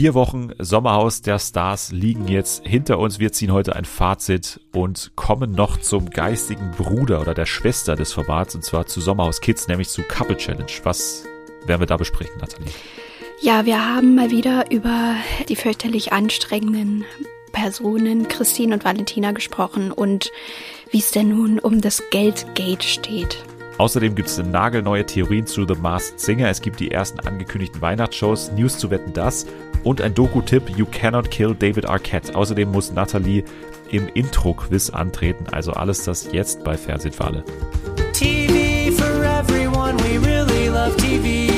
Vier Wochen Sommerhaus der Stars liegen jetzt hinter uns. Wir ziehen heute ein Fazit und kommen noch zum geistigen Bruder oder der Schwester des Formats und zwar zu Sommerhaus Kids, nämlich zu Couple Challenge. Was werden wir da besprechen, Nathalie? Ja, wir haben mal wieder über die fürchterlich anstrengenden Personen Christine und Valentina gesprochen und wie es denn nun um das Geldgate steht. Außerdem gibt es nagelneue Theorien zu The Masked Singer. Es gibt die ersten angekündigten Weihnachtsshows, News zu Wetten das und ein Doku-Tipp You Cannot Kill David Arquette. Außerdem muss Natalie im Intro-Quiz antreten. Also alles das jetzt bei Fernsehen für alle. TV for everyone, we really love TV.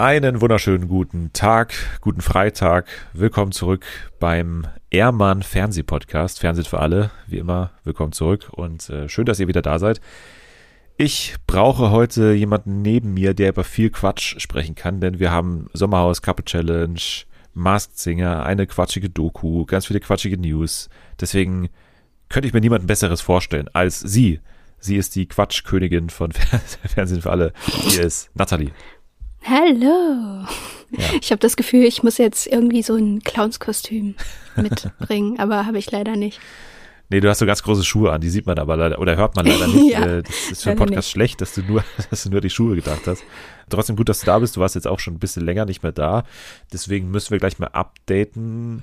Einen wunderschönen guten Tag, guten Freitag. Willkommen zurück beim Ehrmann Fernsehpodcast. Fernsehen für alle. Wie immer, willkommen zurück und äh, schön, dass ihr wieder da seid. Ich brauche heute jemanden neben mir, der über viel Quatsch sprechen kann, denn wir haben Sommerhaus Couple Challenge, Masked Singer, eine quatschige Doku, ganz viele quatschige News. Deswegen könnte ich mir niemanden Besseres vorstellen als sie. Sie ist die Quatschkönigin von Fernsehen für alle. Hier ist Nathalie. Hallo. Ja. Ich habe das Gefühl, ich muss jetzt irgendwie so ein Clownskostüm mitbringen, aber habe ich leider nicht. Nee, du hast so ganz große Schuhe an, die sieht man aber leider, oder hört man leider nicht. ja, äh, das ist für den Podcast nicht. schlecht, dass du nur, dass du nur die Schuhe gedacht hast. Trotzdem gut, dass du da bist. Du warst jetzt auch schon ein bisschen länger nicht mehr da. Deswegen müssen wir gleich mal updaten.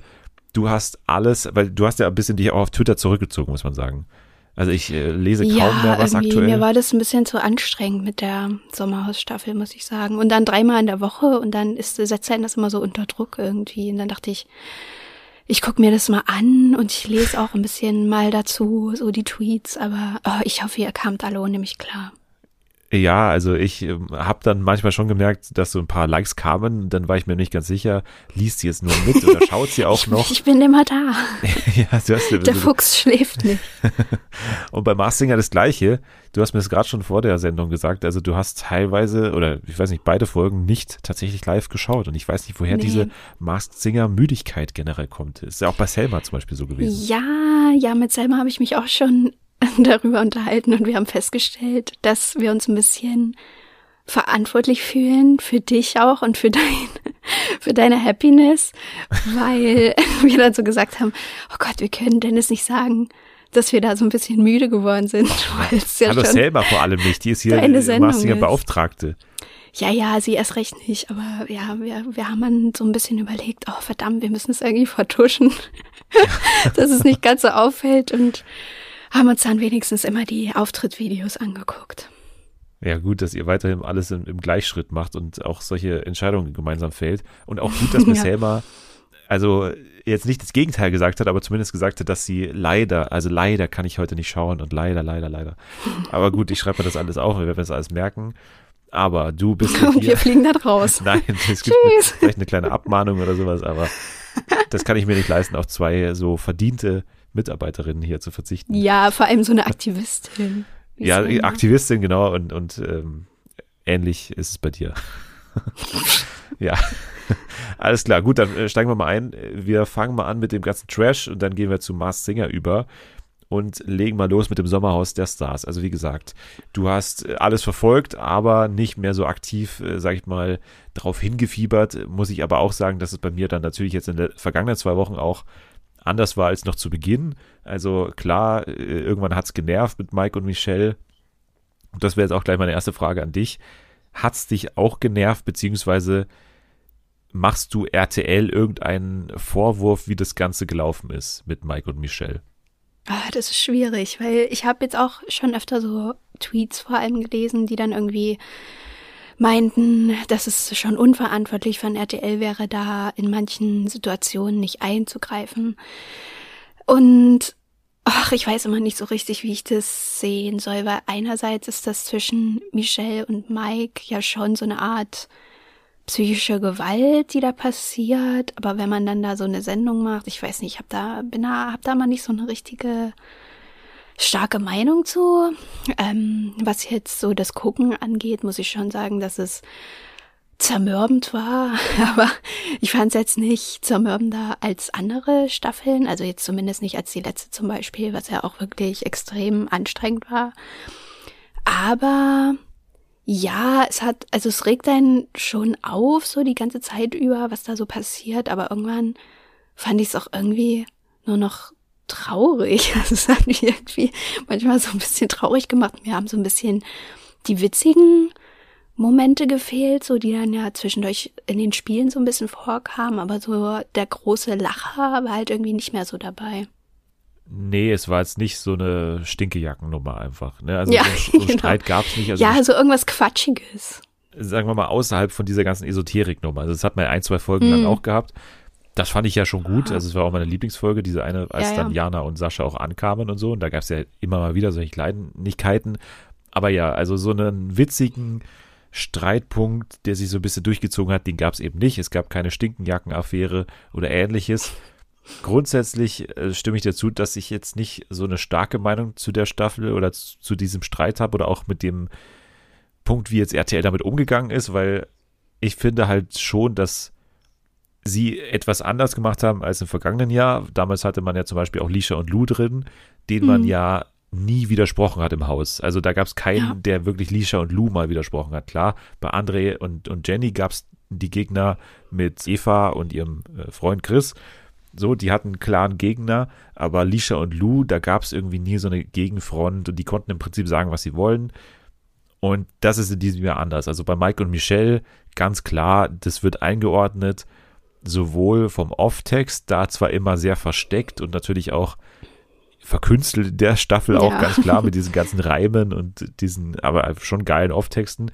Du hast alles, weil du hast ja ein bisschen dich auch auf Twitter zurückgezogen, muss man sagen. Also ich äh, lese kaum ja, mehr was aktuell. Mir war das ein bisschen zu anstrengend mit der Sommerhausstaffel, muss ich sagen. Und dann dreimal in der Woche und dann ist setzt einen das immer so unter Druck irgendwie. Und dann dachte ich, ich gucke mir das mal an und ich lese auch ein bisschen mal dazu, so die Tweets, aber oh, ich hoffe, ihr kamt alle ohne mich klar. Ja, also ich äh, habe dann manchmal schon gemerkt, dass so ein paar Likes kamen. Dann war ich mir nicht ganz sicher, liest sie jetzt nur mit oder schaut sie auch ich, noch? Ich bin immer da. ja, du hast, Der Fuchs schläft nicht. Und bei Marsinger das Gleiche. Du hast mir das gerade schon vor der Sendung gesagt. Also du hast teilweise oder ich weiß nicht beide Folgen nicht tatsächlich live geschaut. Und ich weiß nicht, woher nee. diese Masked Singer Müdigkeit generell kommt. Ist ja auch bei Selma zum Beispiel so gewesen. Ja, ja, mit Selma habe ich mich auch schon darüber unterhalten und wir haben festgestellt, dass wir uns ein bisschen verantwortlich fühlen für dich auch und für dein, für deine Happiness, weil wir dann so gesagt haben, oh Gott, wir können Dennis nicht sagen, dass wir da so ein bisschen müde geworden sind. Weil es ja Hallo selber vor allem nicht, die ist hier Marstinger Beauftragte. Ja, ja, sie erst recht nicht, aber ja, wir, wir haben dann so ein bisschen überlegt, oh verdammt, wir müssen es irgendwie vertuschen, dass es nicht ganz so auffällt und haben uns dann wenigstens immer die Auftrittvideos angeguckt. Ja, gut, dass ihr weiterhin alles im, im, Gleichschritt macht und auch solche Entscheidungen gemeinsam fällt. Und auch gut, dass Miss ja. Selma, also jetzt nicht das Gegenteil gesagt hat, aber zumindest gesagt hat, dass sie leider, also leider kann ich heute nicht schauen und leider, leider, leider. Aber gut, ich schreibe mir das alles auf, wir werden das alles merken. Aber du bist. Und wir fliegen da raus. Nein, es gibt vielleicht eine kleine Abmahnung oder sowas, aber das kann ich mir nicht leisten, auf zwei so verdiente Mitarbeiterinnen hier zu verzichten. Ja, vor allem so eine Aktivistin. Ja, Aktivistin, genau, und, und ähm, ähnlich ist es bei dir. ja. Alles klar, gut, dann äh, steigen wir mal ein. Wir fangen mal an mit dem ganzen Trash und dann gehen wir zu Mars Singer über und legen mal los mit dem Sommerhaus der Stars. Also wie gesagt, du hast äh, alles verfolgt, aber nicht mehr so aktiv, äh, sag ich mal, darauf hingefiebert. Muss ich aber auch sagen, dass es bei mir dann natürlich jetzt in den vergangenen zwei Wochen auch anders war als noch zu Beginn. Also klar, äh, irgendwann hat es genervt mit Mike und Michelle. Und das wäre jetzt auch gleich meine erste Frage an dich. Hat es dich auch genervt, beziehungsweise machst du RTL irgendeinen Vorwurf, wie das Ganze gelaufen ist mit Mike und Michelle? Ah, das ist schwierig, weil ich habe jetzt auch schon öfter so Tweets vor allem gelesen, die dann irgendwie meinten, dass es schon unverantwortlich von RTL wäre, da in manchen Situationen nicht einzugreifen. Und ach, ich weiß immer nicht so richtig, wie ich das sehen soll, weil einerseits ist das zwischen Michelle und Mike ja schon so eine Art psychische Gewalt, die da passiert, aber wenn man dann da so eine Sendung macht, ich weiß nicht, ich habe da bin da hab da mal nicht so eine richtige starke Meinung zu. Ähm, was jetzt so das Gucken angeht, muss ich schon sagen, dass es zermürbend war, aber ich fand es jetzt nicht zermürbender als andere Staffeln, also jetzt zumindest nicht als die letzte zum Beispiel, was ja auch wirklich extrem anstrengend war. Aber ja, es hat, also es regt einen schon auf, so die ganze Zeit über, was da so passiert, aber irgendwann fand ich es auch irgendwie nur noch traurig. Also es hat mich irgendwie manchmal so ein bisschen traurig gemacht. Mir haben so ein bisschen die witzigen Momente gefehlt, so die dann ja zwischendurch in den Spielen so ein bisschen vorkamen, aber so der große Lacher war halt irgendwie nicht mehr so dabei. Nee, es war jetzt nicht so eine Stinkejackennummer einfach. Ne? Also ja, so, so genau. Streit gab es nicht. Also ja, so irgendwas Quatschiges. Sagen wir mal außerhalb von dieser ganzen Esoteriknummer. Also das hat man ein, zwei Folgen mm. lang auch gehabt. Das fand ich ja schon gut. Also es war auch meine Lieblingsfolge, diese eine, als ja, dann ja. Jana und Sascha auch ankamen und so. Und da gab es ja immer mal wieder solche Kleinigkeiten. Aber ja, also so einen witzigen Streitpunkt, der sich so ein bisschen durchgezogen hat, den gab es eben nicht. Es gab keine Stinkenjackenaffäre oder ähnliches. Grundsätzlich äh, stimme ich dazu, dass ich jetzt nicht so eine starke Meinung zu der Staffel oder zu, zu diesem Streit habe oder auch mit dem Punkt, wie jetzt RTL damit umgegangen ist, weil ich finde halt schon, dass sie etwas anders gemacht haben als im vergangenen Jahr. Damals hatte man ja zum Beispiel auch Lisha und Lou drin, denen mhm. man ja nie widersprochen hat im Haus. Also da gab es keinen, ja. der wirklich Lisha und Lou mal widersprochen hat. Klar, bei André und, und Jenny gab es die Gegner mit Eva und ihrem äh, Freund Chris. So, die hatten einen klaren Gegner, aber Lisha und Lou, da gab es irgendwie nie so eine Gegenfront und die konnten im Prinzip sagen, was sie wollen. Und das ist in diesem Jahr anders. Also bei Mike und Michelle ganz klar, das wird eingeordnet sowohl vom Off-Text, da zwar immer sehr versteckt und natürlich auch verkünstelt in der Staffel auch ja. ganz klar mit diesen ganzen Reimen und diesen, aber schon geilen Off-Texten,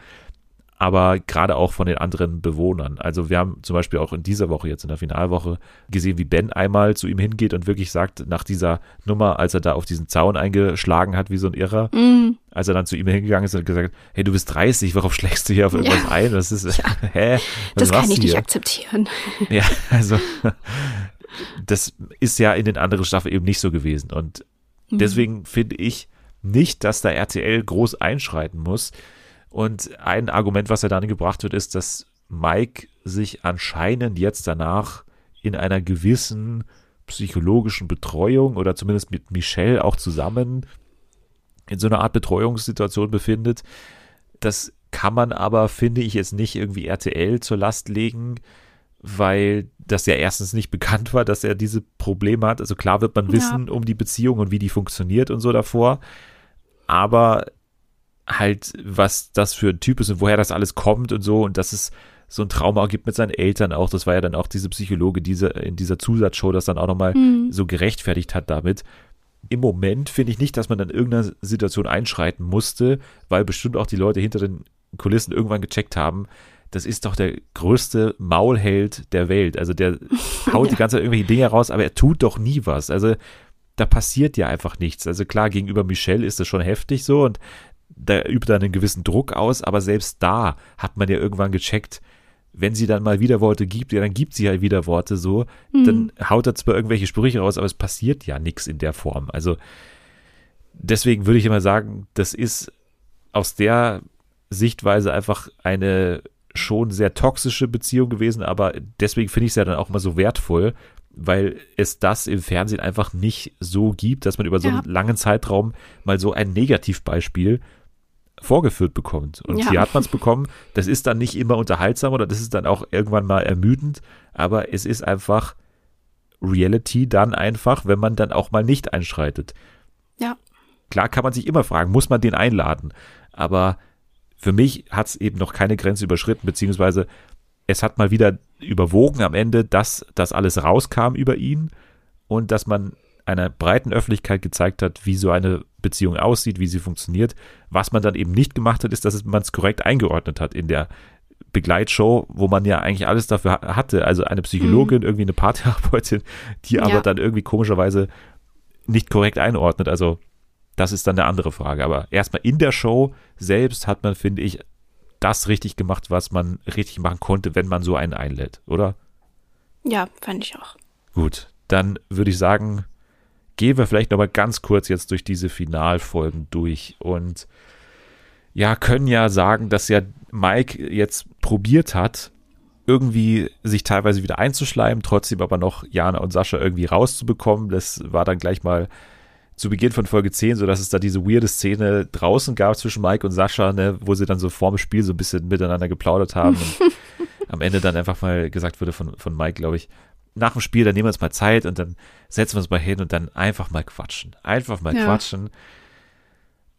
aber gerade auch von den anderen Bewohnern. Also wir haben zum Beispiel auch in dieser Woche, jetzt in der Finalwoche, gesehen, wie Ben einmal zu ihm hingeht und wirklich sagt, nach dieser Nummer, als er da auf diesen Zaun eingeschlagen hat, wie so ein Irrer, mm. als er dann zu ihm hingegangen ist und gesagt, hey, du bist 30, warum schlägst du hier auf irgendwas ja. ein? Das ist, ja. hä? Das kann ich hier? nicht akzeptieren. Ja, also das ist ja in den anderen Staffeln eben nicht so gewesen und mm. deswegen finde ich nicht, dass da RTL groß einschreiten muss, und ein Argument, was ja dann gebracht wird, ist, dass Mike sich anscheinend jetzt danach in einer gewissen psychologischen Betreuung oder zumindest mit Michelle auch zusammen in so einer Art Betreuungssituation befindet. Das kann man aber, finde ich, jetzt nicht irgendwie RTL zur Last legen, weil das ja erstens nicht bekannt war, dass er diese Probleme hat. Also klar wird man wissen ja. um die Beziehung und wie die funktioniert und so davor. Aber halt, was das für ein Typ ist und woher das alles kommt und so und dass es so ein Trauma gibt mit seinen Eltern auch. Das war ja dann auch diese Psychologe, diese in dieser Zusatzshow, das dann auch nochmal mhm. so gerechtfertigt hat damit. Im Moment finde ich nicht, dass man dann in irgendeiner Situation einschreiten musste, weil bestimmt auch die Leute hinter den Kulissen irgendwann gecheckt haben, das ist doch der größte Maulheld der Welt. Also der haut die ganze Zeit irgendwelche Dinge raus, aber er tut doch nie was. Also da passiert ja einfach nichts. Also klar, gegenüber Michelle ist das schon heftig so und da übt er einen gewissen Druck aus, aber selbst da hat man ja irgendwann gecheckt, wenn sie dann mal Widerworte gibt, ja, dann gibt sie halt Widerworte so, mhm. dann haut er zwar irgendwelche Sprüche raus, aber es passiert ja nichts in der Form. Also deswegen würde ich immer sagen, das ist aus der Sichtweise einfach eine schon sehr toxische Beziehung gewesen, aber deswegen finde ich es ja dann auch mal so wertvoll, weil es das im Fernsehen einfach nicht so gibt, dass man über so ja. einen langen Zeitraum mal so ein Negativbeispiel vorgeführt bekommt. Und ja. hier hat man es bekommen. Das ist dann nicht immer unterhaltsam oder das ist dann auch irgendwann mal ermüdend, aber es ist einfach Reality dann einfach, wenn man dann auch mal nicht einschreitet. Ja. Klar kann man sich immer fragen, muss man den einladen? Aber für mich hat es eben noch keine Grenze überschritten, beziehungsweise es hat mal wieder überwogen am Ende, dass das alles rauskam über ihn und dass man einer breiten Öffentlichkeit gezeigt hat, wie so eine Beziehung aussieht, wie sie funktioniert. Was man dann eben nicht gemacht hat, ist, dass man es korrekt eingeordnet hat in der Begleitshow, wo man ja eigentlich alles dafür hatte. Also eine Psychologin, mhm. irgendwie eine Paartherapeutin, die ja. aber dann irgendwie komischerweise nicht korrekt einordnet. Also das ist dann eine andere Frage. Aber erstmal in der Show selbst hat man, finde ich, das richtig gemacht, was man richtig machen konnte, wenn man so einen einlädt, oder? Ja, fand ich auch. Gut, dann würde ich sagen, gehen wir vielleicht nochmal ganz kurz jetzt durch diese Finalfolgen durch. Und ja, können ja sagen, dass ja Mike jetzt probiert hat, irgendwie sich teilweise wieder einzuschleimen, trotzdem aber noch Jana und Sascha irgendwie rauszubekommen. Das war dann gleich mal zu Beginn von Folge 10, so dass es da diese weirde Szene draußen gab zwischen Mike und Sascha, ne, wo sie dann so vorm Spiel so ein bisschen miteinander geplaudert haben und am Ende dann einfach mal gesagt wurde von, von Mike, glaube ich, nach dem Spiel, dann nehmen wir uns mal Zeit und dann setzen wir uns mal hin und dann einfach mal quatschen. Einfach mal ja. quatschen.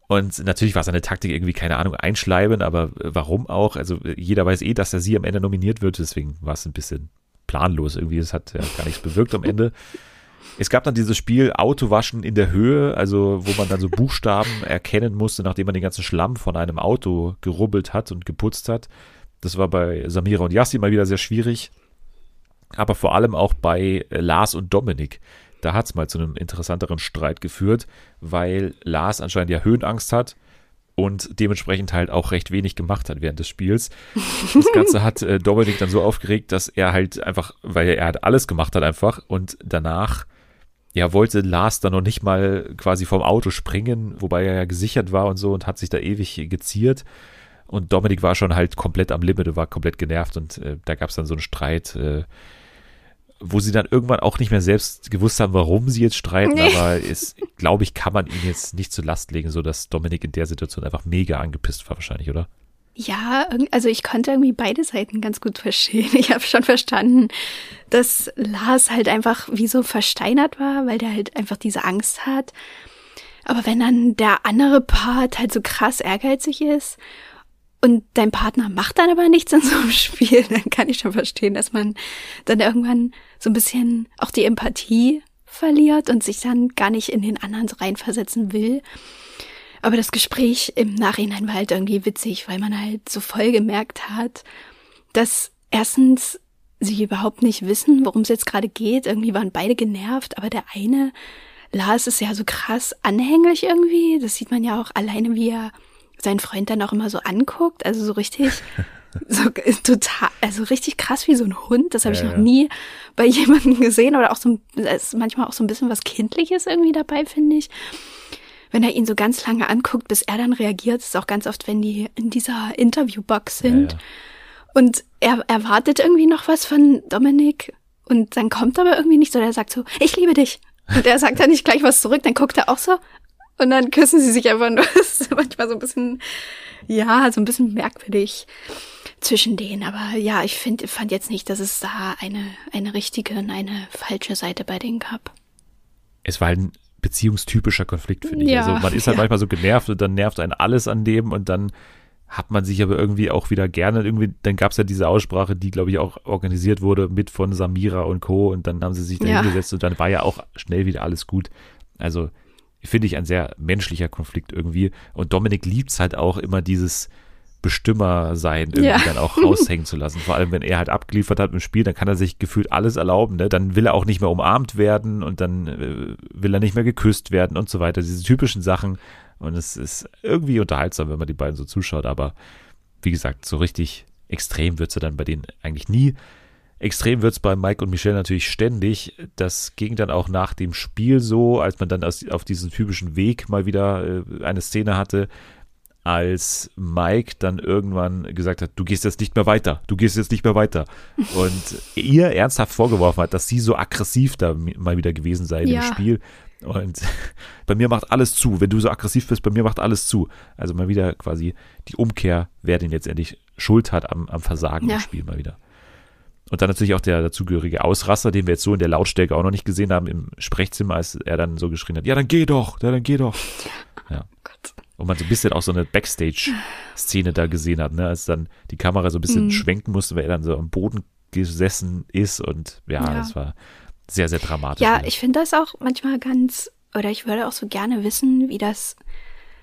Und natürlich war seine Taktik irgendwie, keine Ahnung, einschleimen, aber warum auch? Also jeder weiß eh, dass er sie am Ende nominiert wird, deswegen war es ein bisschen planlos irgendwie. Es hat ja gar nichts bewirkt am Ende. Es gab dann dieses Spiel Autowaschen in der Höhe, also wo man dann so Buchstaben erkennen musste, nachdem man den ganzen Schlamm von einem Auto gerubbelt hat und geputzt hat. Das war bei Samira und Yassi mal wieder sehr schwierig. Aber vor allem auch bei Lars und Dominik. Da hat es mal zu einem interessanteren Streit geführt, weil Lars anscheinend ja Höhenangst hat und dementsprechend halt auch recht wenig gemacht hat während des Spiels. Das Ganze hat äh, Dominik dann so aufgeregt, dass er halt einfach, weil er hat alles gemacht hat einfach und danach ja, wollte Lars dann noch nicht mal quasi vom Auto springen, wobei er ja gesichert war und so und hat sich da ewig geziert. Und Dominik war schon halt komplett am Limit, war komplett genervt und äh, da gab es dann so einen Streit, äh, wo sie dann irgendwann auch nicht mehr selbst gewusst haben, warum sie jetzt streiten, nee. aber es, glaube ich, kann man ihnen jetzt nicht zur Last legen, so dass Dominik in der Situation einfach mega angepisst war wahrscheinlich, oder? Ja, also ich konnte irgendwie beide Seiten ganz gut verstehen. Ich habe schon verstanden, dass Lars halt einfach wie so versteinert war, weil der halt einfach diese Angst hat. Aber wenn dann der andere Part halt so krass ehrgeizig ist und dein Partner macht dann aber nichts in so einem Spiel, dann kann ich schon verstehen, dass man dann irgendwann so ein bisschen auch die Empathie verliert und sich dann gar nicht in den anderen reinversetzen will. Aber das Gespräch im Nachhinein war halt irgendwie witzig, weil man halt so voll gemerkt hat, dass erstens sie überhaupt nicht wissen, worum es jetzt gerade geht. Irgendwie waren beide genervt, aber der eine, Lars, ist ja so krass anhänglich irgendwie. Das sieht man ja auch alleine, wie er seinen Freund dann auch immer so anguckt. Also so richtig, so total, also richtig krass wie so ein Hund. Das habe ja, ich noch ja. nie bei jemandem gesehen. Oder auch so, ist manchmal auch so ein bisschen was Kindliches irgendwie dabei, finde ich wenn er ihn so ganz lange anguckt, bis er dann reagiert, ist auch ganz oft, wenn die in dieser Interviewbox sind. Ja, ja. Und er erwartet irgendwie noch was von Dominik und dann kommt aber irgendwie nichts oder er sagt so, ich liebe dich. Und er sagt dann nicht gleich was zurück, dann guckt er auch so und dann küssen sie sich einfach nur. Das ist manchmal so ein bisschen, ja, so ein bisschen merkwürdig zwischen denen. Aber ja, ich finde, fand jetzt nicht, dass es da eine, eine richtige und eine falsche Seite bei denen gab. Es war ein beziehungstypischer Konflikt, finde ich. Ja, also man ist halt ja. manchmal so genervt und dann nervt einen alles an dem und dann hat man sich aber irgendwie auch wieder gerne irgendwie, dann gab es ja diese Aussprache, die glaube ich auch organisiert wurde mit von Samira und Co. und dann haben sie sich da ja. hingesetzt und dann war ja auch schnell wieder alles gut. Also finde ich ein sehr menschlicher Konflikt irgendwie und Dominik liebt es halt auch immer dieses, Bestimmer sein, irgendwie ja. dann auch raushängen zu lassen. Vor allem, wenn er halt abgeliefert hat im Spiel, dann kann er sich gefühlt alles erlauben. Ne? Dann will er auch nicht mehr umarmt werden und dann äh, will er nicht mehr geküsst werden und so weiter. Diese typischen Sachen. Und es ist irgendwie unterhaltsam, wenn man die beiden so zuschaut. Aber wie gesagt, so richtig extrem wird es ja dann bei denen eigentlich nie. Extrem wird es bei Mike und Michelle natürlich ständig. Das ging dann auch nach dem Spiel so, als man dann aus, auf diesem typischen Weg mal wieder äh, eine Szene hatte, als Mike dann irgendwann gesagt hat, du gehst jetzt nicht mehr weiter, du gehst jetzt nicht mehr weiter. Und ihr ernsthaft vorgeworfen hat, dass sie so aggressiv da mal wieder gewesen sei ja. im Spiel. Und bei mir macht alles zu. Wenn du so aggressiv bist, bei mir macht alles zu. Also mal wieder quasi die Umkehr, wer denn jetzt endlich Schuld hat am, am Versagen ja. im Spiel mal wieder. Und dann natürlich auch der dazugehörige Ausraster, den wir jetzt so in der Lautstärke auch noch nicht gesehen haben im Sprechzimmer, als er dann so geschrien hat, ja, dann geh doch, ja, dann geh doch. Ja. Gott. Und man so ein bisschen auch so eine Backstage-Szene da gesehen hat, ne? als dann die Kamera so ein bisschen mhm. schwenken musste, weil er dann so am Boden gesessen ist und ja, ja. das war sehr, sehr dramatisch. Ja, ich finde das auch manchmal ganz, oder ich würde auch so gerne wissen, wie das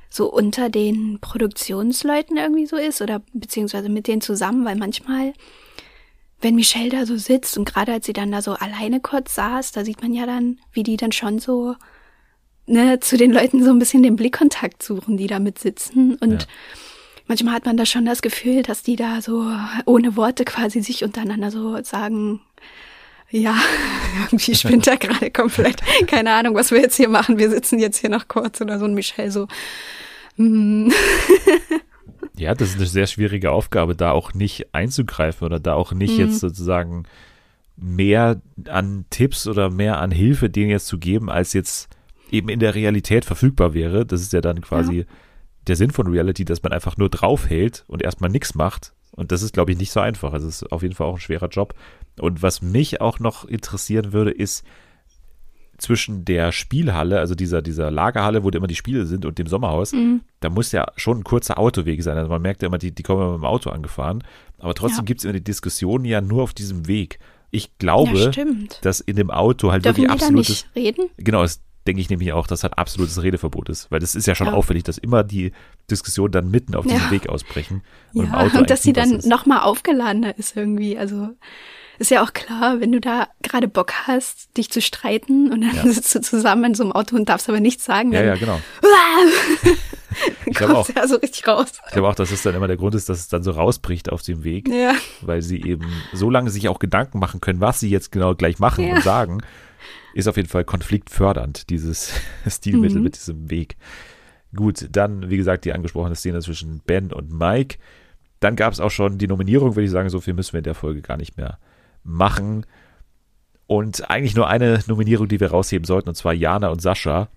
so unter den Produktionsleuten irgendwie so ist oder beziehungsweise mit denen zusammen, weil manchmal, wenn Michelle da so sitzt und gerade als sie dann da so alleine kurz saß, da sieht man ja dann, wie die dann schon so ne, zu den Leuten so ein bisschen den Blickkontakt suchen, die da mit sitzen. Und ja. manchmal hat man da schon das Gefühl, dass die da so ohne Worte quasi sich untereinander so sagen, ja, irgendwie spinnt er gerade komplett. Keine Ahnung, was wir jetzt hier machen. Wir sitzen jetzt hier noch kurz oder so. Und Michelle so, mm. Ja, das ist eine sehr schwierige Aufgabe, da auch nicht einzugreifen oder da auch nicht mhm. jetzt sozusagen mehr an Tipps oder mehr an Hilfe denen jetzt zu geben, als jetzt eben in der Realität verfügbar wäre. Das ist ja dann quasi ja. der Sinn von Reality, dass man einfach nur draufhält und erstmal nichts macht. Und das ist, glaube ich, nicht so einfach. Also es ist auf jeden Fall auch ein schwerer Job. Und was mich auch noch interessieren würde, ist zwischen der Spielhalle, also dieser, dieser Lagerhalle, wo immer die Spiele sind, und dem Sommerhaus, mhm. da muss ja schon ein kurzer Autoweg sein. Also man merkt ja immer, die, die kommen immer mit dem Auto angefahren. Aber trotzdem ja. gibt es immer die Diskussion ja nur auf diesem Weg. Ich glaube, ja, dass in dem Auto halt Dürfen wirklich absolutes. nicht reden? Genau, das denke ich nämlich auch, dass halt absolutes Redeverbot ist. Weil das ist ja schon ja. auffällig, dass immer die Diskussionen dann mitten auf diesem Weg ausbrechen. Und, und dass sie dann nochmal aufgeladener ist irgendwie. Also ist ja auch klar, wenn du da gerade Bock hast, dich zu streiten und dann ja. sitzt du zusammen in so einem Auto und darfst aber nichts sagen. Ja, ja, genau. ich glaube auch, ja so richtig raus. Ich glaube auch, dass es dann immer der Grund ist, dass es dann so rausbricht auf dem Weg, ja. weil sie eben so lange sich auch Gedanken machen können, was sie jetzt genau gleich machen ja. und sagen, ist auf jeden Fall konfliktfördernd, dieses Stilmittel mhm. mit diesem Weg. Gut, dann, wie gesagt, die angesprochene Szene zwischen Ben und Mike. Dann gab es auch schon die Nominierung, würde ich sagen, so viel müssen wir in der Folge gar nicht mehr machen. Und eigentlich nur eine Nominierung, die wir rausheben sollten, und zwar Jana und Sascha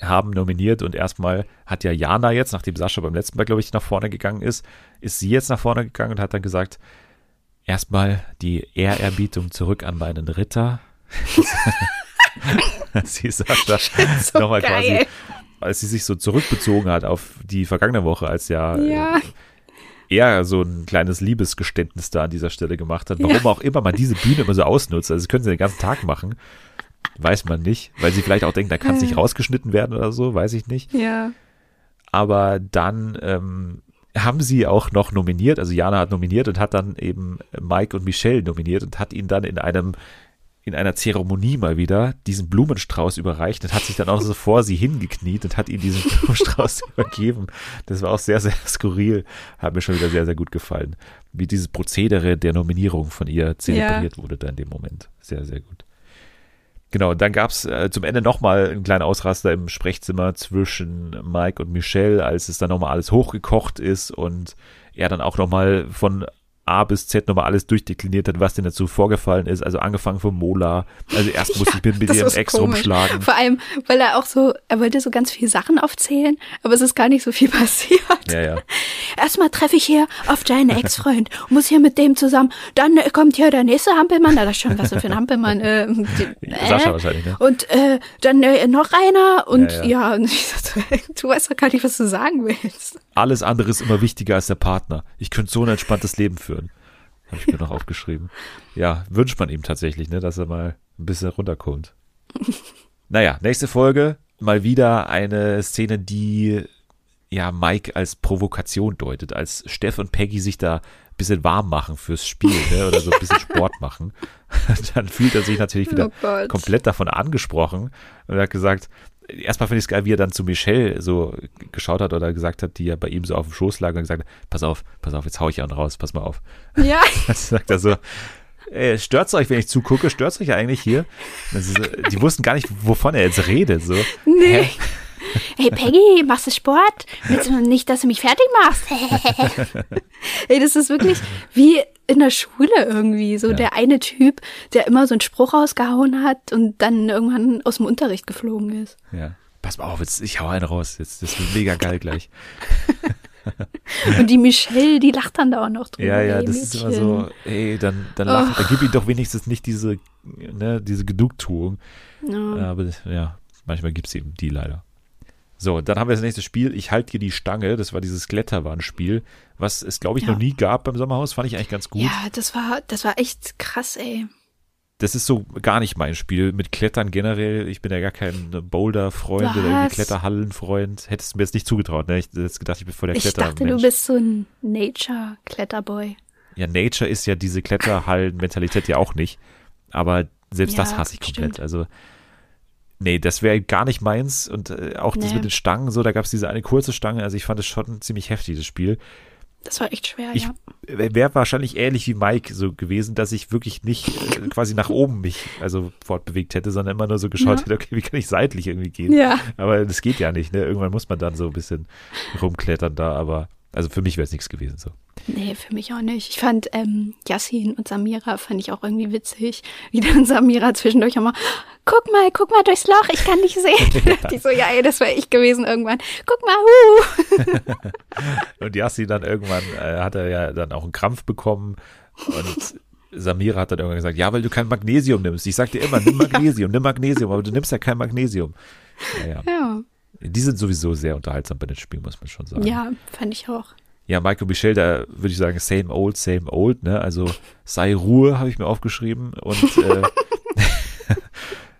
haben nominiert und erstmal hat ja Jana jetzt, nachdem Sascha beim letzten Mal, glaube ich, nach vorne gegangen ist, ist sie jetzt nach vorne gegangen und hat dann gesagt, erstmal die Ehrerbietung zurück an meinen Ritter. sie Sascha so nochmal quasi, als sie sich so zurückbezogen hat auf die vergangene Woche, als ja, ja er so ein kleines Liebesgeständnis da an dieser Stelle gemacht hat. Warum ja. auch immer man diese Bühne immer so ausnutzt. Also das können sie den ganzen Tag machen. Weiß man nicht. Weil sie vielleicht auch denken, da kann es nicht rausgeschnitten werden oder so, weiß ich nicht. Ja. Aber dann ähm, haben sie auch noch nominiert, also Jana hat nominiert und hat dann eben Mike und Michelle nominiert und hat ihn dann in einem in einer Zeremonie mal wieder diesen Blumenstrauß überreicht und hat sich dann auch so vor sie hingekniet und hat ihm diesen Blumenstrauß übergeben. Das war auch sehr, sehr skurril. Hat mir schon wieder sehr, sehr gut gefallen. Wie dieses Prozedere der Nominierung von ihr zelebriert ja. wurde da in dem Moment. Sehr, sehr gut. Genau, dann gab es äh, zum Ende nochmal einen kleinen Ausraster im Sprechzimmer zwischen Mike und Michelle, als es dann nochmal alles hochgekocht ist und er dann auch nochmal von A bis Z nochmal alles durchdekliniert hat, was denn dazu vorgefallen ist. Also angefangen vom Mola. Also erst ja, musste ich mit, mit ihrem Ex komisch. rumschlagen. Vor allem, weil er auch so, er wollte so ganz viele Sachen aufzählen, aber es ist gar nicht so viel passiert. Ja, ja. Erstmal treffe ich hier auf deinen Ex-Freund, muss hier mit dem zusammen. Dann kommt hier der nächste Hampelmann, da ist schon was für ein Hampelmann. Äh, die, äh, Sascha wahrscheinlich, ne? Und äh, dann äh, noch einer und ja, ja. ja und ich so, du weißt doch gar nicht, was du sagen willst. Alles andere ist immer wichtiger als der Partner. Ich könnte so ein entspanntes Leben führen. Habe ich mir noch aufgeschrieben. Ja, wünscht man ihm tatsächlich, ne, dass er mal ein bisschen runterkommt. Naja, nächste Folge. Mal wieder eine Szene, die ja Mike als Provokation deutet, als Steff und Peggy sich da ein bisschen warm machen fürs Spiel ne, oder so ein bisschen Sport machen. Dann fühlt er sich natürlich wieder oh komplett davon angesprochen und er hat gesagt, erstmal finde ich es geil, wie er dann zu Michelle so geschaut hat oder gesagt hat, die ja bei ihm so auf dem Schoß lag und gesagt hat, pass auf, pass auf, jetzt hau ich einen raus, pass mal auf. Ja. Dann sagt er so, ey, stört's euch, wenn ich zugucke? Stört's euch eigentlich hier? Ist, die wussten gar nicht, wovon er jetzt redet, so. Nee. Hä? Hey Peggy, machst du Sport? Willst du nicht, dass du mich fertig machst? Ey, das ist wirklich wie in der Schule irgendwie. So ja. der eine Typ, der immer so einen Spruch rausgehauen hat und dann irgendwann aus dem Unterricht geflogen ist. Ja. Pass mal auf, jetzt, ich hau einen raus. Jetzt, das wird mega geil gleich. und die Michelle, die lacht dann da auch noch drüber. Ja, ja, das Mädchen. ist immer so, ey, dann, dann, lach, oh. dann gib ihm doch wenigstens nicht diese, ne, diese Genugtuung. Ja. Aber ja, manchmal gibt es eben die leider. So, dann haben wir das nächste Spiel. Ich halte dir die Stange. Das war dieses Kletterwarnspiel, was es, glaube ich, ja. noch nie gab beim Sommerhaus. Fand ich eigentlich ganz gut. Ja, das war, das war echt krass, ey. Das ist so gar nicht mein Spiel. Mit Klettern generell. Ich bin ja gar kein Boulder-Freund oder irgendwie Kletterhallen-Freund. Hättest du mir jetzt nicht zugetraut, ne? Ich hätte gedacht, ich bin voll der Kletter. Ich dachte, du bist so ein Nature-Kletterboy. Ja, Nature ist ja diese Kletterhallen-Mentalität ja auch nicht. Aber selbst ja, das hasse ich komplett. Stimmt. Also Nee, das wäre gar nicht meins. Und äh, auch nee. das mit den Stangen, so, da gab es diese eine kurze Stange. Also ich fand es schon ziemlich heftig, das Spiel. Das war echt schwer, ich ja. Wäre wahrscheinlich ähnlich wie Mike so gewesen, dass ich wirklich nicht äh, quasi nach oben mich also fortbewegt hätte, sondern immer nur so geschaut ja. hätte, okay, wie kann ich seitlich irgendwie gehen? Ja. Aber das geht ja nicht, ne? Irgendwann muss man dann so ein bisschen rumklettern da, aber Also für mich wäre es nichts gewesen so. Nee, für mich auch nicht. Ich fand ähm, Yassin und Samira fand ich auch irgendwie witzig. Wie dann Samira zwischendurch immer, guck mal, guck mal durchs Loch, ich kann dich sehen. ja. dachte ich so, ja, ey, das wäre ich gewesen irgendwann. Guck mal, hu. und Yassin dann irgendwann äh, hat er ja dann auch einen Krampf bekommen und Samira hat dann irgendwann gesagt, ja, weil du kein Magnesium nimmst. Ich sag dir immer, nimm Magnesium, nimm Magnesium, aber du nimmst ja kein Magnesium. Naja. Ja. Die sind sowieso sehr unterhaltsam bei den Spielen, muss man schon sagen. Ja, fand ich auch. Ja, Michael Michel, da würde ich sagen, same old, same old, ne? Also sei Ruhe, habe ich mir aufgeschrieben. Und äh,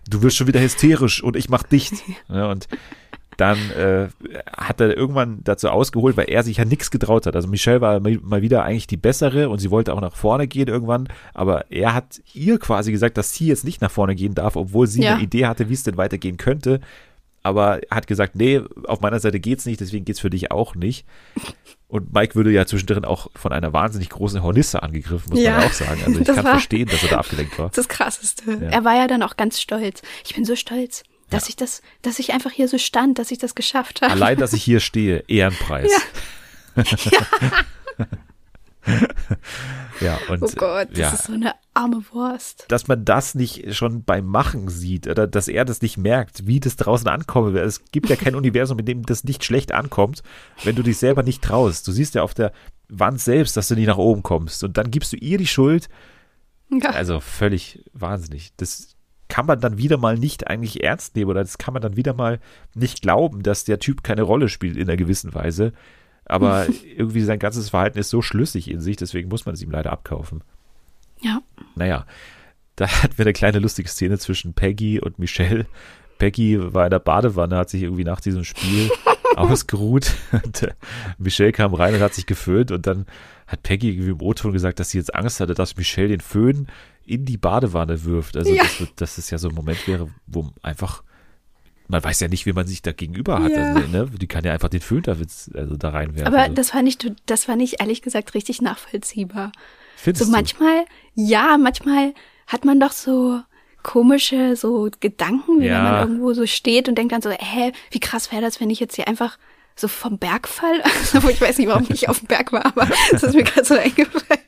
du wirst schon wieder hysterisch und ich mach dicht. Ne? Und dann äh, hat er irgendwann dazu ausgeholt, weil er sich ja nichts getraut hat. Also Michelle war mal wieder eigentlich die bessere und sie wollte auch nach vorne gehen irgendwann, aber er hat ihr quasi gesagt, dass sie jetzt nicht nach vorne gehen darf, obwohl sie ja. eine Idee hatte, wie es denn weitergehen könnte. Aber hat gesagt, nee, auf meiner Seite geht's nicht, deswegen geht's für dich auch nicht. Und Mike würde ja zwischendrin auch von einer wahnsinnig großen Hornisse angegriffen, muss ja, man auch sagen. Also ich kann verstehen, dass er da abgelenkt war. Das Krasseste. Ja. Er war ja dann auch ganz stolz. Ich bin so stolz dass ja. ich das, dass ich einfach hier so stand, dass ich das geschafft habe. Allein, dass ich hier stehe, Ehrenpreis. Ja. ja, und, oh Gott, das ja, ist so eine arme Wurst. Dass man das nicht schon beim Machen sieht oder dass er das nicht merkt, wie das draußen ankommen Es gibt ja kein Universum, in dem das nicht schlecht ankommt, wenn du dich selber nicht traust. Du siehst ja auf der Wand selbst, dass du nicht nach oben kommst und dann gibst du ihr die Schuld. Ja. Also völlig wahnsinnig. Das kann man dann wieder mal nicht eigentlich ernst nehmen oder das kann man dann wieder mal nicht glauben, dass der Typ keine Rolle spielt in einer gewissen Weise. Aber irgendwie sein ganzes Verhalten ist so schlüssig in sich, deswegen muss man es ihm leider abkaufen. Ja. Naja, da hatten wir eine kleine lustige Szene zwischen Peggy und Michelle. Peggy war in der Badewanne, hat sich irgendwie nach diesem Spiel ausgeruht. Und äh, Michelle kam rein und hat sich geföhnt und dann hat Peggy irgendwie im O-Ton gesagt, dass sie jetzt Angst hatte, dass Michelle den Föhn in die Badewanne wirft. Also, ja. das, dass es ja so ein Moment wäre, wo einfach, man weiß ja nicht, wie man sich da gegenüber hat. Ja. Also, ne? Die kann ja einfach den Föhn da, also da reinwerfen. Aber also. das fand ich, das fand ich ehrlich gesagt richtig nachvollziehbar. Findest so manchmal, du? ja, manchmal hat man doch so komische so Gedanken, wie ja. wenn man irgendwo so steht und denkt dann so, hä, wie krass wäre das, wenn ich jetzt hier einfach so vom Berg fall? Also, ich weiß nicht, warum ich auf dem Berg war, aber das ist mir gerade so eingefallen.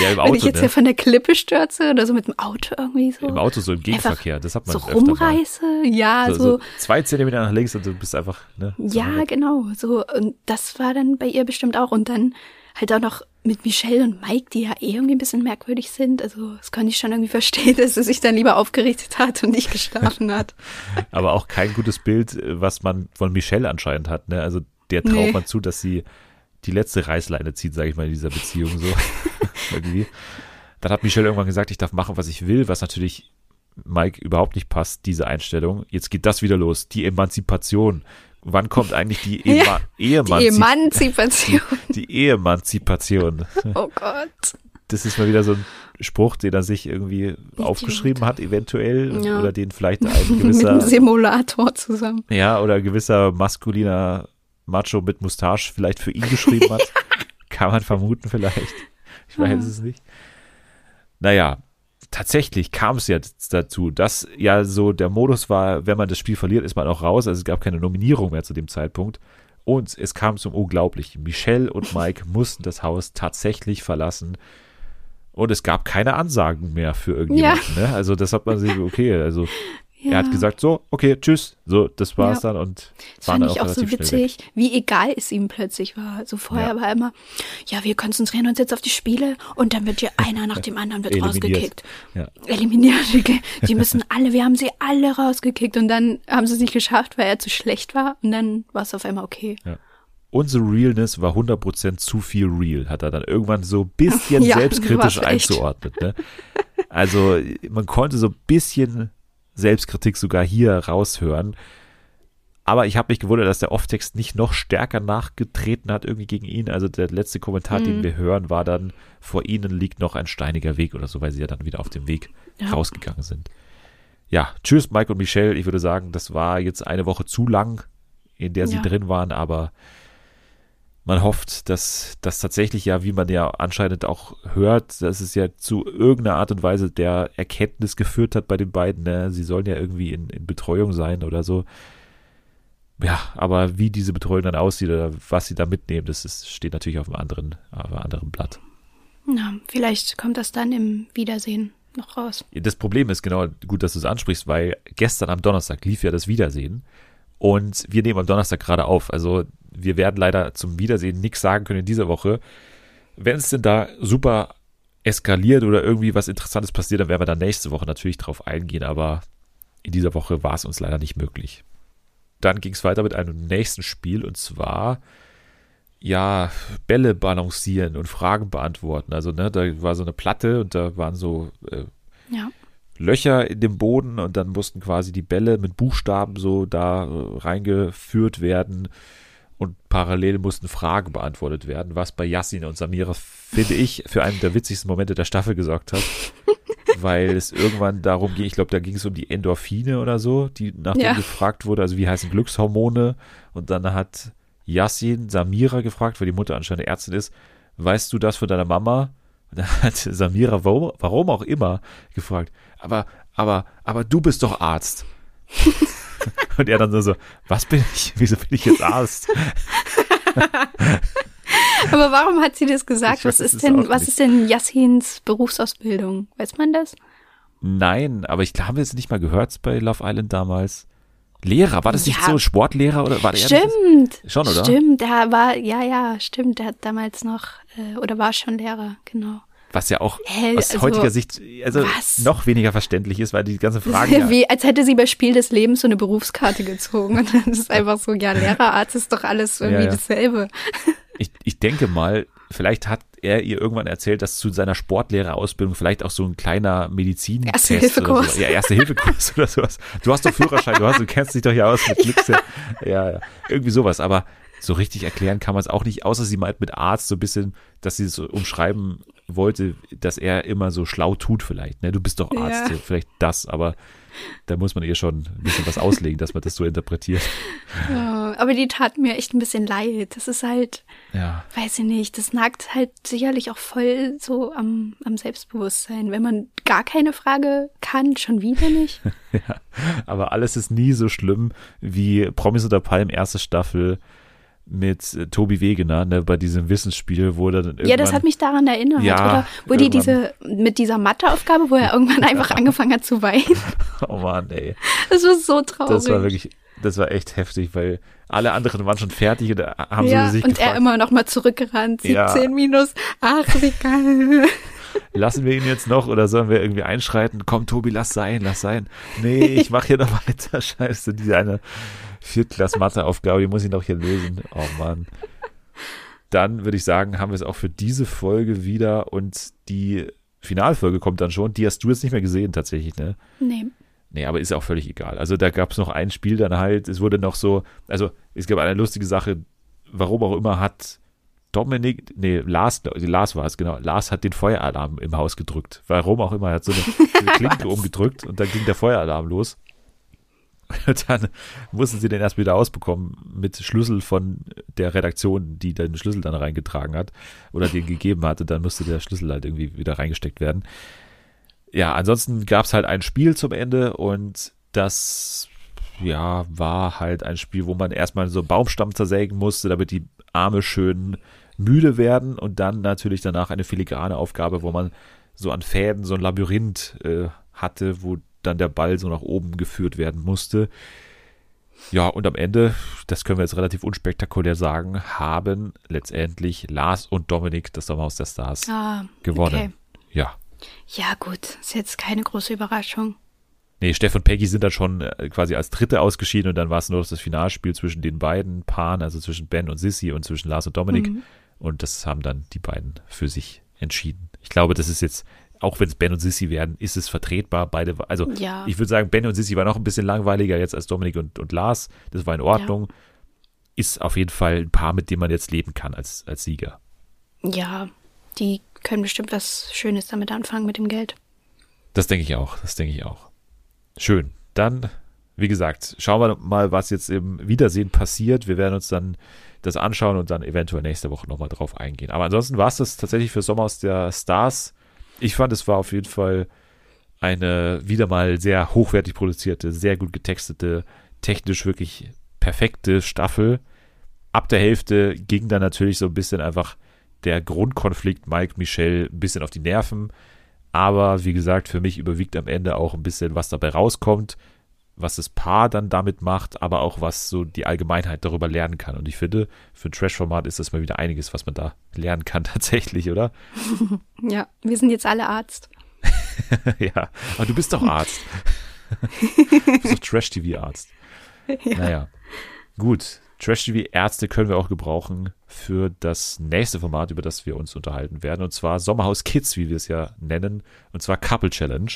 Ja, im Auto, Wenn ich jetzt ne? hier von der Klippe stürze oder so mit dem Auto irgendwie so. Im Auto so im Gegenverkehr, das hat man so rumreiße, ja, so, so, so, Zwei Zentimeter nach links und du bist einfach, ne? Ja, weg. genau, so. Und das war dann bei ihr bestimmt auch. Und dann halt auch noch mit Michelle und Mike, die ja eh irgendwie ein bisschen merkwürdig sind. Also das kann ich schon irgendwie verstehen, dass sie sich dann lieber aufgerichtet hat und nicht geschlafen hat. Aber auch kein gutes Bild, was man von Michelle anscheinend hat. Ne? Also der traut nee. man zu, dass sie die letzte Reißleine zieht, sage ich mal, in dieser Beziehung so. Irgendwie. Dann hat Michelle irgendwann gesagt, ich darf machen, was ich will, was natürlich Mike überhaupt nicht passt, diese Einstellung. Jetzt geht das wieder los, die Emanzipation. Wann kommt eigentlich die, Ema ja, Emanzipation? Die, die Ehemanzipation. Oh Gott. Das ist mal wieder so ein Spruch, den er sich irgendwie Idiot. aufgeschrieben hat, eventuell. Ja. Oder den vielleicht ein gewisser. mit einem Simulator zusammen. Ja, oder ein gewisser maskuliner Macho mit Mustache vielleicht für ihn geschrieben hat. Kann man vermuten vielleicht. Ich weiß mhm. es nicht. Naja, tatsächlich kam es jetzt dazu, dass ja so der Modus war, wenn man das Spiel verliert, ist man auch raus. Also es gab keine Nominierung mehr zu dem Zeitpunkt. Und es kam zum Unglaublichen. Michelle und Mike mussten das Haus tatsächlich verlassen. Und es gab keine Ansagen mehr für irgendjemanden. Ja. Ne? Also das hat man sich, okay, also ja. Er hat gesagt, so, okay, tschüss. So, das war's ja. dann und das fand ich auch so witzig, wie egal es ihm plötzlich war. So vorher ja. war immer, ja, wir konzentrieren uns jetzt auf die Spiele und dann wird hier einer nach dem anderen wird rausgekickt. Ja. Eliminiert. Die müssen alle, wir haben sie alle rausgekickt und dann haben sie es nicht geschafft, weil er zu schlecht war und dann war es auf einmal okay. Ja unsere Realness war 100% zu viel real, hat er dann irgendwann so ein bisschen ja, selbstkritisch einzuordnet. Ne? Also man konnte so ein bisschen Selbstkritik sogar hier raushören. Aber ich habe mich gewundert, dass der Off-Text nicht noch stärker nachgetreten hat irgendwie gegen ihn. Also der letzte Kommentar, mhm. den wir hören, war dann, vor ihnen liegt noch ein steiniger Weg oder so, weil sie ja dann wieder auf dem Weg ja. rausgegangen sind. Ja, tschüss Mike und Michelle. Ich würde sagen, das war jetzt eine Woche zu lang, in der sie ja. drin waren, aber man hofft, dass das tatsächlich ja, wie man ja anscheinend auch hört, dass es ja zu irgendeiner Art und Weise der Erkenntnis geführt hat bei den beiden. Ne? Sie sollen ja irgendwie in, in Betreuung sein oder so. ja, aber wie diese Betreuung dann aussieht oder was sie da mitnehmen, das ist, steht natürlich auf einem anderen, auf einem anderen Blatt. Na, vielleicht kommt das dann im Wiedersehen noch raus. Das Problem ist genau gut, dass du es ansprichst, weil gestern am Donnerstag lief ja das Wiedersehen und wir nehmen am Donnerstag gerade auf. Also wir werden leider zum Wiedersehen nichts sagen können in dieser Woche. Wenn es denn da super eskaliert oder irgendwie was Interessantes passiert, dann werden wir dann nächste Woche natürlich drauf eingehen, aber in dieser Woche war es uns leider nicht möglich. Dann ging es weiter mit einem nächsten Spiel und zwar ja, Bälle balancieren und Fragen beantworten. Also, ne, da war so eine Platte und da waren so äh, ja. Löcher in dem Boden und dann mussten quasi die Bälle mit Buchstaben so da äh, reingeführt werden und parallel mussten Fragen beantwortet werden, was bei Yassin und Samira, finde ich, für einen der witzigsten Momente der Staffel gesorgt hat. weil es irgendwann darum ging, ich glaube, da ging es um die Endorphine oder so, die nach ja. gefragt wurde, also wie heißen Glückshormone und dann hat Yassin Samira gefragt, weil die Mutter anscheinend Ärztin ist, weißt du das von deiner Mama? Und dann hat Samira, warum, warum auch immer, gefragt, aber, aber, aber du bist doch Arzt. Und er dann so, was bin ich? Wieso bin ich jetzt Arzt? aber warum hat sie das gesagt? Weiß, was ist denn, was ist denn Yassins Berufsausbildung? Weiß man das? Nein, aber ich glaube, es nicht mal gehört bei Love Island damals. Lehrer, war das nicht so Sportlehrer oder war der Stimmt. Schon, oder? Stimmt, der war, ja, ja, stimmt, der hat damals noch, äh, oder war schon Lehrer, genau. Was ja auch Hell, aus also, heutiger Sicht also was? noch weniger verständlich ist, weil die ganze Frage. Ja wie, als hätte sie bei Spiel des Lebens so eine Berufskarte gezogen. Und dann ist einfach so, ja, Lehrerarzt ist doch alles irgendwie ja, ja. dasselbe. Ich, ich denke mal, vielleicht hat er ihr irgendwann erzählt, dass zu seiner Sportlehrerausbildung vielleicht auch so ein kleiner Medizin Erste Hilfekurs. So, ja, Erste Hilfekurs oder sowas. Du hast doch Führerschein, du, hast, du kennst dich doch ja aus mit Glücks. Ja. ja, ja, irgendwie sowas. Aber so richtig erklären kann man es auch nicht, außer sie meint mit Arzt so ein bisschen, dass sie es so umschreiben wollte, dass er immer so schlau tut vielleicht. Ne? Du bist doch Arzt, ja. vielleicht das, aber da muss man ihr schon ein bisschen was auslegen, dass man das so interpretiert. Ja, aber die tat mir echt ein bisschen leid. Das ist halt, ja. weiß ich nicht, das nagt halt sicherlich auch voll so am, am Selbstbewusstsein. Wenn man gar keine Frage kann, schon wieder nicht. ja, aber alles ist nie so schlimm wie Promis oder Palm erste Staffel mit äh, Tobi Wegener ne, bei diesem Wissensspiel, wo dann Ja, das hat mich daran erinnert, ja, oder? Wo die diese, mit dieser Matheaufgabe, wo er irgendwann einfach angefangen hat zu weinen. Oh Mann, ey. Das war so traurig. Das war wirklich, das war echt heftig, weil alle anderen waren schon fertig und haben ja, so sich und gefragt, er immer noch mal zurückgerannt. 17 ja. minus, ach, wie geil. Lassen wir ihn jetzt noch oder sollen wir irgendwie einschreiten? Komm, Tobi, lass sein, lass sein. Nee, ich mache hier noch weiter. Scheiße, diese eine Viertklass-Matheaufgabe, die muss ich noch hier lösen. Oh Mann. Dann würde ich sagen, haben wir es auch für diese Folge wieder und die Finalfolge kommt dann schon. Die hast du jetzt nicht mehr gesehen tatsächlich, ne? Nee. Nee, aber ist auch völlig egal. Also da gab es noch ein Spiel dann halt, es wurde noch so, also es gab eine lustige Sache, warum auch immer hat Dominik, nee, Lars, Lars war es, genau, Lars hat den Feueralarm im Haus gedrückt. Warum auch immer, er hat so eine, eine Klinke umgedrückt und dann ging der Feueralarm los. dann mussten sie den erst wieder ausbekommen mit Schlüssel von der Redaktion, die den Schlüssel dann reingetragen hat oder den gegeben hatte. Dann musste der Schlüssel halt irgendwie wieder reingesteckt werden. Ja, ansonsten gab es halt ein Spiel zum Ende und das ja, war halt ein Spiel, wo man erstmal so einen Baumstamm zersägen musste, damit die Arme schön müde werden und dann natürlich danach eine filigrane Aufgabe, wo man so an Fäden so ein Labyrinth äh, hatte, wo dann der Ball so nach oben geführt werden musste. Ja, und am Ende, das können wir jetzt relativ unspektakulär sagen, haben letztendlich Lars und Dominik das Sommerhaus der Stars ah, gewonnen. Okay. Ja. Ja, gut, ist jetzt keine große Überraschung. Nee, Steff und Peggy sind dann schon äh, quasi als Dritte ausgeschieden und dann war es nur das Finalspiel zwischen den beiden Paaren, also zwischen Ben und Sissy und zwischen Lars und Dominik. Mhm. Und das haben dann die beiden für sich entschieden. Ich glaube, das ist jetzt auch wenn es Ben und Sissy werden, ist es vertretbar. Beide, also ja. ich würde sagen, Ben und Sissy waren noch ein bisschen langweiliger jetzt als Dominik und, und Lars. Das war in Ordnung. Ja. Ist auf jeden Fall ein Paar, mit dem man jetzt leben kann als, als Sieger. Ja, die können bestimmt was Schönes damit anfangen mit dem Geld. Das denke ich auch, das denke ich auch. Schön. Dann, wie gesagt, schauen wir mal, was jetzt im Wiedersehen passiert. Wir werden uns dann das anschauen und dann eventuell nächste Woche nochmal drauf eingehen. Aber ansonsten war es das tatsächlich für Sommer aus der Stars ich fand, es war auf jeden Fall eine wieder mal sehr hochwertig produzierte, sehr gut getextete, technisch wirklich perfekte Staffel. Ab der Hälfte ging dann natürlich so ein bisschen einfach der Grundkonflikt Mike Michelle ein bisschen auf die Nerven. Aber wie gesagt, für mich überwiegt am Ende auch ein bisschen, was dabei rauskommt, was das Paar dann damit macht, aber auch was so die Allgemeinheit darüber lernen kann. Und ich finde, für ein Trash-Format ist das mal wieder einiges, was man da lernen kann tatsächlich, oder? Ja, wir sind jetzt alle Arzt. ja, aber du bist doch Arzt. du bist doch Trash-TV-Arzt. Ja. Naja, gut. Trash-TV-Ärzte können wir auch gebrauchen für das nächste Format, über das wir uns unterhalten werden. Und zwar Sommerhaus Kids, wie wir es ja nennen. Und zwar Couple Challenge.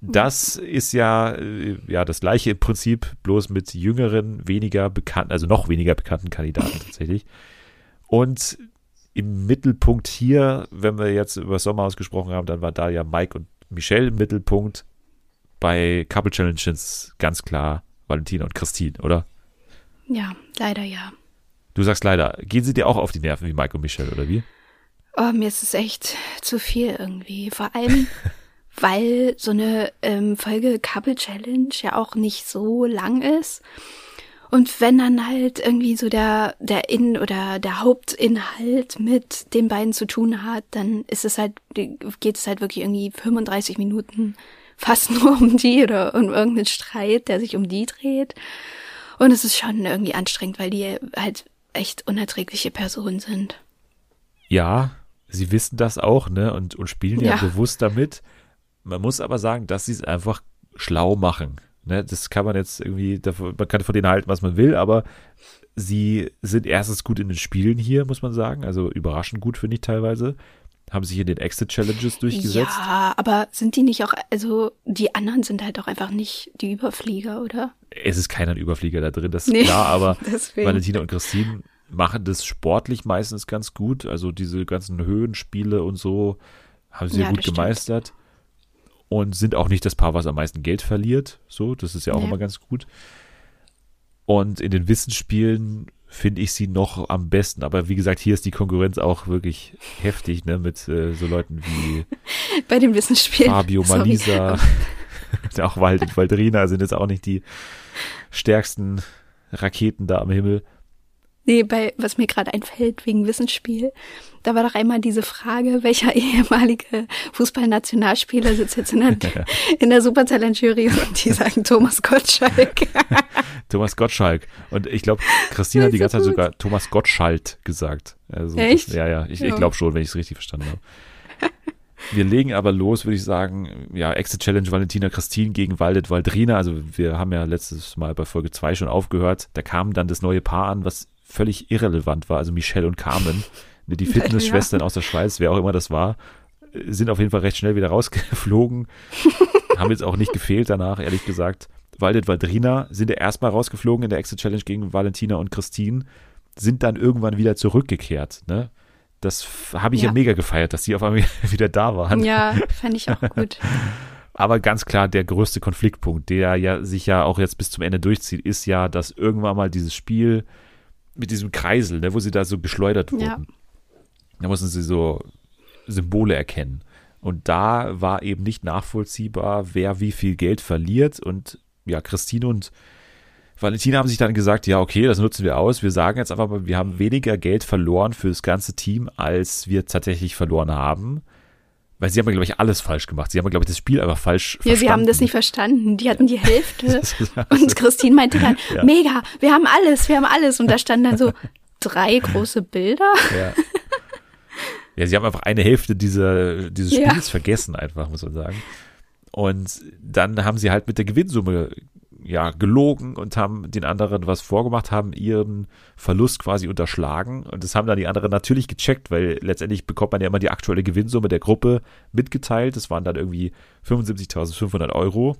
Das ist ja, äh, ja das gleiche im Prinzip, bloß mit jüngeren, weniger bekannten, also noch weniger bekannten Kandidaten tatsächlich. Und im Mittelpunkt hier, wenn wir jetzt über Sommerhaus gesprochen haben, dann war da ja Mike und Michelle im Mittelpunkt. Bei Couple Challenges ganz klar Valentina und Christine, oder? Ja, leider ja. Du sagst leider. Gehen sie dir auch auf die Nerven wie Mike und Michelle, oder wie? Oh, mir ist es echt zu viel irgendwie. Vor allem, weil so eine ähm, Folge Couple Challenge ja auch nicht so lang ist. Und wenn dann halt irgendwie so der, der In- oder der Hauptinhalt mit den beiden zu tun hat, dann ist es halt, geht es halt wirklich irgendwie 35 Minuten fast nur um die oder um irgendeinen Streit, der sich um die dreht. Und es ist schon irgendwie anstrengend, weil die halt echt unerträgliche Personen sind. Ja, sie wissen das auch, ne? Und, und spielen ja, ja bewusst damit. Man muss aber sagen, dass sie es einfach schlau machen. Ne? Das kann man jetzt irgendwie, man kann von denen halten, was man will, aber sie sind erstens gut in den Spielen hier, muss man sagen. Also überraschend gut, finde ich teilweise. Haben sich in den Exit-Challenges durchgesetzt. Ja, aber sind die nicht auch, also die anderen sind halt auch einfach nicht die Überflieger, oder? Es ist keiner Überflieger da drin, das ist nee, klar, aber deswegen. Valentina und Christine machen das sportlich meistens ganz gut. Also diese ganzen Höhenspiele und so haben sie ja, gut gemeistert. Stimmt und sind auch nicht das Paar, was am meisten Geld verliert. So, das ist ja auch ja. immer ganz gut. Und in den Wissensspielen finde ich sie noch am besten. Aber wie gesagt, hier ist die Konkurrenz auch wirklich heftig, ne, mit äh, so Leuten wie bei den Wissensspielen. Fabio Malisa, auch Wald und Waldrina sind jetzt auch nicht die stärksten Raketen da am Himmel. Nee, bei, was mir gerade einfällt, wegen Wissensspiel, da war doch einmal diese Frage, welcher ehemalige Fußballnationalspieler sitzt jetzt in der, in der Supertalent-Jury und die sagen Thomas Gottschalk. Thomas Gottschalk. Und ich glaube, Christina hat die ganze Zeit sogar Thomas Gottschalt gesagt. Also, Echt? Das, ja, ja, ich, ich glaube schon, wenn ich es richtig verstanden habe. Wir legen aber los, würde ich sagen, ja, Exit Challenge Valentina Christine gegen Waldet Waldrina. Also wir haben ja letztes Mal bei Folge 2 schon aufgehört. Da kam dann das neue Paar an, was völlig irrelevant war, also Michelle und Carmen, ne, die Fitnessschwestern ja. aus der Schweiz, wer auch immer das war, sind auf jeden Fall recht schnell wieder rausgeflogen. haben jetzt auch nicht gefehlt danach, ehrlich gesagt. Waldet Waldrina sind ja erstmal rausgeflogen in der Exit Challenge gegen Valentina und Christine, sind dann irgendwann wieder zurückgekehrt. Ne? Das habe ich ja. ja. mega gefeiert, dass sie auf einmal wieder da waren. Ja, fand ich auch gut. Aber ganz klar, der größte Konfliktpunkt, der ja sich ja auch jetzt bis zum Ende durchzieht, ist ja, dass irgendwann mal dieses Spiel mit diesem Kreisel, ne, wo sie da so geschleudert wurden. Ja. Da mussten sie so Symbole erkennen. Und da war eben nicht nachvollziehbar, wer wie viel Geld verliert. Und ja, Christine und Valentina haben sich dann gesagt, ja, okay, das nutzen wir aus. Wir sagen jetzt einfach mal, wir haben weniger Geld verloren für das ganze Team, als wir tatsächlich verloren haben. Weil sie haben, glaube ich, alles falsch gemacht. Sie haben, glaube ich, das Spiel einfach falsch ja, verstanden. Ja, sie haben das nicht verstanden. Die hatten die Hälfte. und Christine meinte dann, ja. mega, wir haben alles, wir haben alles. Und da standen dann so drei große Bilder. Ja. Ja, sie haben einfach eine Hälfte dieser, dieses Spiels vergessen, einfach, muss man sagen. Und dann haben sie halt mit der Gewinnsumme ja, gelogen und haben den anderen was vorgemacht, haben ihren Verlust quasi unterschlagen. Und das haben dann die anderen natürlich gecheckt, weil letztendlich bekommt man ja immer die aktuelle Gewinnsumme der Gruppe mitgeteilt. Das waren dann irgendwie 75.500 Euro.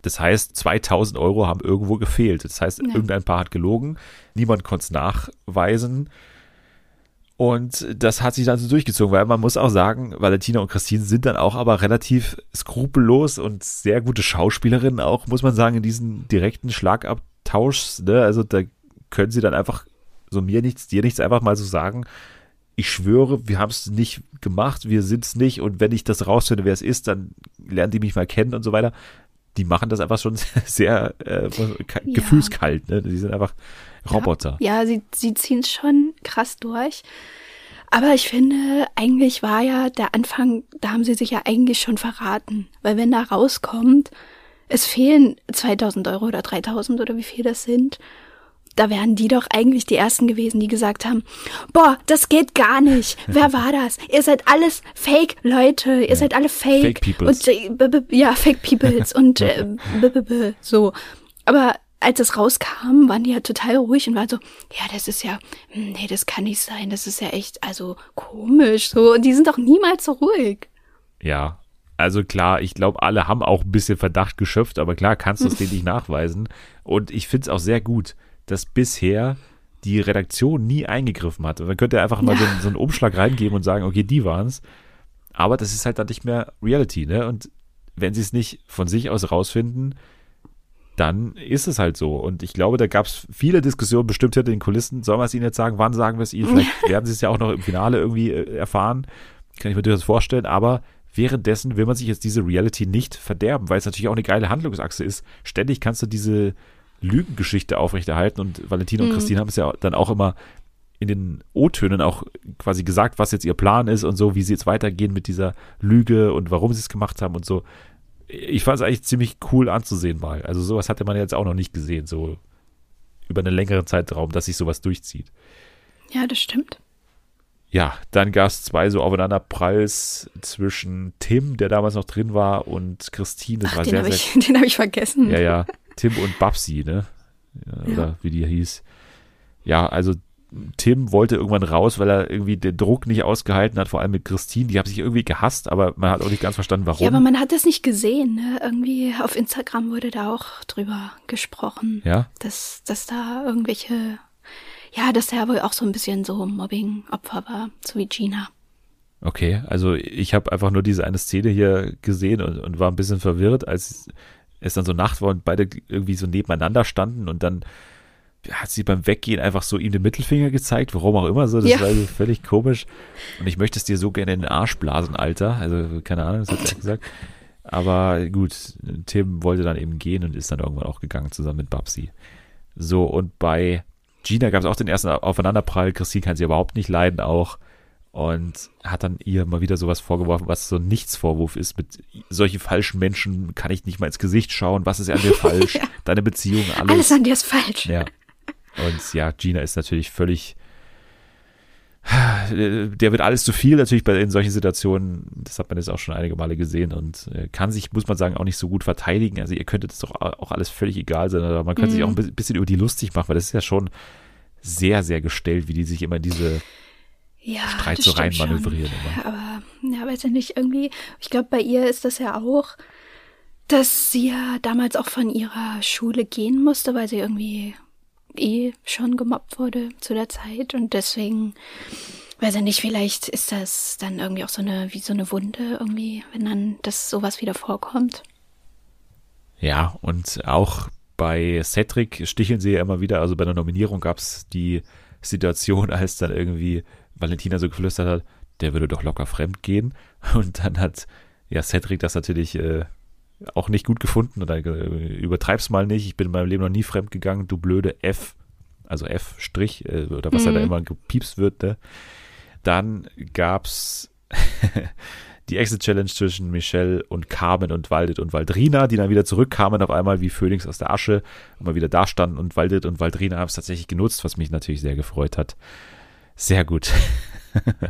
Das heißt, 2000 Euro haben irgendwo gefehlt. Das heißt, ja. irgendein Paar hat gelogen. Niemand konnte es nachweisen. Und das hat sich dann so durchgezogen, weil man muss auch sagen, Valentina und Christine sind dann auch aber relativ skrupellos und sehr gute Schauspielerinnen auch, muss man sagen, in diesen direkten Schlagabtauschs. Ne? Also da können sie dann einfach so mir nichts, dir nichts einfach mal so sagen. Ich schwöre, wir haben es nicht gemacht, wir sind es nicht und wenn ich das rausfinde, wer es ist, dann lernen die mich mal kennen und so weiter. die machen das einfach schon sehr äh, gefühlskalt. Ne? Die sind einfach Roboter. Ja, ja sie, sie ziehen es schon krass durch. Aber ich finde, eigentlich war ja der Anfang, da haben sie sich ja eigentlich schon verraten. Weil wenn da rauskommt, es fehlen 2000 Euro oder 3000 oder wie viel das sind, da wären die doch eigentlich die Ersten gewesen, die gesagt haben, boah, das geht gar nicht. Wer war das? Ihr seid alles Fake-Leute. Ihr ja. seid alle Fake. Fake Peoples. Und, äh, ja, Fake Peoples. und äh, so. Aber als es rauskam, waren die ja total ruhig und waren so, ja, das ist ja, hm, nee, das kann nicht sein. Das ist ja echt, also komisch. So. Und die sind doch niemals so ruhig. Ja, also klar, ich glaube, alle haben auch ein bisschen Verdacht geschöpft, aber klar kannst du es denen nicht nachweisen. Und ich finde es auch sehr gut, dass bisher die Redaktion nie eingegriffen hat. Man könnte einfach mal ja. so, so, einen Umschlag reingeben und sagen, okay, die waren es. Aber das ist halt dann nicht mehr Reality, ne? Und wenn sie es nicht von sich aus rausfinden, dann ist es halt so. Und ich glaube, da gab es viele Diskussionen bestimmt hinter den Kulissen. Sollen wir es ihnen jetzt sagen? Wann sagen wir es ihnen? Vielleicht werden sie es ja auch noch im Finale irgendwie äh, erfahren. Kann ich mir durchaus vorstellen. Aber währenddessen will man sich jetzt diese Reality nicht verderben, weil es natürlich auch eine geile Handlungsachse ist. Ständig kannst du diese Lügengeschichte aufrechterhalten und Valentina mhm. und Christine haben es ja dann auch immer in den O-Tönen auch quasi gesagt, was jetzt ihr Plan ist und so, wie sie jetzt weitergehen mit dieser Lüge und warum sie es gemacht haben und so. Ich fand es eigentlich ziemlich cool anzusehen mal. Also sowas hatte man jetzt auch noch nicht gesehen, so über einen längeren Zeitraum, dass sich sowas durchzieht. Ja, das stimmt. Ja, dann gab es zwei so Aufeinanderpralls zwischen Tim, der damals noch drin war, und Christine. Das Ach, war den sehr, habe ich, hab ich vergessen. Ja, ja. Tim und Babsi, ne? Ja, oder ja. wie die hieß. Ja, also Tim wollte irgendwann raus, weil er irgendwie den Druck nicht ausgehalten hat, vor allem mit Christine. Die haben sich irgendwie gehasst, aber man hat auch nicht ganz verstanden, warum. Ja, aber man hat das nicht gesehen. Ne? Irgendwie auf Instagram wurde da auch drüber gesprochen. Ja. Dass, dass da irgendwelche, ja, dass er wohl auch so ein bisschen so Mobbing-Opfer war, so wie Gina. Okay, also ich habe einfach nur diese eine Szene hier gesehen und, und war ein bisschen verwirrt, als es dann so Nacht war und beide irgendwie so nebeneinander standen und dann hat sie beim Weggehen einfach so ihm den Mittelfinger gezeigt, warum auch immer so, das ja. war so völlig komisch. Und ich möchte es dir so gerne in den Arsch blasen, Alter. Also, keine Ahnung, das hat er gesagt. Aber gut, Tim wollte dann eben gehen und ist dann irgendwann auch gegangen zusammen mit Babsi. So, und bei Gina gab es auch den ersten Aufeinanderprall. Christine kann sie überhaupt nicht leiden auch und hat dann ihr mal wieder sowas vorgeworfen, was so ein Nichtsvorwurf ist. Mit solchen falschen Menschen kann ich nicht mal ins Gesicht schauen. Was ist an dir falsch? ja. Deine Beziehung, alles. Alles an dir ist falsch. Ja. Und ja, Gina ist natürlich völlig. Der wird alles zu viel natürlich bei in solchen Situationen. Das hat man jetzt auch schon einige Male gesehen und äh, kann sich, muss man sagen, auch nicht so gut verteidigen. Also ihr könntet das doch auch alles völlig egal sein. Aber man könnte mhm. sich auch ein bisschen über die lustig machen, weil das ist ja schon sehr, sehr gestellt, wie die sich immer diese ja, Streit so rein manövrieren. Immer. Aber, ja, weiß ich nicht, irgendwie, ich glaube, bei ihr ist das ja auch, dass sie ja damals auch von ihrer Schule gehen musste, weil sie irgendwie eh schon gemobbt wurde zu der Zeit und deswegen, weiß ich nicht, vielleicht ist das dann irgendwie auch so eine, wie so eine Wunde irgendwie, wenn dann das sowas wieder vorkommt. Ja, und auch bei Cedric sticheln sie ja immer wieder, also bei der Nominierung gab es die Situation, als dann irgendwie Valentina so geflüstert hat, der würde doch locker fremd gehen. Und dann hat ja Cedric das natürlich äh, auch nicht gut gefunden und dann äh, übertreib's mal nicht, ich bin in meinem Leben noch nie fremd gegangen, du blöde F, also F Strich, äh, oder was mhm. da immer gepiepst wird, ne? Dann gab's die Exit-Challenge zwischen Michelle und Carmen und Waldit und Waldrina, die dann wieder zurückkamen auf einmal wie Phönix aus der Asche und mal wieder da standen und Waldit und Waldrina haben es tatsächlich genutzt, was mich natürlich sehr gefreut hat. Sehr gut.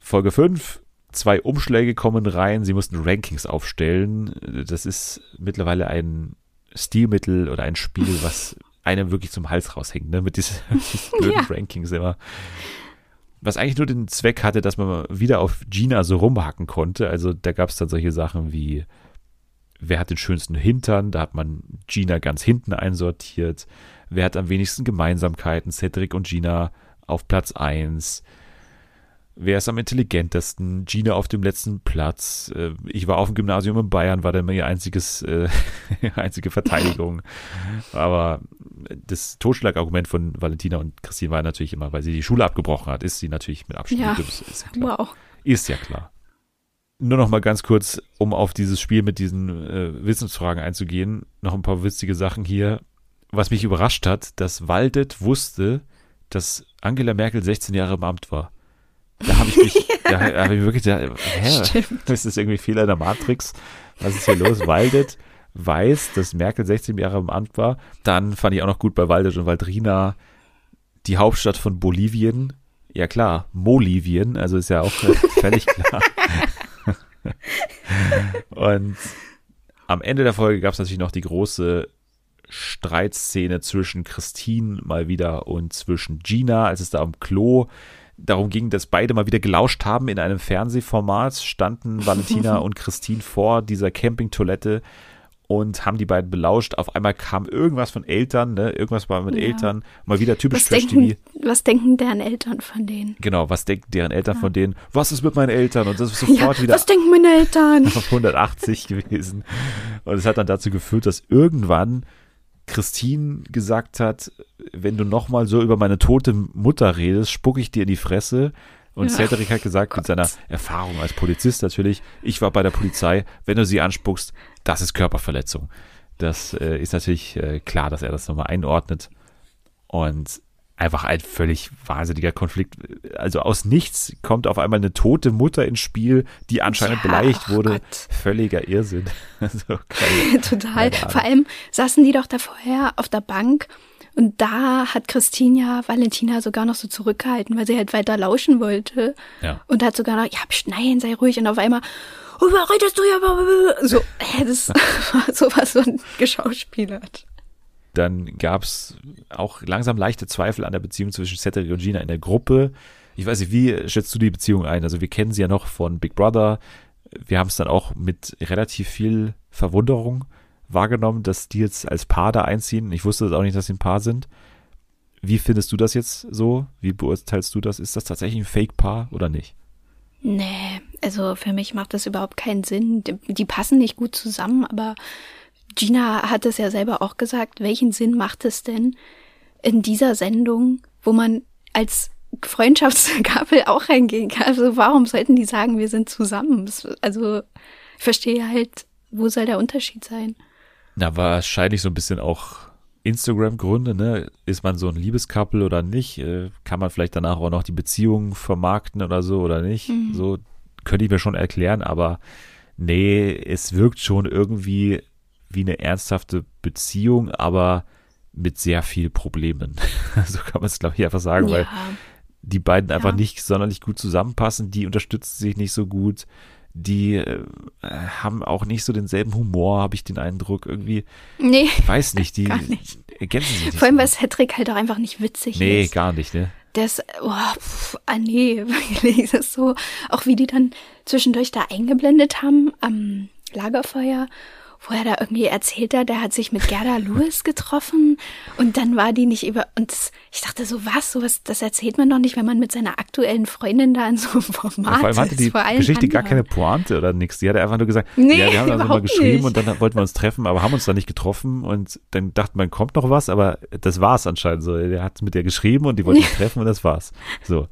Folge 5. Zwei Umschläge kommen rein. Sie mussten Rankings aufstellen. Das ist mittlerweile ein Stilmittel oder ein Spiel, was einem wirklich zum Hals raushängt, ne? Mit diesen, diesen blöden ja. Rankings immer. Was eigentlich nur den Zweck hatte, dass man wieder auf Gina so rumhacken konnte. Also da gab es dann solche Sachen wie, wer hat den schönsten Hintern? Da hat man Gina ganz hinten einsortiert. Wer hat am wenigsten Gemeinsamkeiten? Cedric und Gina auf Platz 1. Wer ist am intelligentesten? Gina auf dem letzten Platz. Äh, ich war auf dem Gymnasium in Bayern, war dann ihr einziges, äh, einzige Verteidigung. Aber das Totschlagargument von Valentina und Christine war natürlich immer, weil sie die Schule abgebrochen hat, ist sie natürlich mit Abstand ja. die Ist ja klar. Wow. Ist ja klar. nur noch mal ganz kurz, um auf dieses Spiel mit diesen äh, Wissensfragen einzugehen, noch ein paar witzige Sachen hier. Was mich überrascht hat, dass Waldet wusste, dass Angela Merkel 16 Jahre im Amt war. Da habe ich mich, da habe ich wirklich gedacht, hä, Stimmt. ist das irgendwie Fehler in der Matrix? Was ist hier los? Waldet weiß, dass Merkel 16 Jahre im Amt war. Dann fand ich auch noch gut bei Waldet und Waldrina die Hauptstadt von Bolivien. Ja klar, Molivien, also ist ja auch völlig klar. und am Ende der Folge gab es natürlich noch die große Streitszene zwischen Christine mal wieder und zwischen Gina, als es da am Klo darum ging, dass beide mal wieder gelauscht haben in einem Fernsehformat, standen Valentina und Christine vor dieser Campingtoilette und haben die beiden belauscht. Auf einmal kam irgendwas von Eltern, ne? Irgendwas war mit ja. Eltern. Mal wieder typisch was denken, was denken deren Eltern von denen? Genau, was denken deren Eltern ja. von denen? Was ist mit meinen Eltern? Und das ist sofort ja, wieder. Was denken meine Eltern? Auf 180 gewesen. Und es hat dann dazu geführt, dass irgendwann Christine gesagt hat, wenn du nochmal so über meine tote Mutter redest, spucke ich dir in die Fresse. Und ja. Cedric hat gesagt, mit seiner Erfahrung als Polizist natürlich, ich war bei der Polizei, wenn du sie anspuckst, das ist Körperverletzung. Das äh, ist natürlich äh, klar, dass er das nochmal einordnet. Und einfach ein völlig wahnsinniger Konflikt. Also aus nichts kommt auf einmal eine tote Mutter ins Spiel, die anscheinend ja, beleidigt wurde. Gott. Völliger Irrsinn. so, Total. Vor allem saßen die doch da vorher auf der Bank und da hat Christine ja Valentina sogar noch so zurückgehalten, weil sie halt weiter lauschen wollte. Ja. Und hat sogar noch, ja, schneien, sei ruhig. Und auf einmal, oh, redest du ja, so, das war sowas so geschauspielert. Dann gab es auch langsam leichte Zweifel an der Beziehung zwischen Cedric und Gina in der Gruppe. Ich weiß nicht, wie schätzt du die Beziehung ein? Also wir kennen sie ja noch von Big Brother. Wir haben es dann auch mit relativ viel Verwunderung wahrgenommen, dass die jetzt als Paar da einziehen. Ich wusste auch nicht, dass sie ein Paar sind. Wie findest du das jetzt so? Wie beurteilst du das? Ist das tatsächlich ein Fake-Paar oder nicht? Nee, also für mich macht das überhaupt keinen Sinn. Die, die passen nicht gut zusammen, aber Gina hat es ja selber auch gesagt, welchen Sinn macht es denn in dieser Sendung, wo man als Freundschaftskappel auch reingehen kann? Also warum sollten die sagen, wir sind zusammen? Also ich verstehe halt, wo soll der Unterschied sein? Na, wahrscheinlich so ein bisschen auch Instagram-Gründe, ne? Ist man so ein Liebescouple oder nicht? Äh, kann man vielleicht danach auch noch die Beziehung vermarkten oder so oder nicht? Mhm. So könnte ich mir schon erklären, aber nee, es wirkt schon irgendwie wie eine ernsthafte Beziehung, aber mit sehr viel Problemen. so kann man es, glaube ich, einfach sagen, ja. weil die beiden ja. einfach nicht sonderlich gut zusammenpassen, die unterstützen sich nicht so gut, die äh, haben auch nicht so denselben Humor, habe ich den Eindruck. Irgendwie, nee, ich weiß nicht, die nicht. ergänzen sich nicht. Vor allem, so. weil Cedric halt auch einfach nicht witzig nee, ist. Nee, gar nicht, ne? Das, oh, pf, ah nee, wirklich, das ist so, auch wie die dann zwischendurch da eingeblendet haben am Lagerfeuer wo er da irgendwie erzählt hat, der hat sich mit Gerda Lewis getroffen und dann war die nicht über und ich dachte so was, sowas, das erzählt man doch nicht, wenn man mit seiner aktuellen Freundin da in so einem Format ja, vor allem hatte die Geschichte gar keine Pointe oder nichts. Die hat einfach nur gesagt, nee, ja, wir haben dann mal geschrieben nicht. und dann wollten wir uns treffen, aber haben uns dann nicht getroffen und dann dachte man, kommt noch was, aber das war es anscheinend so. Der hat mit der geschrieben und die wollten sich treffen und das war's. So.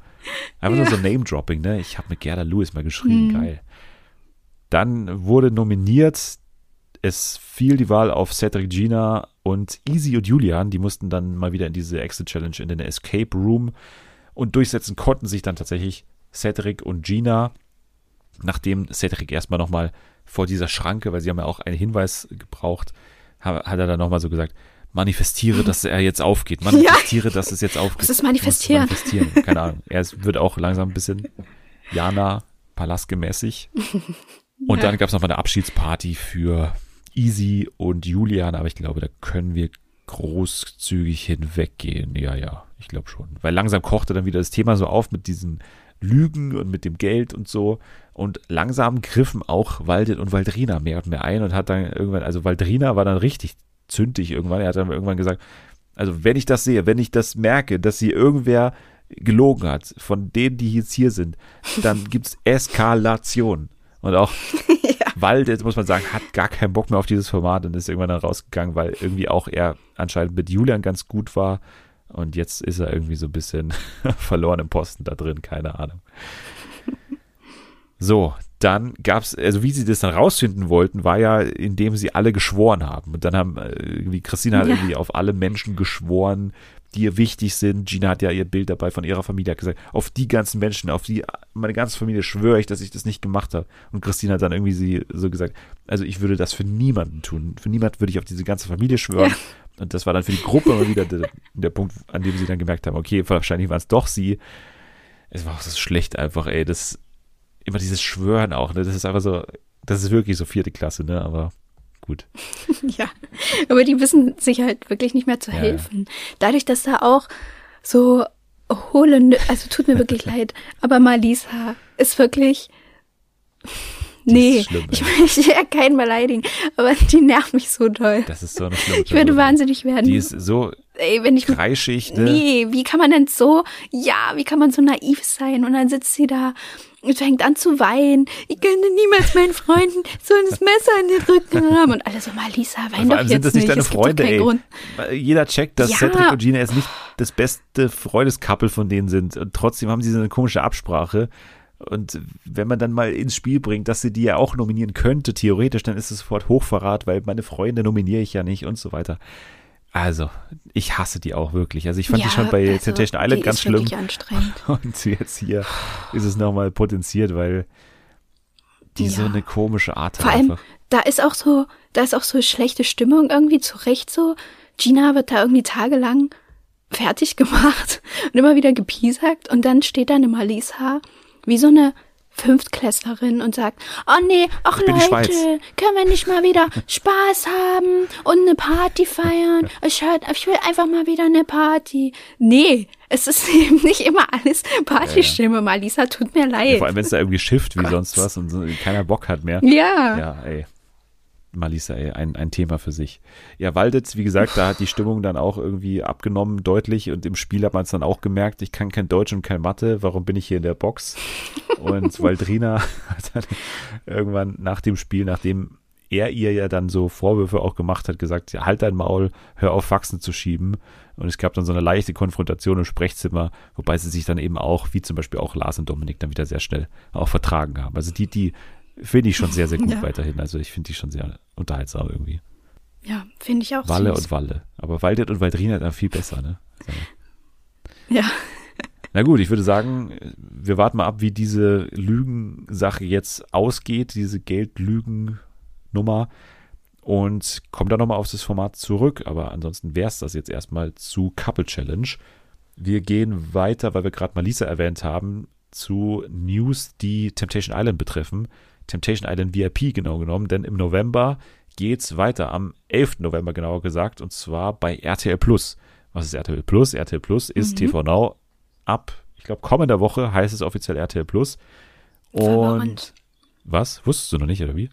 Einfach ja. nur so Name-Dropping, ne? Ich habe mit Gerda Lewis mal geschrieben, mhm. geil. Dann wurde nominiert es fiel die Wahl auf Cedric Gina und Easy und Julian. Die mussten dann mal wieder in diese Exit Challenge in den Escape Room und durchsetzen konnten sich dann tatsächlich Cedric und Gina, nachdem Cedric erstmal nochmal vor dieser Schranke, weil sie haben ja auch einen Hinweis gebraucht, hat er dann nochmal so gesagt, manifestiere, dass er jetzt aufgeht. Manifestiere, ja. dass es jetzt aufgeht. Was ist manifestieren? manifestieren. Keine Ahnung. Er wird auch langsam ein bisschen Jana Palaske-mäßig. Und ja. dann gab es noch mal eine Abschiedsparty für Easy und Julian, aber ich glaube, da können wir großzügig hinweggehen. Ja, ja, ich glaube schon. Weil langsam kochte dann wieder das Thema so auf mit diesen Lügen und mit dem Geld und so. Und langsam griffen auch Waldet und Waldrina mehr und mehr ein und hat dann irgendwann, also Waldrina war dann richtig zündig irgendwann. Er hat dann irgendwann gesagt, also wenn ich das sehe, wenn ich das merke, dass sie irgendwer gelogen hat, von denen, die jetzt hier sind, dann gibt's Eskalation. Und auch Wald, jetzt muss man sagen, hat gar keinen Bock mehr auf dieses Format und ist irgendwann dann rausgegangen, weil irgendwie auch er anscheinend mit Julian ganz gut war. Und jetzt ist er irgendwie so ein bisschen verloren im Posten da drin, keine Ahnung. So, dann gab's, also wie sie das dann rausfinden wollten, war ja, indem sie alle geschworen haben. Und dann haben äh, irgendwie Christina hat Ja. irgendwie auf alle Menschen geschworen, die ihr wichtig sind. Gina hat ja ihr Bild dabei von ihrer Familie gesagt, auf die ganzen Menschen, auf die meine ganze Familie schwöre ich, dass ich das nicht gemacht habe. Und Christina hat dann irgendwie sie so gesagt, also ich würde das für niemanden tun. Für niemanden würde ich auf diese ganze Familie schwören. Ja. Und das war dann für die Gruppe immer wieder der, der Punkt, an dem sie dann gemerkt haben, okay, wahrscheinlich waren es doch sie. Es war auch so schlecht einfach, ey. Das, immer dieses Schwören auch, ne? Das ist einfach so, das ist wirklich so vierte Klasse, ne? Aber gut. Ja, aber die wissen sich halt wirklich nicht mehr zu Ja, helfen. Dadurch, dass da auch so hohle, also tut mir wirklich leid, aber Malisa ist wirklich, nee, schlimm, ich möchte ja keinen beleidigen, aber die nervt mich so doll. Das ist so eine schlimme Ich würde wahnsinnig werden. Die ist so Ey, wenn ich kreischig, ne? Nee, wie kann man denn so, ja, wie kann man so naiv sein? Und dann sitzt sie da fängt an zu weinen. Ich könnte niemals meinen Freunden so ein Messer in den Rücken haben. Und alle so, Malisa, wein Vor doch jetzt sind das nicht deine es Freunde, ey. Grund. Jeder checkt, dass Ja. Cedric und Gina jetzt nicht das beste Freundescouple von denen sind. Und trotzdem haben sie so eine komische Absprache. Und wenn man dann mal ins Spiel bringt, dass sie die ja auch nominieren könnte, theoretisch, dann ist es sofort Hochverrat, weil meine Freunde nominiere ich ja nicht und so weiter. Also, ich hasse die auch wirklich. Also ich fand die schon bei also, Temptation Island ganz ist schlimm. wirklich anstrengend. Und jetzt hier ist es nochmal potenziert, weil die so Ja. eine komische Art Vor hat allem, einfach. da ist auch so, da ist auch so schlechte Stimmung irgendwie zu Recht so. Gina wird da irgendwie tagelang fertig gemacht und immer wieder gepiesackt und dann steht da eine Malisa wie so eine Fünftklässlerin und sagt, oh nee, ach. Leute, können wir nicht mal wieder Spaß haben und eine Party feiern? Ich, hör, ich will einfach mal wieder eine Party. Nee, es ist eben nicht immer alles Partystimme, Malisa, tut mir Ja, leid. vor allem, wenn es da irgendwie schifft wie sonst was und keiner Bock hat mehr. ja. Ja, ey. Malisa, ey, ein, ein Thema für sich. Ja, Walditz, wie gesagt, da hat die Stimmung dann auch irgendwie abgenommen, deutlich. Und im Spiel hat man es dann auch gemerkt, ich kann kein Deutsch und kein Mathe, warum bin ich hier in der Box? Und Waldrina hat dann irgendwann nach dem Spiel, nachdem er ihr ja dann so Vorwürfe auch gemacht hat, gesagt, ja, halt dein Maul, hör auf, Faxen zu schieben. Und es gab dann so eine leichte Konfrontation im Sprechzimmer, wobei sie sich dann eben auch, wie zum Beispiel auch Lars und Dominik, dann wieder sehr schnell auch vertragen haben. Also die, die finde ich schon sehr, sehr gut Ja. weiterhin. Also ich finde die schon sehr unterhaltsam irgendwie. Ja, finde ich auch Walle süß. und Walle. Aber Waldet und Waldrina dann viel besser, ne? Ja. Na gut, ich würde sagen, wir warten mal ab, wie diese Lügensache jetzt ausgeht, diese Geldlügennummer und kommen dann nochmal auf das Format zurück. Aber ansonsten wäre es das jetzt erstmal zu Couple Challenge. Wir gehen weiter, weil wir gerade mal Lisa erwähnt haben, zu News, die Temptation Island betreffen. Temptation Island VIP genau genommen, denn im November geht's weiter, am 11. November genauer gesagt, und zwar bei RTL Plus. Was ist RTL Plus? RTL Plus ist Mhm. TV Now ab, ich glaube, kommender Woche heißt es offiziell RTL Plus. Und Verwirrend. was? Wusstest du noch nicht, oder wie?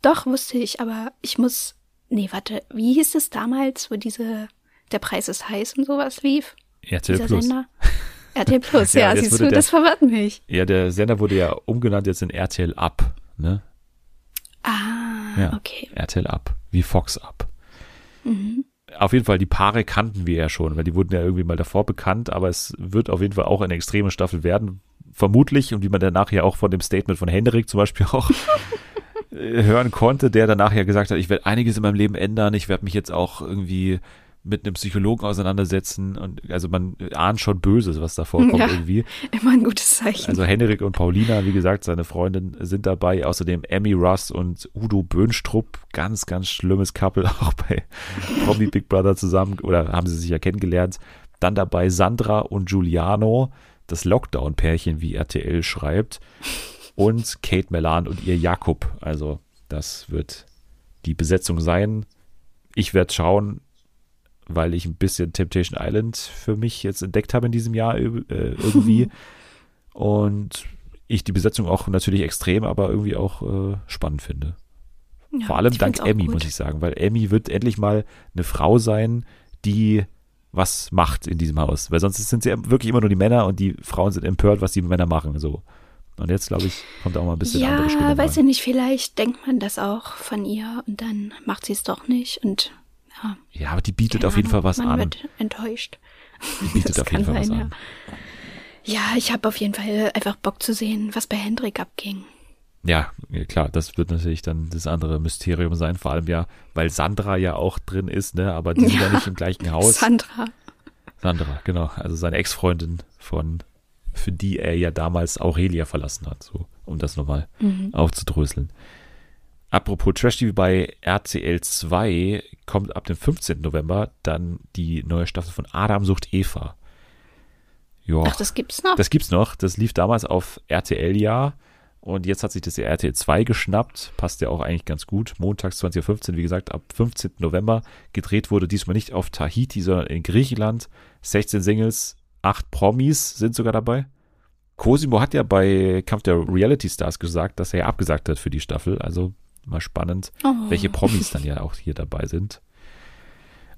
Doch, wusste ich, aber ich muss. Nee, warte, wie hieß es damals, wo diese Der Preis ist heiß und sowas lief? RTL Dieser Plus. Sender? RTL Plus, Ja, ja, siehst du, der- das verwirrt mich. Ja, der Sender wurde ja umgenannt jetzt in RTL Up, ne? Ah, Ja. okay. RTL Up, wie Fox Up. Mhm. Auf jeden Fall, die Paare kannten wir ja schon, weil die wurden ja irgendwie mal davor bekannt, aber es wird auf jeden Fall auch eine extreme Staffel werden, vermutlich, und wie man danach ja auch von dem Statement von Henrik zum Beispiel auch hören konnte, der danach ja gesagt hat, ich werde einiges in meinem Leben ändern, ich werde mich jetzt auch irgendwie mit einem Psychologen auseinandersetzen und also man ahnt schon Böses, was da vorkommt Ja. irgendwie. Immer ein gutes Zeichen. Also Henrik und Paulina, wie gesagt, seine Freundin sind dabei. Außerdem Emmy Russ und Udo Böhnstrup. Ganz, ganz schlimmes Couple, auch bei Promi Big Brother zusammen. Oder haben sie sich ja kennengelernt. Dann dabei Sandra und Giuliano, das Lockdown-Pärchen, wie RTL schreibt. Und Kate Melan und ihr Jakob. Also das wird die Besetzung sein. Ich werde schauen, weil ich ein bisschen Temptation Island für mich jetzt entdeckt habe in diesem Jahr äh, irgendwie. Und ich die Besetzung auch natürlich extrem, aber irgendwie auch äh, spannend finde. Ja, Vor allem dank Emmy, gut. muss ich sagen, weil Emmy wird endlich mal eine Frau sein, die was macht in diesem Haus. Weil sonst sind sie ja wirklich immer nur die Männer und die Frauen sind empört, was die Männer machen. So. Und jetzt, glaube ich, kommt auch mal ein bisschen andere Stimmung. Ja, weiß ich nicht, vielleicht denkt man das auch von ihr und dann macht sie es doch nicht und ja. Ja, aber die bietet keine auf jeden Fall Ahnung, was man an. wird enttäuscht. Die bietet Das auf jeden Fall was sein, an. Ja, ich habe auf jeden Fall einfach Bock zu sehen, was bei Hendrik abging. Ja, klar, das wird natürlich dann das andere Mysterium sein, vor allem ja, weil Sandra ja auch drin ist, ne, aber die sind ja nicht im gleichen Haus. Sandra. Sandra, genau, also seine Ex-Freundin von, für die er ja damals Aurelia verlassen hat, so, um das nochmal mhm. aufzudröseln. Apropos Trash TV bei RCL 2 kommt ab dem 15. November dann die neue Staffel von Adam sucht Eva. Ja. Ach, das gibt's noch? Das gibt's noch. Das lief damals auf RTL ja. Und jetzt hat sich das RTL 2 geschnappt. Passt ja auch eigentlich ganz gut. Montags 2015, wie gesagt, ab 15. November. Gedreht wurde diesmal nicht auf Tahiti, sondern in Griechenland. 16 Singles, 8 Promis sind sogar dabei. Cosimo hat ja bei Kampf der Reality Stars gesagt, dass er ja abgesagt hat für die Staffel. Also mal spannend, oh. welche Promis dann ja auch hier dabei sind.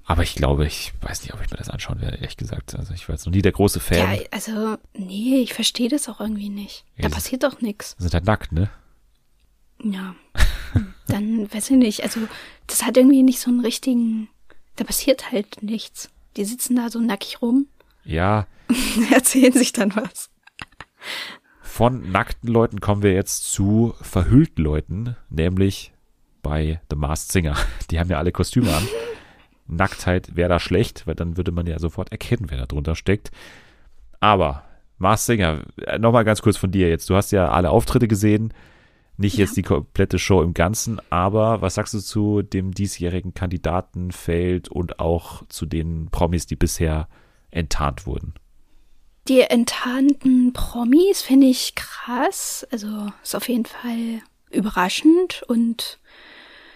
Aber ich glaube, ich weiß nicht, ob ich mir das anschauen werde, ehrlich gesagt. Also ich war jetzt noch nie der große Fan. Ja, also, nee, ich verstehe das auch irgendwie nicht. Ja, da passiert doch nichts. Sind halt nackt, ne? Ja. Dann weiß ich nicht. Also, das hat irgendwie nicht so einen richtigen. Da passiert halt nichts. Die sitzen da so nackig rum. Ja. Erzählen sich dann was. Von nackten Leuten kommen wir jetzt zu verhüllten Leuten, nämlich bei The Masked Singer. Die haben ja alle Kostüme an. Nacktheit wäre da schlecht, weil dann würde man ja sofort erkennen, wer da drunter steckt. Aber, Mars Singer, äh, nochmal ganz kurz von dir jetzt. Du hast ja alle Auftritte gesehen, nicht ja. jetzt die komplette Show im Ganzen, aber was sagst du zu dem diesjährigen Kandidatenfeld und auch zu den Promis, die bisher enttarnt wurden? Die enttarnten Promis finde ich krass. Also ist auf jeden Fall überraschend und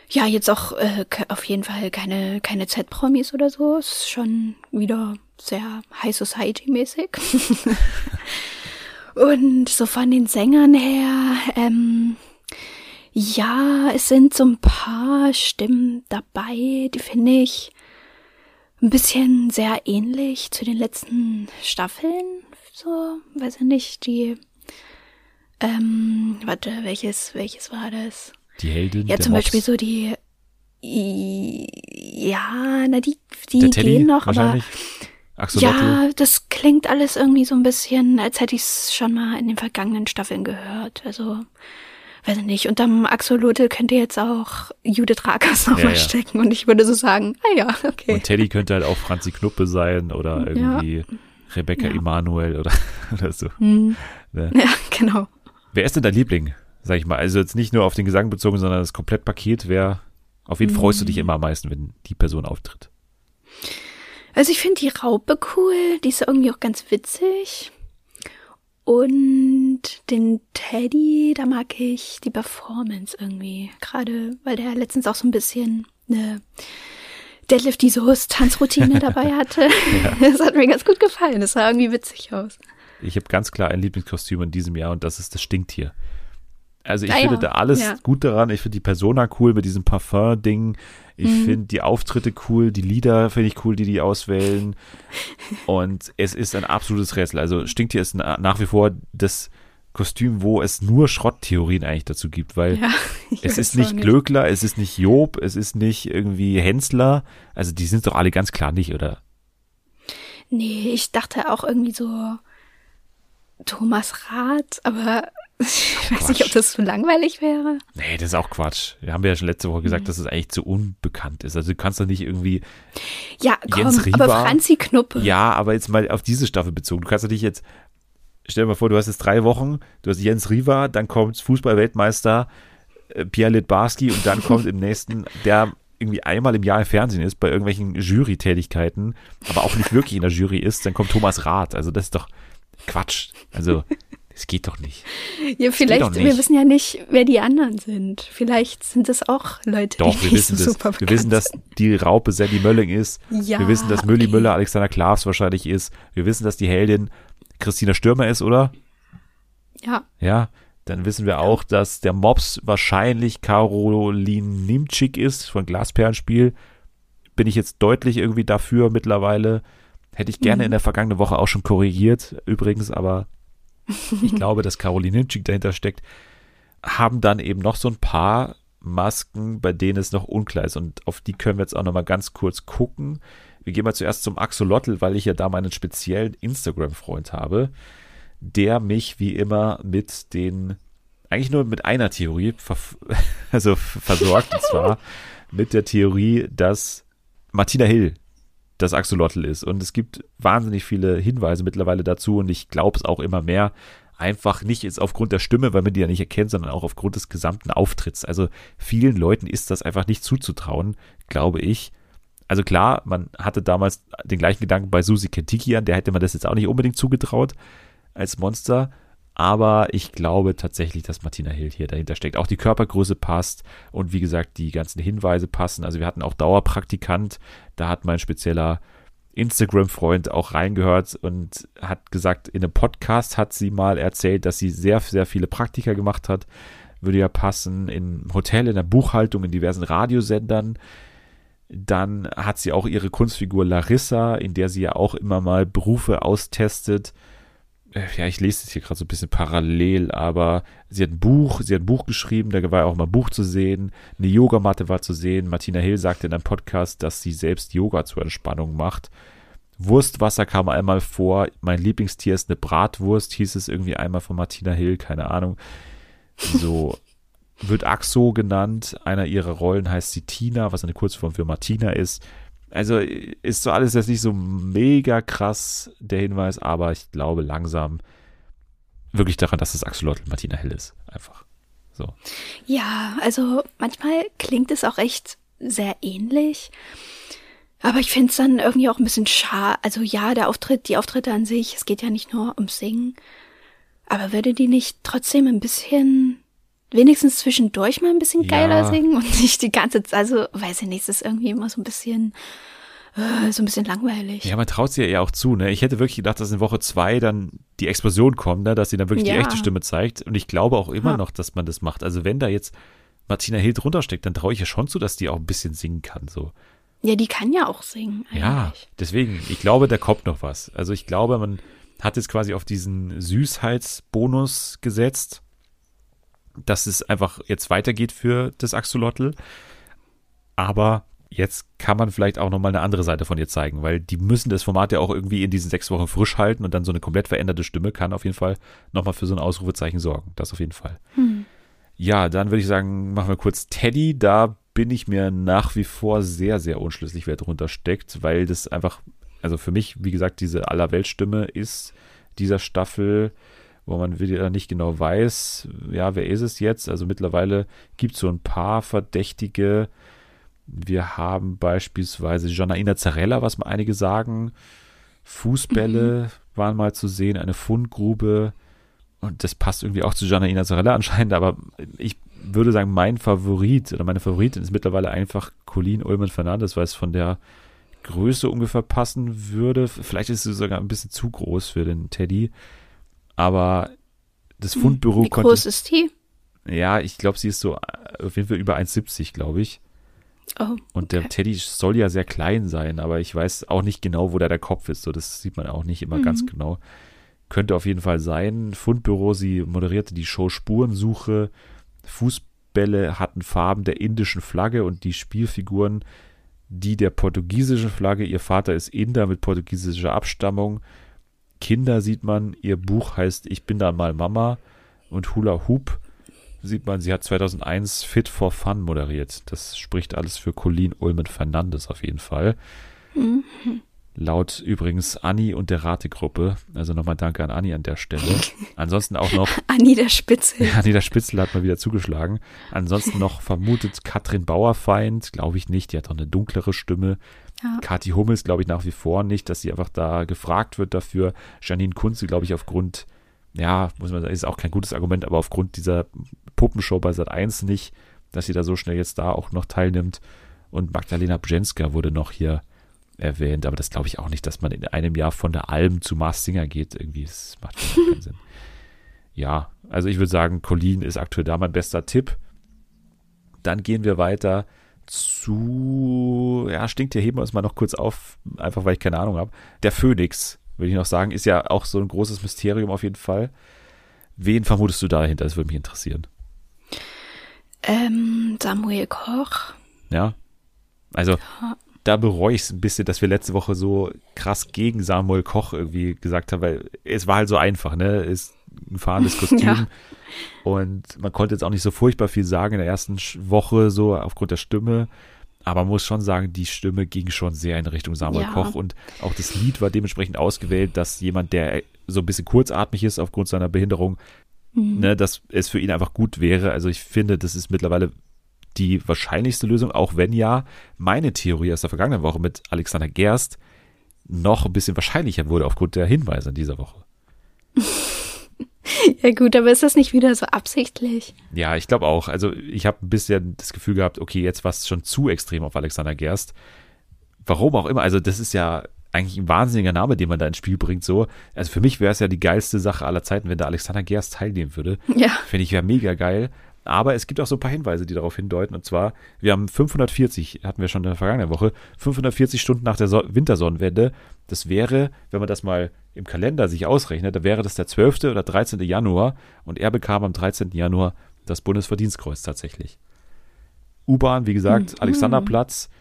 ja, jetzt auch äh, auf jeden Fall keine, keine Z-Promis oder so. Ist schon wieder sehr High Society-mäßig. Und so von den Sängern her, ähm, ja, es sind so ein paar Stimmen dabei, die finde ich ein bisschen sehr ähnlich zu den letzten Staffeln. So, weiß ich nicht, die, ähm, warte, welches, welches war das? Die Heldin. Ja, zum Mops. Beispiel so die. Ja, na, die, die gehen noch, aber. Ja, das klingt alles irgendwie so ein bisschen, als hätte ich es schon mal in den vergangenen Staffeln gehört. Also, weiß ich nicht. Unterm Axolotl könnte jetzt auch Judith Rakers nochmal ja, ja. stecken und ich würde so sagen, ah ja, okay. Und Teddy könnte halt auch Franzi Knuppe sein oder irgendwie ja. Rebecca. Emanuel oder, oder so. Hm. Ne? Ja, genau. Wer ist denn dein Liebling? sag ich mal. Also jetzt nicht nur auf den Gesang bezogen, sondern das Komplettpaket. Wer, auf wen mhm. freust du dich mhm. immer am meisten, wenn die Person auftritt? Also ich finde die Raupe cool, die ist irgendwie auch ganz witzig. Und den Teddy, da mag ich die Performance irgendwie. Gerade weil der letztens auch so ein bisschen eine Deadlift die Soße Tanzroutine dabei hatte. ja. Das hat mir ganz gut gefallen. Das sah irgendwie witzig aus. Ich habe ganz klar ein Lieblingskostüm in diesem Jahr und das ist das Stinktier. Also ich ah, finde ja. da alles ja. gut daran. Ich finde die Persona cool mit diesem Parfum-Ding. Ich mhm. finde die Auftritte cool, die Lieder finde ich cool, die die auswählen. Und es ist ein absolutes Rätsel. Also Stinktier ist nach wie vor das Kostüm, wo es nur Schrotttheorien eigentlich dazu gibt, weil ja, es ist nicht, Glöckler, es ist nicht Job, es ist nicht irgendwie Hensler. Also die sind doch alle ganz klar nicht, oder? Nee, ich dachte auch irgendwie so Thomas Rath, aber ich weiß Quatsch. nicht, ob das zu langweilig wäre. Nee, das ist auch Quatsch. Wir haben ja schon letzte Woche gesagt, mhm. dass es eigentlich zu unbekannt ist. Also du kannst doch nicht irgendwie Ja, komm, Jens Riva, aber Franzi Knuppe. Ja, aber jetzt mal auf diese Staffel bezogen. Du kannst doch nicht jetzt, stell dir mal vor, du hast jetzt drei Wochen, du hast Jens Riva, dann kommt Fußballweltmeister äh, Pierre Litbarski und dann kommt im nächsten, der irgendwie einmal im Jahr im Fernsehen ist, bei irgendwelchen Jury-Tätigkeiten, aber auch nicht wirklich in der Jury ist, dann kommt Thomas Rath. Also das ist doch Quatsch. Also es geht doch nicht. Ja, vielleicht, nicht. wir wissen ja nicht, wer die anderen sind. Vielleicht sind es auch Leute, doch, die wir wissen so das. Wir wissen, dass die Raupe Sandy Mölling ist. Ja, wir wissen, dass Mülli okay. Müller Alexander Klavs wahrscheinlich ist. Wir wissen, dass die Heldin Christina Stürmer ist, oder? Ja. Ja, dann wissen wir auch, dass der Mops wahrscheinlich Caroline Nimczyk ist von Glasperlenspiel. Bin ich jetzt deutlich irgendwie dafür mittlerweile. Hätte ich gerne mhm. in der vergangenen Woche auch schon korrigiert, übrigens, aber ich glaube, dass Caroline Hinchik dahinter steckt, haben dann eben noch so ein paar Masken, bei denen es noch unklar ist. Und auf die können wir jetzt auch nochmal ganz kurz gucken. Wir gehen mal zuerst zum Axolotl, weil ich ja da meinen speziellen Instagram-Freund habe. der mich wie immer mit den, eigentlich nur mit einer Theorie also versorgt, und zwar mit der Theorie, dass Martina Hill das Axolotl ist. Und es gibt wahnsinnig viele Hinweise mittlerweile dazu und ich glaube es auch immer mehr. Einfach nicht jetzt aufgrund der Stimme, weil man die ja nicht erkennt, sondern auch aufgrund des gesamten Auftritts. Also vielen Leuten ist das einfach nicht zuzutrauen, glaube ich. Also klar, man hatte damals den gleichen Gedanken bei Susi Kentikian, der hätte man das jetzt auch nicht unbedingt zugetraut als Monster. Aber ich glaube tatsächlich, dass Martina Hill hier dahinter steckt. Auch die Körpergröße passt und wie gesagt, die ganzen Hinweise passen. Also wir hatten auch Dauerpraktikant, da hat mein spezieller Instagram-Freund auch reingehört und hat gesagt, in einem Podcast hat sie mal erzählt, dass sie sehr, sehr viele Praktika gemacht hat. Würde ja passen, im Hotel, in der Buchhaltung, in diversen Radiosendern. Dann hat sie auch ihre Kunstfigur Larissa, in der sie ja auch immer mal Berufe austestet. Äh, ja, ich lese es hier gerade so ein bisschen parallel, aber sie hat ein Buch, sie hat ein Buch geschrieben, da war auch mal ein Buch zu sehen, eine Yogamatte war zu sehen. Martina Hill sagte in einem Podcast, dass sie selbst Yoga zur Entspannung macht. Wurstwasser kam einmal vor. Mein Lieblingstier ist eine Bratwurst, hieß es irgendwie einmal von Martina Hill, keine Ahnung. So wird Axo genannt. Einer ihrer Rollen heißt sie Tina, was eine Kurzform für Martina ist. Also ist so alles jetzt nicht so mega krass, der Hinweis, aber ich glaube langsam wirklich daran, dass es Axolotl Martina Hill ist. Einfach. So. Ja, also manchmal klingt es auch echt sehr ähnlich. Aber ich finde es dann irgendwie auch ein bisschen schade. Also ja, der Auftritt, die Auftritte an sich, es geht ja nicht nur ums Singen. Aber würde die nicht trotzdem ein bisschen wenigstens zwischendurch mal ein bisschen geiler ja. singen und nicht die ganze Zeit, also weiß ich nicht, es ist irgendwie immer so ein bisschen äh, so ein bisschen langweilig. Ja, man traut sie ja eher auch zu, ne? Ich hätte wirklich gedacht, dass in Woche zwei dann die Explosion kommt, ne? Dass sie dann wirklich ja. die echte Stimme zeigt. Und ich glaube auch immer ja. noch, dass man das macht. Also wenn da jetzt Martina Hill drunter steckt, dann traue ich ja schon zu, dass die auch ein bisschen singen kann, so. Ja, die kann ja auch singen. Eigentlich. Ja, deswegen, ich glaube, da kommt noch was. Also ich glaube, man hat jetzt quasi auf diesen Süßheitsbonus gesetzt dass es einfach jetzt weitergeht für das Axolotl. Aber jetzt kann man vielleicht auch nochmal eine andere Seite von ihr zeigen, weil die müssen das Format ja auch irgendwie in diesen sechs Wochen frisch halten und dann so eine komplett veränderte Stimme kann auf jeden Fall nochmal für so ein Ausrufezeichen sorgen. Das auf jeden Fall. Hm. Ja, dann würde ich sagen, machen wir kurz Teddy. Da bin ich mir nach wie vor sehr, sehr unschlüssig, wer drunter steckt, weil das einfach, also für mich, wie gesagt, diese Allerweltstimme ist dieser Staffel wo man wieder nicht genau weiß, ja, wer ist es jetzt? Also mittlerweile gibt es so ein paar Verdächtige. Wir haben beispielsweise Janaina Zarella, was mal einige sagen. Fußbälle mhm. waren mal zu sehen, eine Fundgrube. Und das passt irgendwie auch zu Janaina Zarella anscheinend, aber ich würde sagen, mein Favorit oder meine Favoritin ist mittlerweile einfach Colleen Ullmann Fernandes, weil es von der Größe ungefähr passen würde. Vielleicht ist sie sogar ein bisschen zu groß für den Teddy. Aber das hm, Fundbüro Wie konnte. Wie groß ist die? Ja, ich glaube, sie ist so äh, auf jeden Fall über 1,70, glaube ich. Oh, okay. Und der Teddy soll ja sehr klein sein, aber ich weiß auch nicht genau, wo da der Kopf ist. So, das sieht man auch nicht immer mhm. ganz genau. Könnte auf jeden Fall sein. Fundbüro, sie moderierte die Show Spurensuche. Fußbälle hatten Farben der indischen Flagge und die Spielfiguren die der portugiesischen Flagge. Ihr Vater ist Inder mit portugiesischer Abstammung. Kinder sieht man, ihr Buch heißt Ich bin da mal Mama und Hula Hoop sieht man, sie hat 2001 Fit for Fun moderiert. Das spricht alles für Colleen Ulmen Fernandes auf jeden Fall. Mhm. Laut übrigens Anni und der Rategruppe. Also nochmal danke an Anni an der Stelle. Ansonsten auch noch. Anni der Spitzel. Anni der Spitzel hat mal wieder zugeschlagen. Ansonsten noch vermutet Katrin Bauerfeind. Glaube ich nicht. Die hat doch eine dunklere Stimme. Ja. Kathi Hummels glaube ich nach wie vor nicht, dass sie einfach da gefragt wird dafür. Janine Kunze glaube ich aufgrund, ja, muss man sagen, ist auch kein gutes Argument, aber aufgrund dieser Puppenshow bei Sat 1 nicht, dass sie da so schnell jetzt da auch noch teilnimmt. Und Magdalena Brzenzka wurde noch hier erwähnt, aber das glaube ich auch nicht, dass man in einem Jahr von der Alm zu Mars Singer geht. Irgendwie, das macht keinen Sinn. Ja, also ich würde sagen, Colleen ist aktuell da mein bester Tipp. Dann gehen wir weiter zu, ja, stinkt hier, heben wir uns mal noch kurz auf, einfach weil ich keine Ahnung habe. Der Phönix, würde ich noch sagen, ist ja auch so ein großes Mysterium auf jeden Fall. Wen vermutest du dahinter? Das würde mich interessieren. Ähm, Samuel Koch. Ja. Also, ja. da bereue ich es ein bisschen, dass wir letzte Woche so krass gegen Samuel Koch irgendwie gesagt haben, weil es war halt so einfach, ne? Ist ein fahrendes Kostüm. ja. Und man konnte jetzt auch nicht so furchtbar viel sagen in der ersten Woche, so aufgrund der Stimme. Aber man muss schon sagen, die Stimme ging schon sehr in Richtung Samuel ja. Koch und auch das Lied war dementsprechend ausgewählt, dass jemand, der so ein bisschen kurzatmig ist aufgrund seiner Behinderung, mhm. ne, dass es für ihn einfach gut wäre. Also ich finde, das ist mittlerweile die wahrscheinlichste Lösung, auch wenn ja meine Theorie aus der vergangenen Woche mit Alexander Gerst noch ein bisschen wahrscheinlicher wurde aufgrund der Hinweise in dieser Woche. Ja gut, aber ist das nicht wieder so absichtlich? Ja, ich glaube auch. Also ich habe ein bisschen das Gefühl gehabt, okay, jetzt war es schon zu extrem auf Alexander Gerst. Warum auch immer. Also das ist ja eigentlich ein wahnsinniger Name, den man da ins Spiel bringt. So, also für mich wäre es ja die geilste Sache aller Zeiten, wenn da Alexander Gerst teilnehmen würde. Ja. Finde ich ja mega geil. Aber es gibt auch so ein paar Hinweise, die darauf hindeuten. Und zwar, wir haben 540, hatten wir schon in der vergangenen Woche, 540 Stunden nach der so Wintersonnenwende. Das wäre, wenn man das mal im Kalender sich ausrechnet, da wäre das der 12. oder 13. Januar. Und er bekam am 13. Januar das Bundesverdienstkreuz tatsächlich. U-Bahn, wie gesagt, mhm. Alexanderplatz.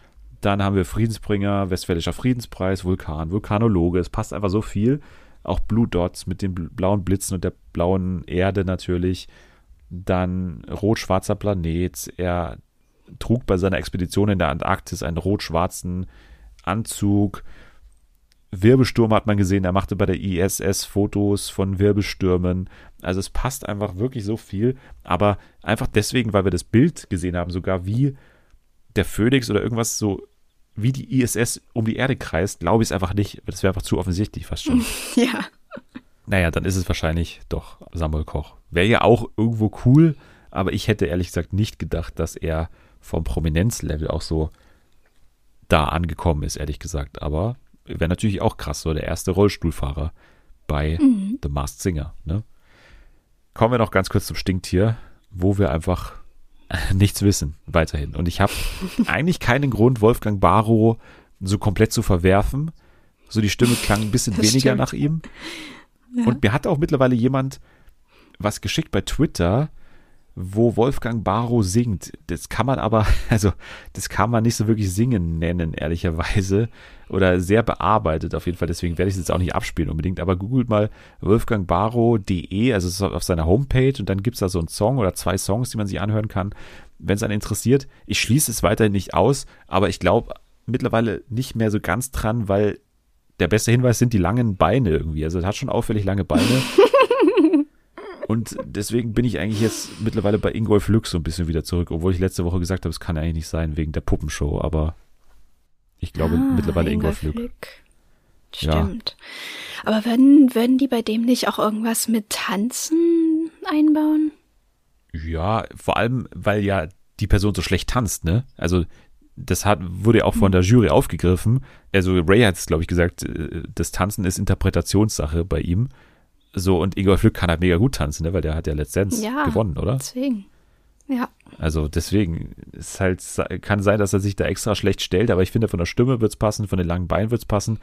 Dann haben wir Friedensbringer, Westfälischer Friedenspreis, Vulkan, Vulkanologe. Es passt einfach so viel. Auch Blue Dots mit den blauen Blitzen und der blauen Erde natürlich dann rot-schwarzer Planet. Er trug bei seiner Expedition in der Antarktis einen rot-schwarzen Anzug. Wirbelsturm hat man gesehen, er machte bei der ISS Fotos von Wirbelstürmen. Also es passt einfach wirklich so viel, aber einfach deswegen, weil wir das Bild gesehen haben, sogar wie der Phoenix oder irgendwas so wie die ISS um die Erde kreist, glaube ich es einfach nicht. Das wäre einfach zu offensichtlich fast schon. Ja. Naja, dann ist es wahrscheinlich doch Samuel Koch. Wäre ja auch irgendwo cool, aber ich hätte ehrlich gesagt nicht gedacht, dass er vom Prominenzlevel auch so da angekommen ist, ehrlich gesagt. Aber wäre natürlich auch krass, so der erste Rollstuhlfahrer bei mhm. The Masked Singer. Ne? Kommen wir noch ganz kurz zum Stinktier, wo wir einfach nichts wissen weiterhin. Und ich habe eigentlich keinen Grund, Wolfgang Barrow so komplett zu verwerfen. So die Stimme klang ein bisschen das weniger stimmt. nach ihm. Und mir hat auch mittlerweile jemand was geschickt bei Twitter, wo Wolfgang Barrow singt. Das kann man aber, also, das kann man nicht so wirklich singen nennen, ehrlicherweise. Oder sehr bearbeitet auf jeden Fall. Deswegen werde ich es jetzt auch nicht abspielen unbedingt. Aber googelt mal wolfgangbarrow.de, also es ist auf seiner Homepage und dann gibt es da so einen Song oder zwei Songs, die man sich anhören kann, wenn es einen interessiert. Ich schließe es weiterhin nicht aus, aber ich glaube mittlerweile nicht mehr so ganz dran, weil der beste Hinweis sind die langen Beine irgendwie. Also er hat schon auffällig lange Beine. Und deswegen bin ich eigentlich jetzt mittlerweile bei Ingolf Lück so ein bisschen wieder zurück, obwohl ich letzte Woche gesagt habe, es kann eigentlich nicht sein wegen der Puppenshow, aber ich glaube ah, mittlerweile Ingolf, Ingolf Lück. Lück. Stimmt. Ja. Aber würden, würden die bei dem nicht auch irgendwas mit Tanzen einbauen? Ja, vor allem, weil ja die Person so schlecht tanzt, ne? Also das hat, wurde ja auch von der Jury aufgegriffen. Also Ray hat es, glaube ich, gesagt, äh, das Tanzen ist Interpretationssache bei ihm. So, und Ingolf Lück kann halt mega gut tanzen, ne? weil der hat ja letztens ja, gewonnen, oder? Deswegen. Ja. Also deswegen ist halt, kann sein, dass er sich da extra schlecht stellt, aber ich finde, von der Stimme wird es passen, von den langen Beinen wird es passen.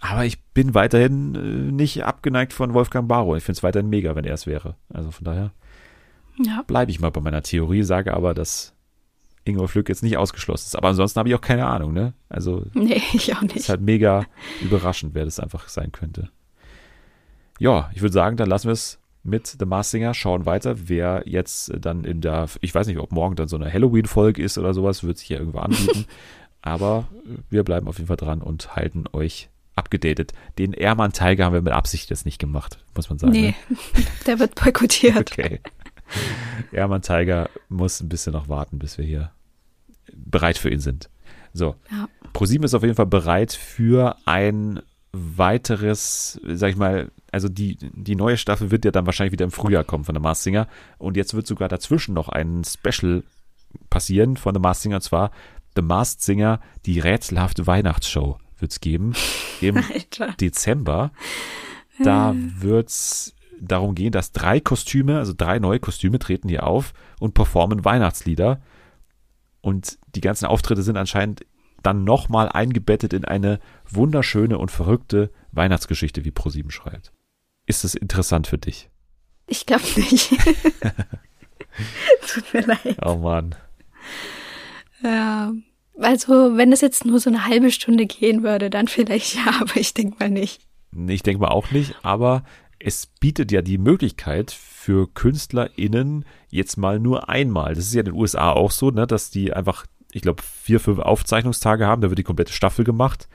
Aber ich bin weiterhin äh, nicht abgeneigt von Wolfgang Barrow. Ich finde es weiterhin mega, wenn er es wäre. Also von daher ja. bleibe ich mal bei meiner Theorie, sage aber, dass Ingolf Lück jetzt nicht ausgeschlossen ist. Aber ansonsten habe ich auch keine Ahnung, ne? Also. Nee, ich auch nicht. Ist halt mega überraschend, wer das einfach sein könnte. Ja, ich würde sagen, dann lassen wir es mit The Mars Singer, schauen weiter, wer jetzt dann in der, ich weiß nicht, ob morgen dann so eine Halloween-Folge ist oder sowas, wird sich ja irgendwo anbieten. Aber wir bleiben auf jeden Fall dran und halten euch abgedatet. Den Airman Tiger haben wir mit Absicht jetzt nicht gemacht, muss man sagen. Nee, ne? der wird boykottiert. Okay. Airman Tiger muss ein bisschen noch warten, bis wir hier bereit für ihn sind. So. Ja. ProSieben ist auf jeden Fall bereit für ein weiteres, sag ich mal, also die, die neue Staffel wird ja dann wahrscheinlich wieder im Frühjahr kommen von der Mars Singer. Und jetzt wird sogar dazwischen noch ein Special passieren von The Mars Singer, und zwar The Masked Singer, die rätselhafte Weihnachtsshow wird es geben im Alter. Dezember. Da wird es darum gehen, dass drei Kostüme, also drei neue Kostüme treten hier auf und performen Weihnachtslieder. Und die ganzen Auftritte sind anscheinend dann nochmal eingebettet in eine wunderschöne und verrückte Weihnachtsgeschichte, wie ProSieben schreibt. Ist das interessant für dich? Ich glaube nicht. Tut mir leid. Oh Mann. Ja. Also, wenn es jetzt nur so eine halbe Stunde gehen würde, dann vielleicht ja, aber ich denke mal nicht. Ich denke mal auch nicht, aber es bietet ja die Möglichkeit für KünstlerInnen jetzt mal nur einmal. Das ist ja in den USA auch so, ne, dass die einfach, ich glaube, vier, fünf Aufzeichnungstage haben, da wird die komplette Staffel gemacht.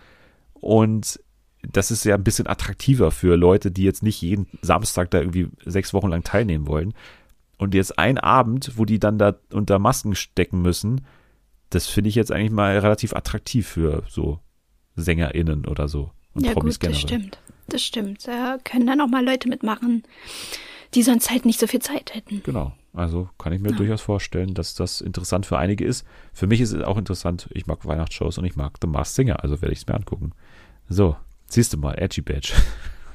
Und das ist ja ein bisschen attraktiver für Leute, die jetzt nicht jeden Samstag da irgendwie sechs Wochen lang teilnehmen wollen. Und jetzt ein Abend, wo die dann da unter Masken stecken müssen, das finde ich jetzt eigentlich mal relativ attraktiv für so SängerInnen oder so. Und ja, Promis gut, generell. das stimmt. Das stimmt. Da können dann auch mal Leute mitmachen, die sonst halt nicht so viel Zeit hätten. Genau. Also kann ich mir ja. durchaus vorstellen, dass das interessant für einige ist. Für mich ist es auch interessant. Ich mag Weihnachtsshows und ich mag The Masked Singer, also werde ich es mir angucken. So, siehst du mal, Edgy Badge.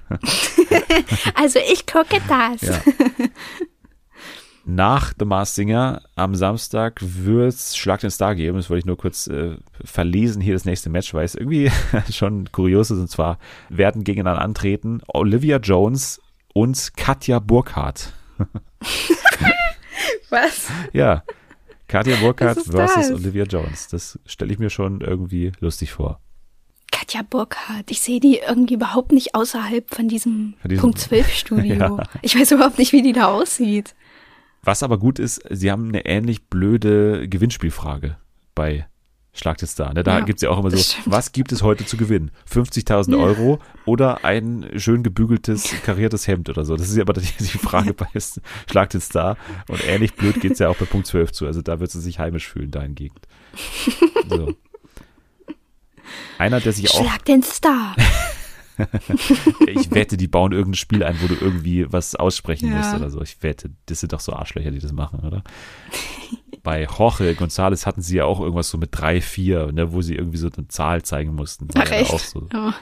also ich gucke das. Ja. Nach The Mars Singer am Samstag wird es Schlag den Star geben. Das wollte ich nur kurz äh, verlesen hier das nächste Match, weil es irgendwie schon kurios ist. Und zwar werden gegeneinander antreten Olivia Jones und Katja Burkhardt. Was? Ja. Katja Burkhardt versus das? Olivia Jones. Das stelle ich mir schon irgendwie lustig vor. Katja Burkhardt, ich sehe die irgendwie überhaupt nicht außerhalb von diesem, von diesem Punkt 12 Studio. ja. Ich weiß überhaupt nicht, wie die da aussieht. Was aber gut ist, sie haben eine ähnlich blöde Gewinnspielfrage bei Schlag den Star. Ne? Da ja, gibt es ja auch immer so, stimmt. was gibt es heute zu gewinnen? 50.000 ja. Euro oder ein schön gebügeltes, kariertes Hemd oder so. Das ist ja aber die, die Frage bei Schlag den Star. Und ähnlich blöd geht es ja auch bei Punkt 12 zu. Also da wird sie sich heimisch fühlen, dahingehend. So. Einer, der sich Schlag auch. Schlag den Star. ich wette, die bauen irgendein Spiel ein, wo du irgendwie was aussprechen ja. musst oder so. Ich wette, das sind doch so Arschlöcher, die das machen, oder? Bei Jorge González hatten sie ja auch irgendwas so mit drei, vier, ne, wo sie irgendwie so eine Zahl zeigen mussten. Ach, echt? Auch so. Oh.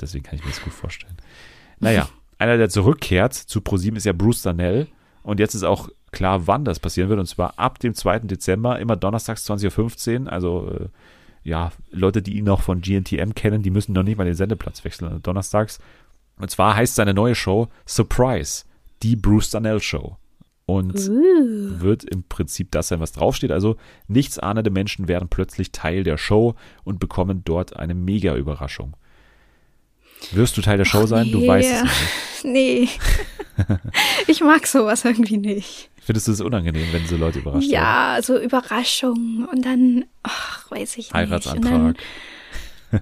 Deswegen kann ich mir das gut vorstellen. Naja, einer, der zurückkehrt zu ProSieben, ist ja Bruce Danell. Und jetzt ist auch klar, wann das passieren wird. Und zwar ab dem 2. Dezember, immer donnerstags 20.15 Uhr. Also äh, ja, Leute, die ihn noch von GNTM kennen, die müssen noch nicht mal den Sendeplatz wechseln, donnerstags. Und zwar heißt seine neue Show Surprise, die Bruce Danell Show. Und uh. wird im Prinzip das sein, was draufsteht. Also nichts ahnende Menschen werden plötzlich Teil der Show und bekommen dort eine Mega-Überraschung. Wirst du Teil der Show sein? Nee. Du weißt es nicht. Nee. ich mag sowas irgendwie nicht. Findest du es unangenehm, wenn so Leute überrascht Ja, werden? so Überraschungen und dann, ach, weiß ich nicht. Heiratsantrag.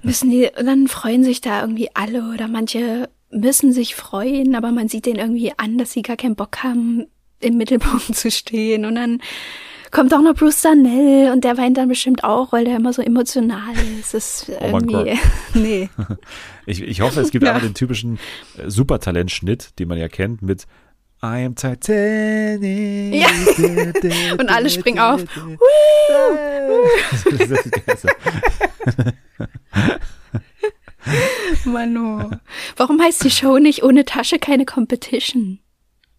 müssen die, und dann freuen sich da irgendwie alle oder manche müssen sich freuen, aber man sieht denen irgendwie an, dass sie gar keinen Bock haben, im Mittelpunkt zu stehen und dann kommt auch noch Bruce Danell und der weint dann bestimmt auch, weil der immer so emotional ist. Das ist oh irgendwie, nee. Ich, ich hoffe, es gibt ja. auch den typischen äh, Supertalent-Schnitt, den man ja kennt, mit I am Titanic. Ja. Und alle springen auf. Mano. Warum heißt die Show nicht ohne Tasche keine Competition?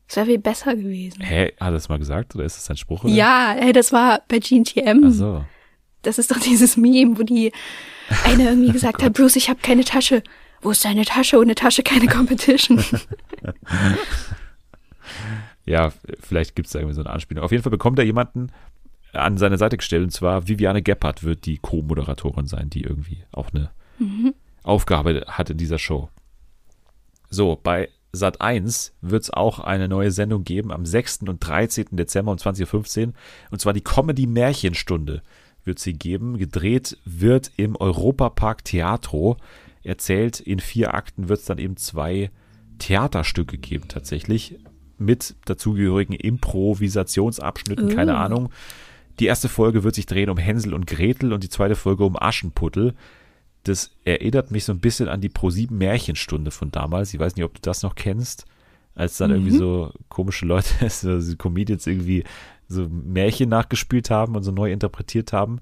Das wäre viel besser gewesen. Hä, hat er das mal gesagt oder ist das ein Spruch? Oder? Ja, hey, das war bei GNTM. Ach so. Das ist doch dieses Meme, wo die eine irgendwie gesagt hat, Bruce, ich habe keine Tasche. Wo ist deine Tasche? Ohne Tasche keine Competition. ja, vielleicht gibt es da irgendwie so eine Anspielung. Auf jeden Fall bekommt er jemanden an seine Seite gestellt, und zwar Viviane Gebhardt wird die Co-Moderatorin sein, die irgendwie auch eine mhm. Aufgabe hat in dieser Show. So, bei Sat 1 wird es auch eine neue Sendung geben am 6. und 13. Dezember um 20.15 Uhr. Und zwar die Comedy Märchenstunde wird sie geben. Gedreht wird im Europapark Theatro. Erzählt in vier Akten wird es dann eben zwei Theaterstücke geben tatsächlich mit dazugehörigen Improvisationsabschnitten, keine uh. Ahnung. Die erste Folge wird sich drehen um Hänsel und Gretel und die zweite Folge um Aschenputtel. Das erinnert mich so ein bisschen an die Pro7 Märchenstunde von damals. Ich weiß nicht, ob du das noch kennst, als dann mhm. irgendwie so komische Leute, so Comedians irgendwie so Märchen nachgespielt haben und so neu interpretiert haben.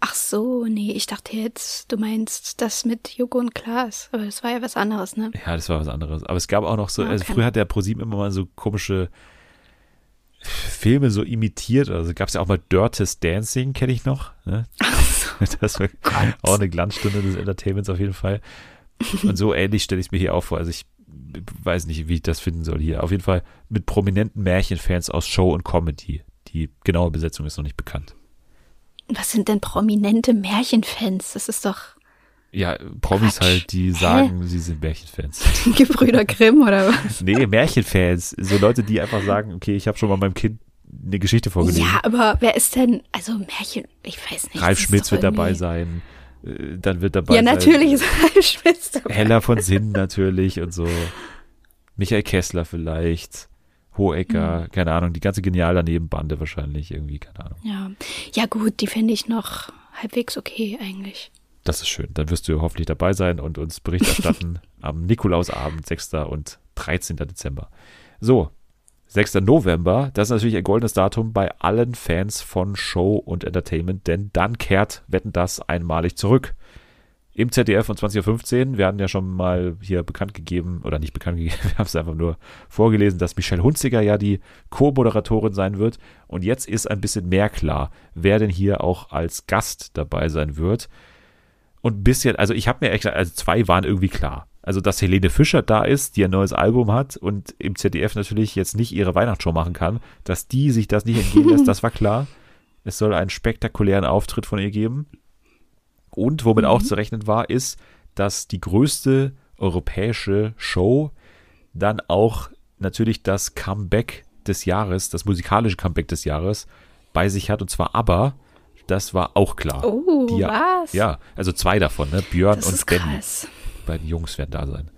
Ach so, nee, ich dachte jetzt, du meinst das mit Joko und Klaas, aber das war ja was anderes, ne? Ja, das war was anderes. Aber es gab auch noch so, ah, also okay. also früher hat der ProSieben immer mal so komische Filme so imitiert. Also gab es ja auch mal Dirtest Dancing, kenne ich noch. Ne? Das war Gott. auch eine Glanzstunde des Entertainments auf jeden Fall. Und so ähnlich stelle ich es mir hier auch vor. Also ich weiß nicht, wie ich das finden soll hier. Auf jeden Fall mit prominenten Märchenfans aus Show und Comedy. Die genaue Besetzung ist noch nicht bekannt. Was sind denn prominente Märchenfans? Das ist doch. Ja, Promis Quatsch. halt, die sagen, sie sind Märchenfans. Gebrüder Grimm oder was? Nee, Märchenfans. So Leute, die einfach sagen, okay, ich habe schon mal meinem Kind eine Geschichte vorgelesen. Ja, aber wer ist denn, also Märchen, ich weiß nicht. Ralf Schmitz wird dabei irgendwie- sein. Äh, Dann wird dabei Ja, sein. natürlich ist Ralf Schmitz dabei. Heller von Sinn natürlich und so. Michael Kessler vielleicht. Hohecker, Hm. keine Ahnung, die ganze genial daneben Bande wahrscheinlich irgendwie, keine Ahnung. Ja. ja, gut, die finde ich noch halbwegs okay eigentlich. Das ist schön. Dann wirst du hoffentlich dabei sein und uns Bericht erstatten am Nikolausabend, 6. und 13. Dezember. So, 6. November, das ist natürlich ein goldenes Datum bei allen Fans von Show und Entertainment, denn dann kehrt Wetten das einmalig zurück. Im ZDF von 20.15 Uhr, wir hatten ja schon mal hier bekannt gegeben, oder nicht bekannt gegeben, wir haben es einfach nur vorgelesen, dass Michelle Hunziger ja die Co-Moderatorin sein wird. Und jetzt ist ein bisschen mehr klar, wer denn hier auch als Gast dabei sein wird. Und ein bisschen, also ich habe mir echt, also zwei waren irgendwie klar. Also, dass Helene Fischer da ist, die ein neues Album hat und im ZDF natürlich jetzt nicht ihre Weihnachtsshow machen kann, dass die sich das nicht entgehen lässt, das war klar. Es soll einen spektakulären Auftritt von ihr geben. Und womit auch zu rechnen war, ist, dass die größte europäische Show dann auch natürlich das Comeback des Jahres, das musikalische Comeback des Jahres bei sich hat, und zwar ABBA. Das war auch klar. Oh, Die ja, was? Ja, also zwei davon, ne? Björn Das und Danny. krass. Die beiden Jungs werden da sein.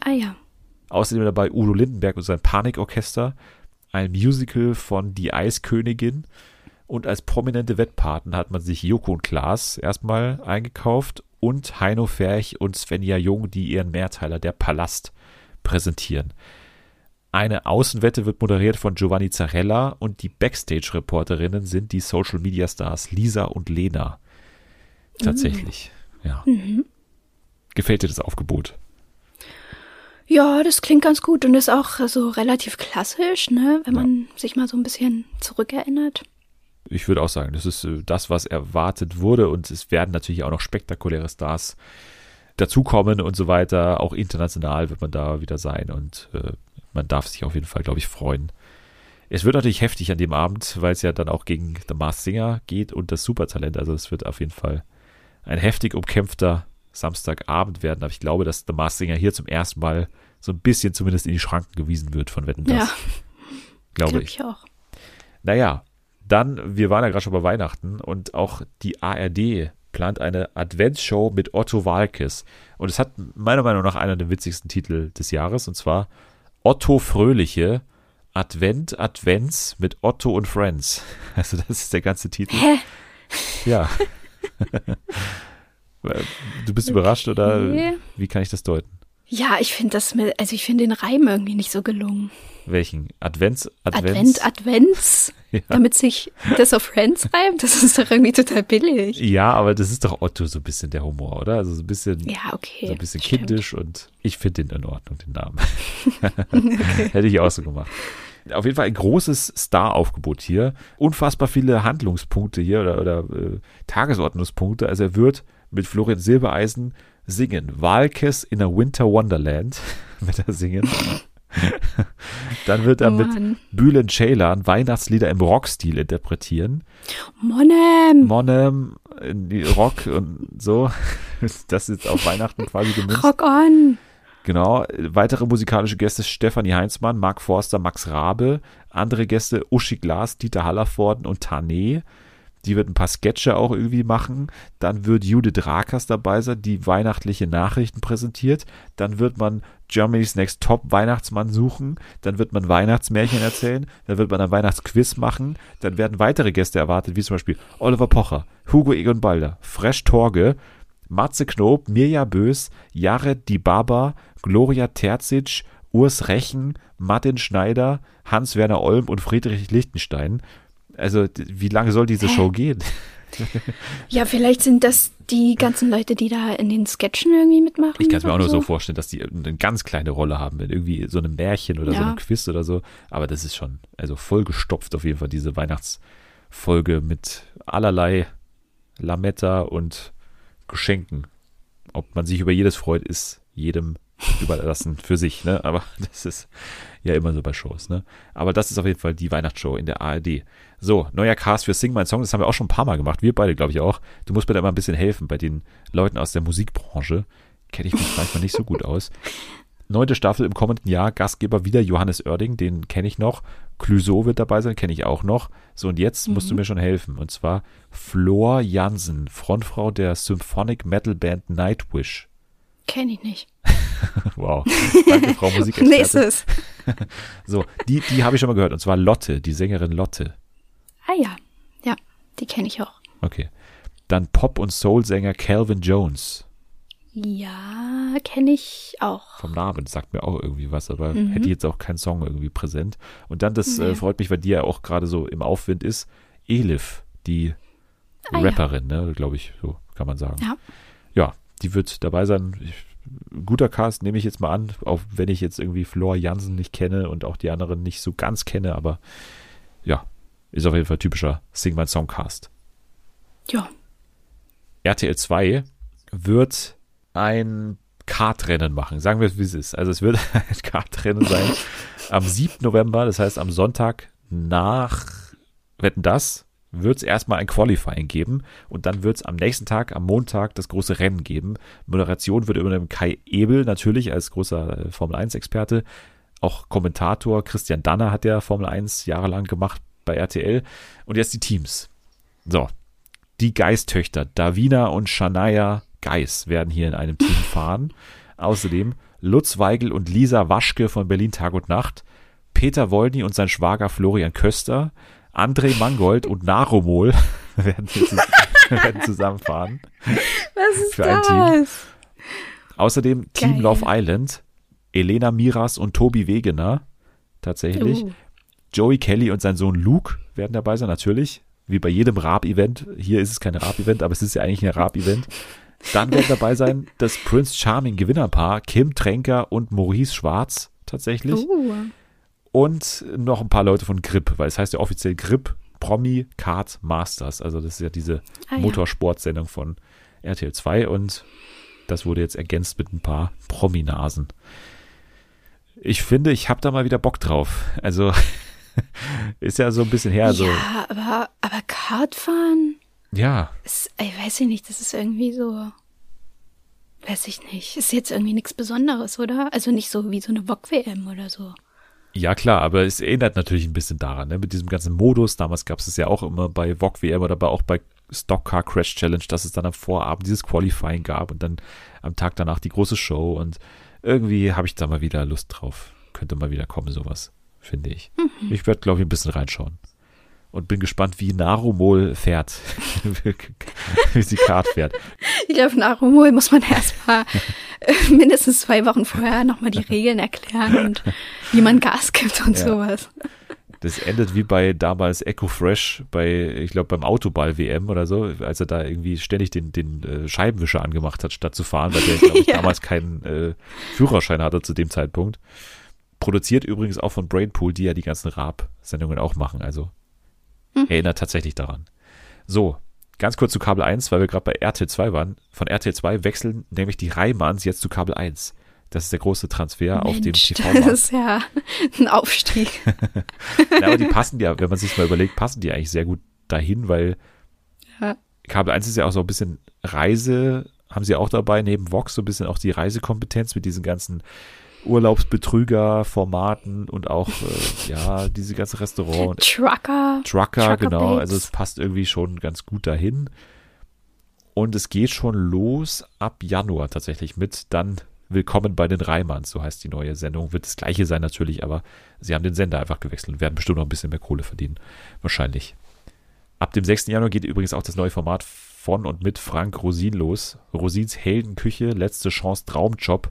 Ah ja. Außerdem dabei Udo Lindenberg und sein Panikorchester, ein Musical von Die Eiskönigin und als prominente Wettpaten hat man sich Joko und Klaas erstmal eingekauft und Heino Ferch und Svenja Jung, die ihren Mehrteiler Der Palast präsentieren. Eine Außenwette wird moderiert von Giovanni Zarella und die Backstage-Reporterinnen sind die Social-Media-Stars Lisa und Lena. Tatsächlich, ja. Gefällt dir das Aufgebot? Ja, das klingt ganz gut und ist auch so relativ klassisch, ne, wenn Ja. man sich mal so ein bisschen zurückerinnert. Ich würde auch sagen, das ist äh, das, was erwartet wurde und es werden natürlich auch noch spektakuläre Stars dazukommen und so weiter. Auch international wird man da wieder sein und äh, man darf sich auf jeden Fall, glaube ich, freuen. Es wird natürlich heftig an dem Abend, weil es ja dann auch gegen The Masked Singer geht und das Supertalent. Also es wird auf jeden Fall ein heftig umkämpfter Samstagabend werden. Aber ich glaube, dass The Masked Singer hier zum ersten Mal so ein bisschen zumindest in die Schranken gewiesen wird von Wetten, das. Ja, glaube glaube ich. ich auch. Naja, dann, wir waren ja gerade schon bei Weihnachten und auch die ARD plant eine Adventsshow mit Otto Walkes. Und es hat meiner Meinung nach einer der witzigsten Titel des Jahres und zwar Otto Fröhliche Advent Advents mit Otto und Friends. Also das ist der ganze Titel. Hä? Ja. Du bist überrascht oder wie kann ich das deuten? Ja, ich finde das mit, also ich finde den Reim irgendwie nicht so gelungen. Welchen? Advents, Advent, Advents? Advents, Ja. damit sich das auf Friends reimt, das ist doch irgendwie total billig. Ja, aber das ist doch Otto so ein bisschen der Humor, oder? Also so ein bisschen, Ja, okay. so ein bisschen stimmt. kindisch und ich finde den in Ordnung, den Namen. Hätte ich auch so gemacht. Auf jeden Fall ein großes Star-Aufgebot hier. Unfassbar viele Handlungspunkte hier oder, oder äh, Tagesordnungspunkte. Also er wird mit Florian Silbereisen singen. Walkes in a Winter Wonderland wird er singen. Dann wird er mit Mann. Bülent Ceylan Weihnachtslieder im Rockstil interpretieren. Monem. Monem, Rock und so. Das ist auf Weihnachten quasi gemünzt. Rock on. Genau. Weitere musikalische Gäste Stefanie Heinzmann, Mark Forster, Max Rabe. Andere Gäste Uschi Glas, Dieter Hallervorden und Tane. Die wird ein paar Sketche auch irgendwie machen. Dann wird Judith Rakers dabei sein, die weihnachtliche Nachrichten präsentiert. Dann wird man Germany's Next Top Weihnachtsmann suchen. Dann wird man Weihnachtsmärchen erzählen. Dann wird man ein Weihnachtsquiz machen. Dann werden weitere Gäste erwartet, wie zum Beispiel Oliver Pocher, Hugo Egon Balder, Fresh Torge, Matze Knob, Mirja Bös, Jared Di Baba, Gloria Terzic, Urs Rechen, Martin Schneider, Hans-Werner Olm und Friedrich Lichtenstein. Also, wie lange soll diese Hä? Show gehen? Ja, vielleicht sind das die ganzen Leute, die da in den Sketchen irgendwie mitmachen. Ich kann es mir auch nur so vorstellen, dass die eine ganz kleine Rolle haben, in irgendwie so einem Märchen oder so Ja. einem Quiz oder so. Aber das ist schon, also vollgestopft auf jeden Fall, diese Weihnachtsfolge mit allerlei Lametta und Geschenken. Ob man sich über jedes freut, ist jedem überlassen für sich, ne? Aber das ist ja immer so bei Shows, ne? Aber das ist auf jeden Fall die Weihnachtsshow in der ARD. So, neuer Cast für Sing My Song, das haben wir auch schon ein paar Mal gemacht. Wir beide, glaube ich, auch. Du musst mir da immer ein bisschen helfen bei den Leuten aus der Musikbranche. Kenne ich mich manchmal nicht so gut aus. Neunte Staffel im kommenden Jahr, Gastgeber wieder Johannes Oerding, den kenne ich noch. Clouseau wird dabei sein, kenne ich auch noch. So, und jetzt mhm. musst du mhm. mir schon helfen. Und zwar Flor Jansen, Frontfrau der Symphonic Metal Band Nightwish. Kenne ich nicht. wow. Danke, Frau Musik. Nächstes. so, die, die habe ich schon mal gehört. Und zwar Lotte, die Sängerin Lotte. Ah ja, ja, die kenne ich auch. Okay. Dann Pop- und Soul-Sänger Calvin Jones. Ja, kenne ich auch. Vom Namen sagt mir auch irgendwie was, aber mhm. hätte jetzt auch keinen Song irgendwie präsent. Und dann, das nee. äh, freut mich, weil die ja auch gerade so im Aufwind ist, Elif, die ah, Rapperin, ja. ne, glaube ich, so kann man sagen. Ja. Ja, die wird dabei sein. Ich, guter Cast, nehme ich jetzt mal an, auch wenn ich jetzt irgendwie Flor Jansen nicht kenne und auch die anderen nicht so ganz kenne, aber ja, ist auf jeden Fall typischer Sing My Song Cast. Ja. RTL 2 wird ein Kartrennen machen. Sagen wir es, wie es ist. Also es wird ein Kartrennen sein am 7. November, das heißt am Sonntag nach Wetten das wird es erstmal ein Qualifying geben und dann wird es am nächsten Tag, am Montag, das große Rennen geben. Moderation wird übernehmen Kai Ebel natürlich als großer äh, Formel 1-Experte. Auch Kommentator Christian Danner hat ja Formel 1 jahrelang gemacht bei RTL. Und jetzt die Teams. So, die Geistöchter Davina und Shania Geis werden hier in einem Team fahren. Außerdem Lutz Weigel und Lisa Waschke von Berlin Tag und Nacht, Peter Wolny und sein Schwager Florian Köster, André Mangold und Naromol werden, werden zusammenfahren. Was ist für ein? Team. Außerdem Geil. Team Love Island, Elena Miras und Tobi Wegener, tatsächlich. Uh. Joey Kelly und sein Sohn Luke werden dabei sein, natürlich. Wie bei jedem Raab-Event. Hier ist es kein Raab-Event, aber es ist ja eigentlich ein Raab-Event. Dann werden dabei sein das Prince Charming Gewinnerpaar Kim Tränker und Maurice Schwarz tatsächlich. Uh. Und noch ein paar Leute von Grip, weil es heißt ja offiziell Grip Promi Kart Masters. Also das ist ja diese ah, ja. Motorsportsendung von RTL 2 und das wurde jetzt ergänzt mit ein paar Prominasen. Ich finde, ich habe da mal wieder Bock drauf. Also ist ja so ein bisschen her. So. Ja, aber, aber Kartfahren? Ja. Ist, ich weiß ich nicht, das ist irgendwie so. Weiß ich nicht. Ist jetzt irgendwie nichts Besonderes, oder? Also nicht so wie so eine VOG-WM oder so. Ja, klar, aber es erinnert natürlich ein bisschen daran, ne? mit diesem ganzen Modus. Damals gab es es ja auch immer bei VOG WM oder auch bei Stock Car Crash Challenge, dass es dann am Vorabend dieses Qualifying gab und dann am Tag danach die große Show. Und irgendwie habe ich da mal wieder Lust drauf. Könnte mal wieder kommen, sowas, finde ich. Mhm. Ich werde, glaube ich, ein bisschen reinschauen und bin gespannt, wie Narumol fährt. wie sie Kart fährt. Ich glaube, Narumol muss man erstmal äh, mindestens zwei Wochen vorher nochmal die Regeln erklären und wie man Gas gibt und ja. sowas. Das endet wie bei damals Echo Fresh bei, ich glaube, beim Autoball-WM oder so, als er da irgendwie ständig den, den äh, Scheibenwischer angemacht hat, statt zu fahren, weil der, glaube ich, ja. damals keinen äh, Führerschein hatte zu dem Zeitpunkt. Produziert übrigens auch von Brainpool, die ja die ganzen Raab-Sendungen auch machen. Also hm. Erinnert tatsächlich daran. So, ganz kurz zu Kabel 1, weil wir gerade bei RTL 2 waren. Von RTL 2 wechseln nämlich die Reimanns jetzt zu Kabel 1. Das ist der große Transfer Mensch, auf dem TV-Markt. Das ist ja ein Aufstieg. ja, aber die passen ja, wenn man sich mal überlegt, passen die eigentlich sehr gut dahin, weil ja. Kabel 1 ist ja auch so ein bisschen Reise, haben sie auch dabei, neben Vox so ein bisschen auch die Reisekompetenz mit diesen ganzen Urlaubsbetrüger-Formaten und auch, äh, ja, diese ganze Restaurant. Trucker. Trucker, Trucker genau. Bates. Also es passt irgendwie schon ganz gut dahin. Und es geht schon los ab Januar tatsächlich mit dann Willkommen bei den Reimanns, so heißt die neue Sendung. Wird das gleiche sein natürlich, aber sie haben den Sender einfach gewechselt und werden bestimmt noch ein bisschen mehr Kohle verdienen. Wahrscheinlich. Ab dem 6. Januar geht übrigens auch das neue Format von und mit Frank Rosin los. Rosins Heldenküche, letzte Chance Traumjob,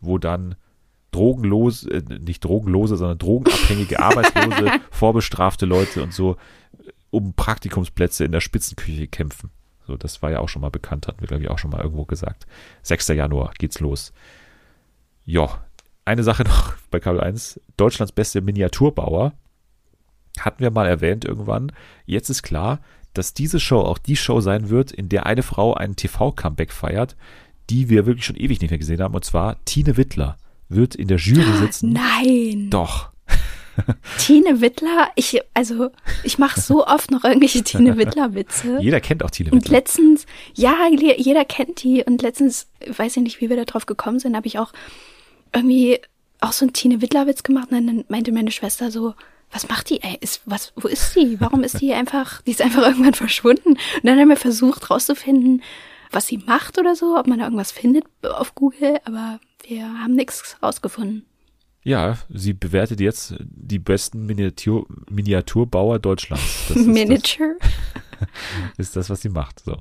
wo dann drogenlose, äh, nicht drogenlose, sondern drogenabhängige, arbeitslose, vorbestrafte Leute und so äh, um Praktikumsplätze in der Spitzenküche kämpfen. So, das war ja auch schon mal bekannt, hatten wir, glaube ich, auch schon mal irgendwo gesagt. 6. Januar geht's los. Ja, eine Sache noch bei Kabel 1. Deutschlands beste Miniaturbauer. Hatten wir mal erwähnt irgendwann. Jetzt ist klar, dass diese Show auch die Show sein wird, in der eine Frau einen TV-Comeback feiert, die wir wirklich schon ewig nicht mehr gesehen haben, und zwar Tine Wittler wird in der Jury sitzen. Nein. Doch. Tine Wittler, ich, also, ich mache so oft noch irgendwelche Tine Wittler-Witze. Jeder kennt auch Tine Und Wittler. letztens, ja, jeder kennt die. Und letztens, weiß ich nicht, wie wir da drauf gekommen sind, habe ich auch irgendwie auch so einen Tine Wittler-Witz gemacht. Und dann meinte meine Schwester so, was macht die, ey? Ist, was, wo ist die? Warum ist die einfach, die ist einfach irgendwann verschwunden? Und dann haben wir versucht rauszufinden, was sie macht oder so, ob man da irgendwas findet auf Google, aber wir haben nichts rausgefunden. Ja, sie bewertet jetzt die besten Miniatur, Miniaturbauer Deutschlands. Das ist Miniature? Das, ist das, was sie macht. So.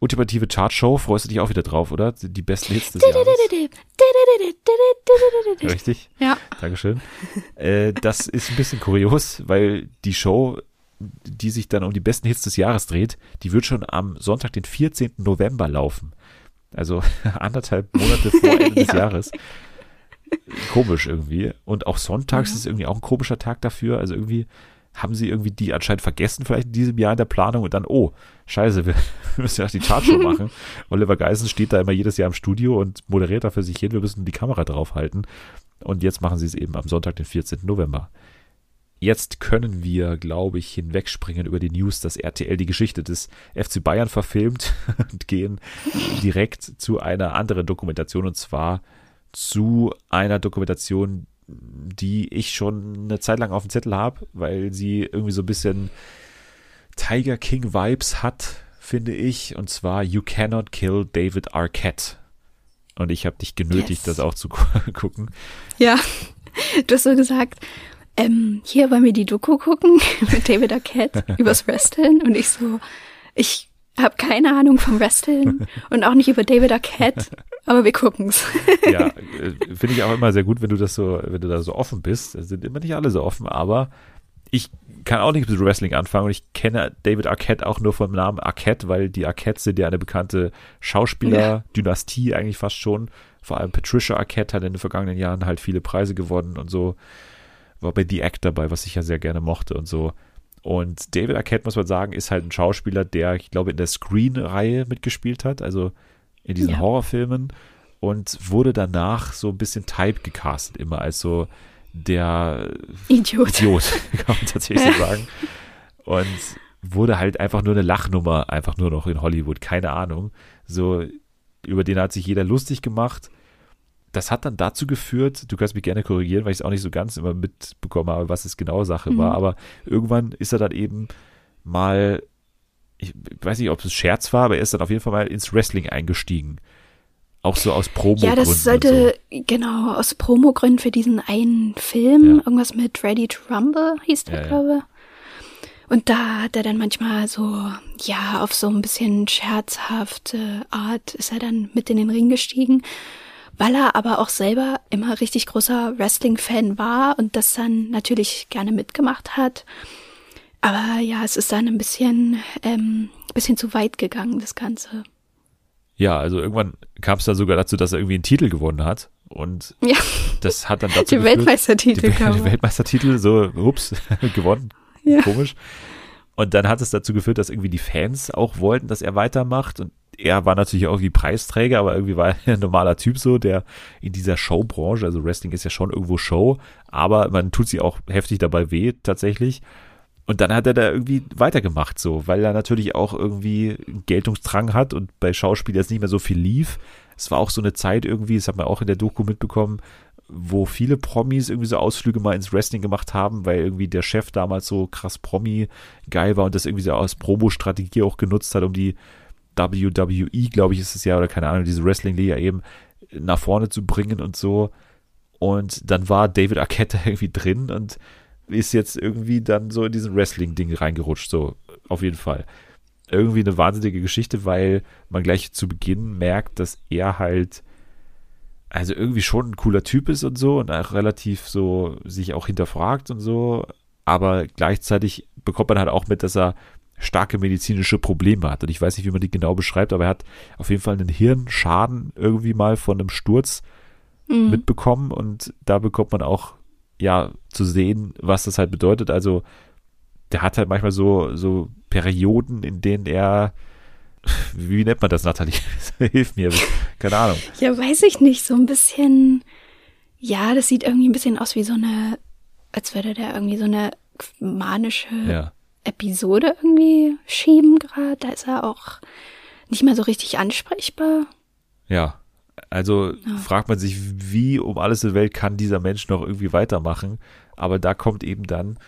Ultimative Chartshow, freust du dich auch wieder drauf, oder? Die besten Hits des Jahres. Richtig? Ja. Dankeschön. Äh, das ist ein bisschen kurios, weil die Show, die sich dann um die besten Hits des Jahres dreht, die wird schon am Sonntag, den 14. November laufen. Also anderthalb Monate vor Ende des Ja. Jahres. Komisch irgendwie. Und auch sonntags Ja. ist irgendwie auch ein komischer Tag dafür. Also irgendwie haben sie irgendwie die anscheinend vergessen, vielleicht in diesem Jahr in der Planung und dann, oh, scheiße, wir müssen ja auch die Chartshow machen. Oliver Geisen steht da immer jedes Jahr im Studio und moderiert da für sich hin, wir müssen die Kamera draufhalten. Und jetzt machen sie es eben am Sonntag, den 14. November. Jetzt können wir, glaube ich, hinwegspringen über die News, dass RTL die Geschichte des FC Bayern verfilmt und gehen direkt zu einer anderen Dokumentation und zwar zu einer Dokumentation, die ich schon eine Zeit lang auf dem Zettel habe, weil sie irgendwie so ein bisschen Tiger King Vibes hat, finde ich, und zwar You Cannot Kill David Arquette. Und ich habe dich genötigt, Yes. das auch zu gucken. Ja, du hast so gesagt, ähm, hier wollen wir die Doku gucken mit David Arquette übers Wrestling und ich so, ich habe keine Ahnung vom Wrestling und auch nicht über David Arquette, aber wir gucken's. ja, äh, finde ich auch immer sehr gut, wenn du das so, wenn du da so offen bist. Es sind immer nicht alle so offen, aber ich kann auch nicht mit Wrestling anfangen und ich kenne David Arquette auch nur vom Namen Arquette, weil die Arquette sind ja eine bekannte Schauspieler-Dynastie eigentlich fast schon. Vor allem Patricia Arquette hat in den vergangenen Jahren halt viele Preise gewonnen und so. War bei The Act dabei, was ich ja sehr gerne mochte und so. Und David Arquette, muss man sagen, ist halt ein Schauspieler, der, ich glaube, in der Screen-Reihe mitgespielt hat, also in diesen Ja. Horrorfilmen und wurde danach so ein bisschen Type gecastet, immer als so der Idiot. Idiot, kann man tatsächlich so sagen. Und wurde halt einfach nur eine Lachnummer, einfach nur noch in Hollywood, keine Ahnung. So, über den hat sich jeder lustig gemacht. Das hat dann dazu geführt, du kannst mich gerne korrigieren, weil ich es auch nicht so ganz immer mitbekommen habe, was es genau Sache war, Mhm. aber irgendwann ist er dann eben mal, ich weiß nicht, ob es Scherz war, aber er ist dann auf jeden Fall mal ins Wrestling eingestiegen. Auch so aus promo Ja, das sollte, genau, aus Promogründen für diesen einen Film, Ja. irgendwas mit Ready to Rumble hieß der, Ja, ja. glaube Und da hat er dann manchmal so, ja, auf so ein bisschen scherzhafte Art ist er dann mit in den Ring gestiegen, weil er aber auch selber immer richtig großer Wrestling-Fan war und das dann natürlich gerne mitgemacht hat. Aber ja, es ist dann ein bisschen, ähm, bisschen zu weit gegangen, das Ganze. Ja, also irgendwann kam es dann sogar dazu, dass er irgendwie einen Titel gewonnen hat. Und Ja, das hat dann dazu die geführt, Weltmeistertitel kam. die Weltmeistertitel, so, ups, gewonnen. Ja. Komisch. Und dann hat es dazu geführt, dass irgendwie die Fans auch wollten, dass er weitermacht. Und er war natürlich auch wie Preisträger, aber irgendwie war er ein normaler Typ so, der in dieser Showbranche, also Wrestling ist ja schon irgendwo Show, aber man tut sie auch heftig dabei weh, tatsächlich. Und dann hat er da irgendwie weitergemacht, so, weil er natürlich auch irgendwie Geltungsdrang hat und bei Schauspielern jetzt nicht mehr so viel lief. Es war auch so eine Zeit irgendwie, das hat man auch in der Doku mitbekommen, wo viele Promis irgendwie so Ausflüge mal ins Wrestling gemacht haben, weil irgendwie der Chef damals so krass Promi geil war und das irgendwie so als Promo-Strategie auch genutzt hat, um die WWE, glaube ich, ist es ja, oder keine Ahnung, diese Wrestling-Liga eben nach vorne zu bringen und so. Und dann war David Arquette irgendwie drin und ist jetzt irgendwie dann so in diesen Wrestling-Ding reingerutscht, so auf jeden Fall. Irgendwie eine wahnsinnige Geschichte, weil man gleich zu Beginn merkt, dass er halt also irgendwie schon ein cooler Typ ist und so und auch relativ so sich auch hinterfragt und so, aber gleichzeitig bekommt man halt auch mit, dass er starke medizinische Probleme hat und ich weiß nicht, wie man die genau beschreibt, aber er hat auf jeden Fall einen Hirnschaden irgendwie mal von einem Sturz Mhm. mitbekommen und da bekommt man auch ja zu sehen, was das halt bedeutet. Also der hat halt manchmal so so Perioden, in denen er wie nennt man das, Nathalie? Hilf mir, keine Ahnung. Ja, weiß ich nicht, so ein bisschen, ja, das sieht irgendwie ein bisschen aus wie so eine, als würde der irgendwie so eine manische Ja. Episode irgendwie schieben gerade. Da ist er auch nicht mehr so richtig ansprechbar. Ja. Also fragt man sich, wie um alles in der Welt kann dieser Mensch noch irgendwie weitermachen. Aber da kommt eben dann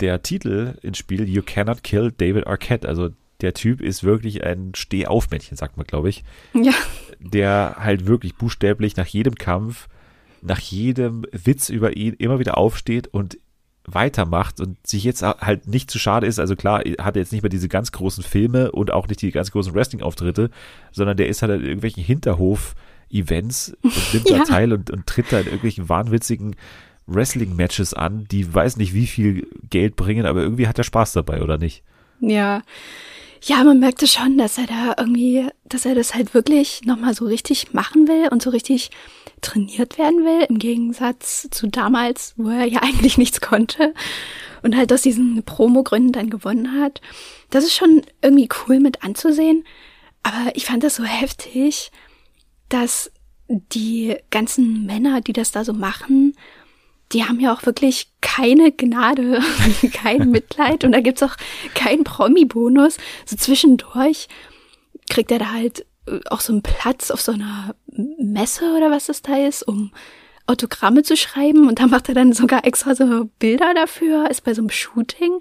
der Titel ins Spiel, You Cannot Kill David Arquette. Also der Typ ist wirklich ein Stehaufmännchen, sagt man, glaube ich. Ja, Der halt wirklich buchstäblich nach jedem Kampf, nach jedem Witz über ihn immer wieder aufsteht und weitermacht und sich jetzt halt nicht zu schade ist. Also klar, hat er jetzt nicht mehr diese ganz großen Filme und auch nicht die ganz großen Wrestling-Auftritte, sondern der ist halt in irgendwelchen Hinterhof-Events und nimmt da Ja. teil und, und tritt da in irgendwelchen wahnwitzigen Wrestling-Matches an, die weiß nicht, wie viel Geld bringen, aber irgendwie hat er Spaß dabei, oder nicht? ja. Ja, man merkte schon, dass er da irgendwie, dass er das halt wirklich nochmal so richtig machen will und so richtig trainiert werden will, im Gegensatz zu damals, wo er ja eigentlich nichts konnte und halt aus diesen Promo-Gründen dann gewonnen hat. Das ist schon irgendwie cool mit anzusehen, aber ich fand das so heftig, dass die ganzen Männer, die das da so machen, die haben ja auch wirklich keine Gnade, kein Mitleid und da gibt's auch keinen Promi-Bonus. So zwischendurch kriegt er da halt auch so einen Platz auf so einer Messe oder was das da ist, um Autogramme zu schreiben und da macht er dann sogar extra so Bilder dafür, ist bei so einem Shooting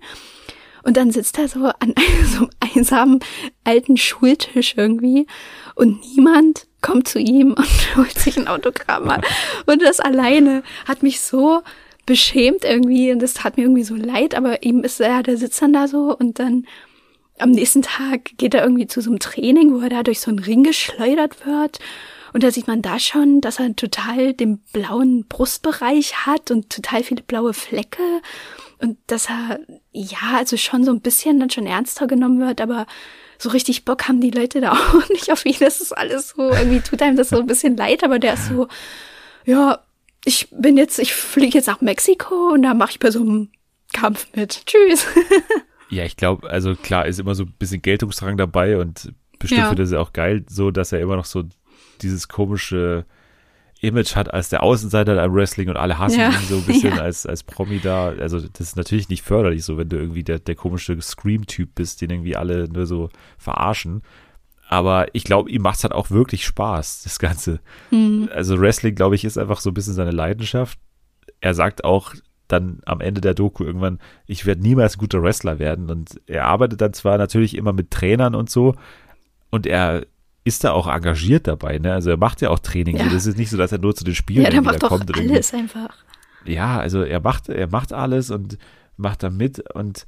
und dann sitzt er so an einem so einem einsamen alten Schultisch irgendwie und niemand kommt zu ihm und holt sich ein Autogramm an. Und das alleine hat mich so beschämt irgendwie und das tat mir irgendwie so leid, aber ihm ist er, der sitzt dann da so und dann am nächsten Tag geht er irgendwie zu so einem Training, wo er da durch so einen Ring geschleudert wird. Und da sieht man da schon, dass er total den blauen Brustbereich hat und total viele blaue Flecke. Und dass er, ja, also schon so ein bisschen dann schon ernster genommen wird, aber so richtig Bock haben die Leute da auch nicht auf ihn. Das ist alles so, irgendwie tut einem das so ein bisschen leid, aber der ist so, ja, ich bin jetzt, ich fliege jetzt nach Mexiko und da mache ich bei so einem Kampf mit. Tschüss. Ja, ich glaube, also klar, ist immer so ein bisschen Geltungsdrang dabei und bestimmt Ja. findet er auch geil, so dass er immer noch so dieses komische Image hat als der Außenseiter am Wrestling und alle hassen Ja. ihn so ein bisschen Ja. als, als Promi da. Also das ist natürlich nicht förderlich, so wenn du irgendwie der, der komische Scream-Typ bist, den irgendwie alle nur so verarschen. Aber ich glaube, ihm macht's halt auch wirklich Spaß, das Ganze. Also Wrestling, glaube ich, ist einfach so ein bisschen seine Leidenschaft. Er sagt auch dann am Ende der Doku irgendwann, ich werde niemals ein guter Wrestler werden. Und er arbeitet dann zwar natürlich immer mit Trainern und so und er ist da auch engagiert dabei, ne? Also er macht ja auch Training. Ja. Das ist nicht so, dass er nur zu den Spielen Ja, der macht doch kommt irgendwie- alles einfach. ja, also er macht, er macht alles und macht da mit und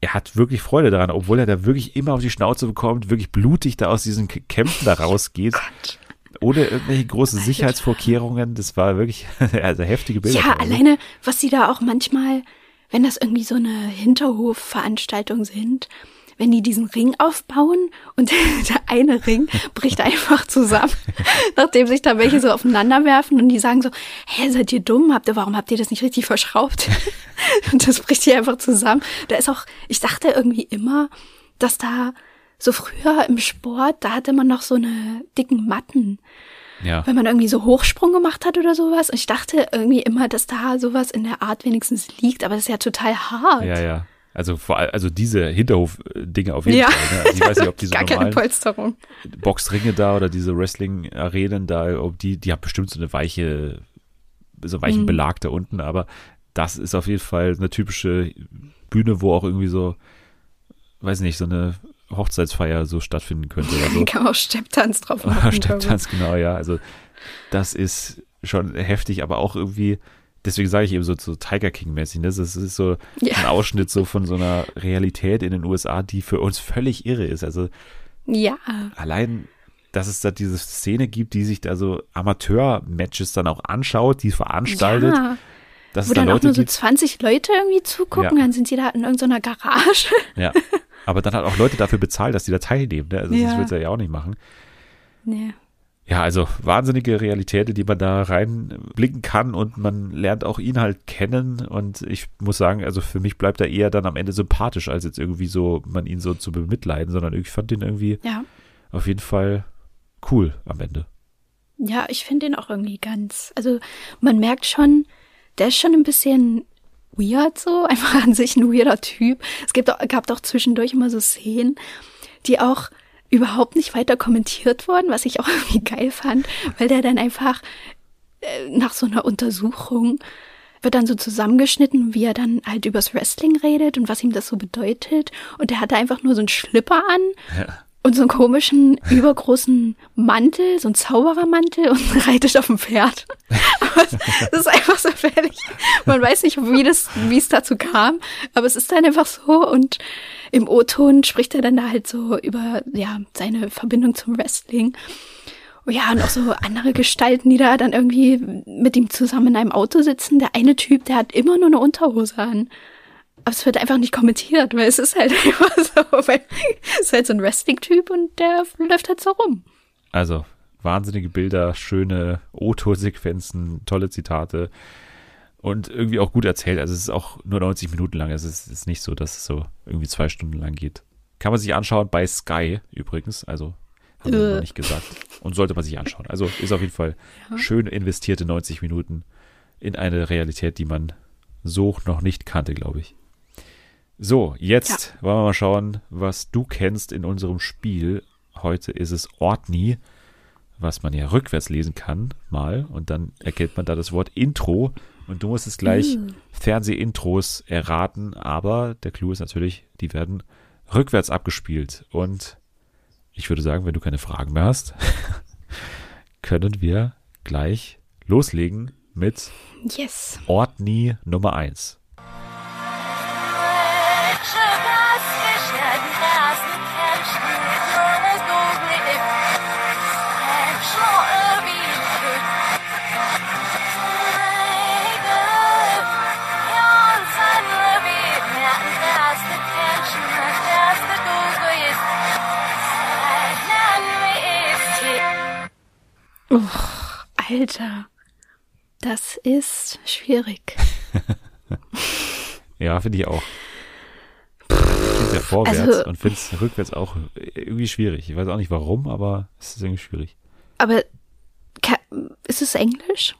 er hat wirklich Freude daran, obwohl er da wirklich immer auf die Schnauze bekommt, wirklich blutig da aus diesen Kämpfen da rausgeht, Gott. Ohne irgendwelche großen Sicherheitsvorkehrungen. Das war wirklich, also heftige Bilder. Ja, alleine, was sie da auch manchmal, wenn das irgendwie so eine Hinterhofveranstaltung sind, wenn die diesen Ring aufbauen und der eine Ring bricht einfach zusammen, nachdem sich da welche so aufeinander werfen und die sagen so, hä, seid ihr dumm? Habt ihr, warum habt ihr das nicht richtig verschraubt? Und das bricht hier einfach zusammen. Da ist auch, ich dachte irgendwie immer, dass da so früher im Sport, da hatte man noch so eine dicken Matten Ja, wenn man irgendwie so Hochsprung gemacht hat oder sowas. Und ich dachte irgendwie immer, dass da sowas in der Art wenigstens liegt, aber das ist ja total hart. ja, ja. Also vor allem, also diese Hinterhof-Dinge auf jeden Ja. Fall. Ne? Also ich weiß nicht, ob diese Gar keine Polsterung. Boxringe da oder diese Wrestling-Arenen da, ob die, die haben bestimmt so eine weiche, so weichen Mhm. Belag da unten, aber das ist auf jeden Fall eine typische Bühne, wo auch irgendwie so, weiß nicht, so eine Hochzeitsfeier so stattfinden könnte oder so. Kann man auch Stepptanz drauf machen. Stepptanz, genau, ja. Also das ist schon heftig, aber auch irgendwie, deswegen sage ich eben so, so Tiger King-mäßig, ne? Das ist so Ja. ein Ausschnitt so von so einer Realität in den USA, die für uns völlig irre ist. Also Ja, allein, dass es da diese Szene gibt, die sich da so Amateur-Matches dann auch anschaut, die veranstaltet, ja. dass Wo es da dann auch Leute nur so gibt, 20 Leute irgendwie zugucken, Ja. dann sind sie da in irgendeiner Garage. ja, aber dann hat auch Leute dafür bezahlt, dass die da teilnehmen, ne? Also Ja. das wird er ja auch nicht machen. nee. ja, also wahnsinnige Realität, die man da reinblicken kann und man lernt auch ihn halt kennen und ich muss sagen, also für mich bleibt er eher dann am Ende sympathisch, als jetzt irgendwie so, man ihn so zu bemitleiden, sondern ich fand ihn irgendwie Ja. auf jeden Fall cool am Ende. Ja, ich finde ihn auch irgendwie ganz. Also man merkt schon, der ist schon ein bisschen weird so, einfach an sich ein weirder Typ. Es gibt gab doch zwischendurch immer so Szenen, die auch überhaupt nicht weiter kommentiert wurden, was ich auch irgendwie geil fand, weil der dann einfach äh, nach so einer Untersuchung wird dann so zusammengeschnitten, wie er dann halt übers Wrestling redet und was ihm das so bedeutet. Und der hatte einfach nur so einen Schlipper an Ja. Und so einen komischen, übergroßen Mantel, so einen Zauberermantel und reitet auf dem Pferd. Aber es- das ist einfach so fertig. Man weiß nicht, wie das, wie es dazu kam, aber es ist dann einfach so und im O-Ton spricht er dann da halt so über, ja, seine Verbindung zum Wrestling. Ja, und auch so andere Gestalten, die da dann irgendwie mit ihm zusammen in einem Auto sitzen. Der eine Typ, der hat immer nur eine Unterhose an. Aber es wird einfach nicht kommentiert, weil es ist halt einfach so, weil es ist halt so ein Wrestling-Typ und der läuft halt so rum. Also wahnsinnige Bilder, schöne O-Ton-Sequenzen, tolle Zitate und irgendwie auch gut erzählt. Also es ist auch nur 90 Minuten lang. Also es ist nicht so, dass es so irgendwie zwei Stunden lang geht. Kann man sich anschauen bei Sky übrigens. Also haben wir Äh. noch nicht gesagt. Und sollte man sich anschauen. Also ist auf jeden Fall schön investierte 90 Minuten in eine Realität, die man so noch nicht kannte, glaube ich. So, jetzt wollen wir mal schauen, was du kennst in unserem Spiel. Heute ist es Ortni, was man ja rückwärts lesen kann, mal. Und dann erkennt man da das Wort Intro. Und du musst es gleich Mm. Fernsehintros erraten. Aber der Clou ist natürlich, die werden rückwärts abgespielt. Und ich würde sagen, wenn du keine Fragen mehr hast, können wir gleich loslegen mit Yes. Ortni Nummer 1. Uff, Alter. Das ist schwierig. Ja, finde ich auch. Ich ja vorwärts Also- und finde es rückwärts auch irgendwie schwierig. Ich weiß auch nicht warum, aber es ist irgendwie schwierig. Aber ist es Englisch?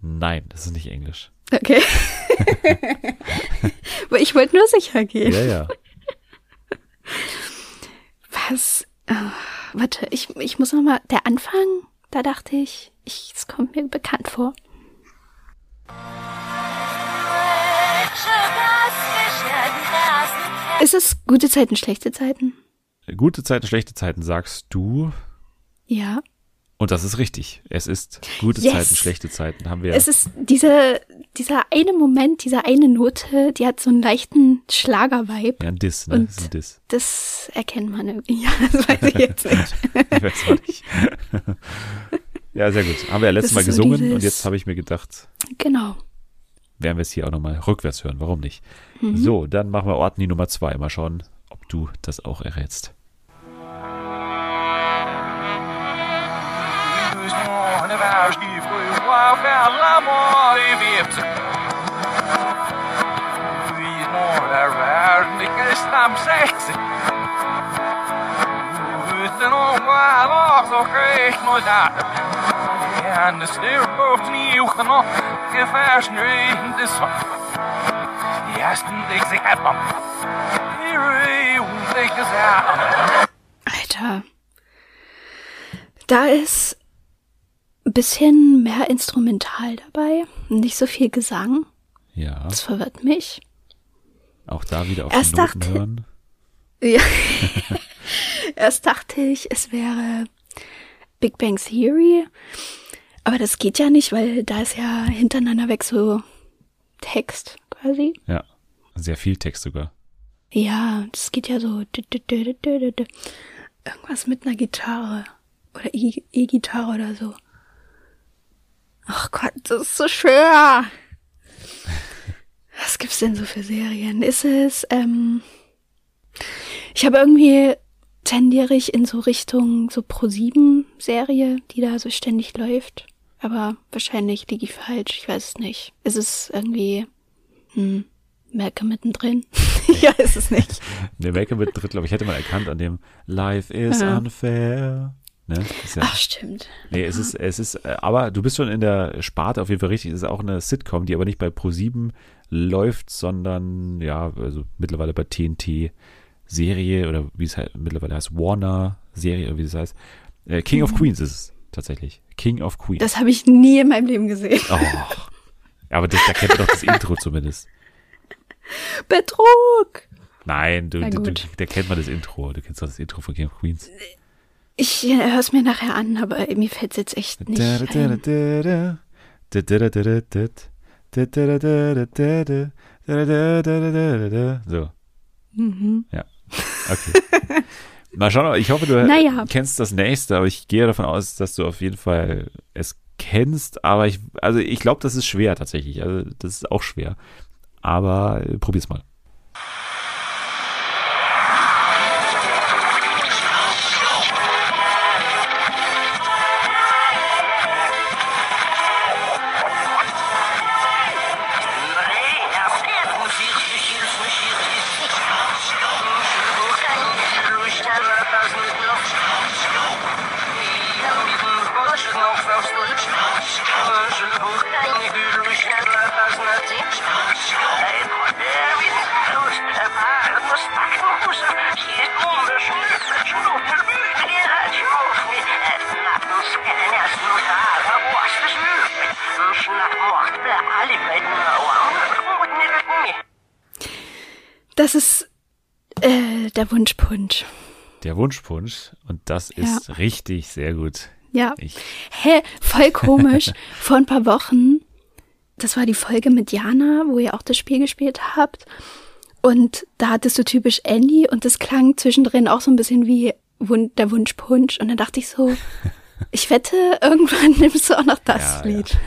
Nein, das ist nicht Englisch. Okay. Aber ich wollte nur sicher gehen. Ja, ja. Was? Ah, warte, ich, ich muss noch mal. Der Anfang, da dachte ich, ich, es kommt mir bekannt vor. Ist es gute Zeiten, schlechte Zeiten? Gute Zeiten, schlechte Zeiten sagst du. Ja. Und das ist richtig. Es ist gute Yes. Zeiten, schlechte Zeiten. Haben wir. Es ist diese, dieser eine Moment, diese eine Note, die hat so einen leichten Schlager-Vibe. ja, ein Diss, ne? Und- Das ist ein Diss. Das erkennt man irgendwie. Ja, das weiß ich jetzt nicht. Ich weiß auch nicht. ja, sehr gut. Haben wir ja letztes Mal so gesungen dieses- und jetzt habe ich mir gedacht, Genau. werden wir es hier auch nochmal rückwärts hören. Warum nicht? Mhm. So, dann machen wir Ortni Nummer zwei. Mal schauen, ob du das auch errätst. En de steerboot nieuw genoeg, gevers nu in de zwart. Juist een dik zich hebben. Hier een dik gezegd. Alter. Da ist bisschen mehr Instrumental dabei, nicht so viel Gesang. Ja, Das verwirrt mich. auch da wieder auf Erst die Noten dachte- hören. Ja. Erst dachte ich, es wäre Big Bang Theory, aber das geht ja nicht, weil da ist ja hintereinander weg so Text quasi. Ja, sehr viel Text sogar. Ja, das geht ja so irgendwas mit einer Gitarre oder E-Gitarre oder so. Ach Gott, das ist so schwer. Was gibt's denn so für Serien? Ist es, ähm, ich habe irgendwie tendiere ich in so Richtung so Pro-7-Serie, die da so ständig läuft. Aber wahrscheinlich liege ich falsch, ich weiß es nicht. Es ist irgendwie, hm, Merke mittendrin. ich weiß es nicht. Der Merke mittendrin, glaube ich, hätte man erkannt an dem Life is Ja. unfair. Ne? Ja, Ach, stimmt. nee, es ist, es ist, äh, aber du bist schon in der Sparte auf jeden Fall richtig. Es ist auch eine Sitcom, die aber nicht bei Pro7 läuft, sondern ja, also mittlerweile bei TNT Serie oder wie es halt mittlerweile heißt, Warner Serie oder wie es heißt. Äh, King of Queens ist es tatsächlich. King of Queens. Das habe ich nie in meinem Leben gesehen. oh. Aber das, da kennt man doch das Intro zumindest. Betrug! Nein, du, du, du, da kennt man das Intro. Du kennst doch das Intro von King of Queens. Ich äh, höre es mir nachher an, aber mir fällt es jetzt echt nicht ein. So, Mhm. okay. Mal schauen, ich hoffe, du Naja. kennst das nächste, aber ich gehe davon aus, dass du auf jeden Fall es kennst, aber ich, also ich glaube, das ist schwer tatsächlich. Also das ist auch schwer. Aber äh, probier's mal. Das ist äh, der Wunschpunsch. Der Wunschpunsch und das ist richtig sehr gut. Ja. Ich, Hä, voll komisch. Vor ein paar Wochen, das war die Folge mit Jana, wo ihr auch das Spiel gespielt habt. Und da hattest du typisch Andy und das klang zwischendrin auch so ein bisschen wie Wun der Wunschpunsch. Und dann dachte ich so, ich wette, irgendwann nimmst du auch noch das ja. Lied.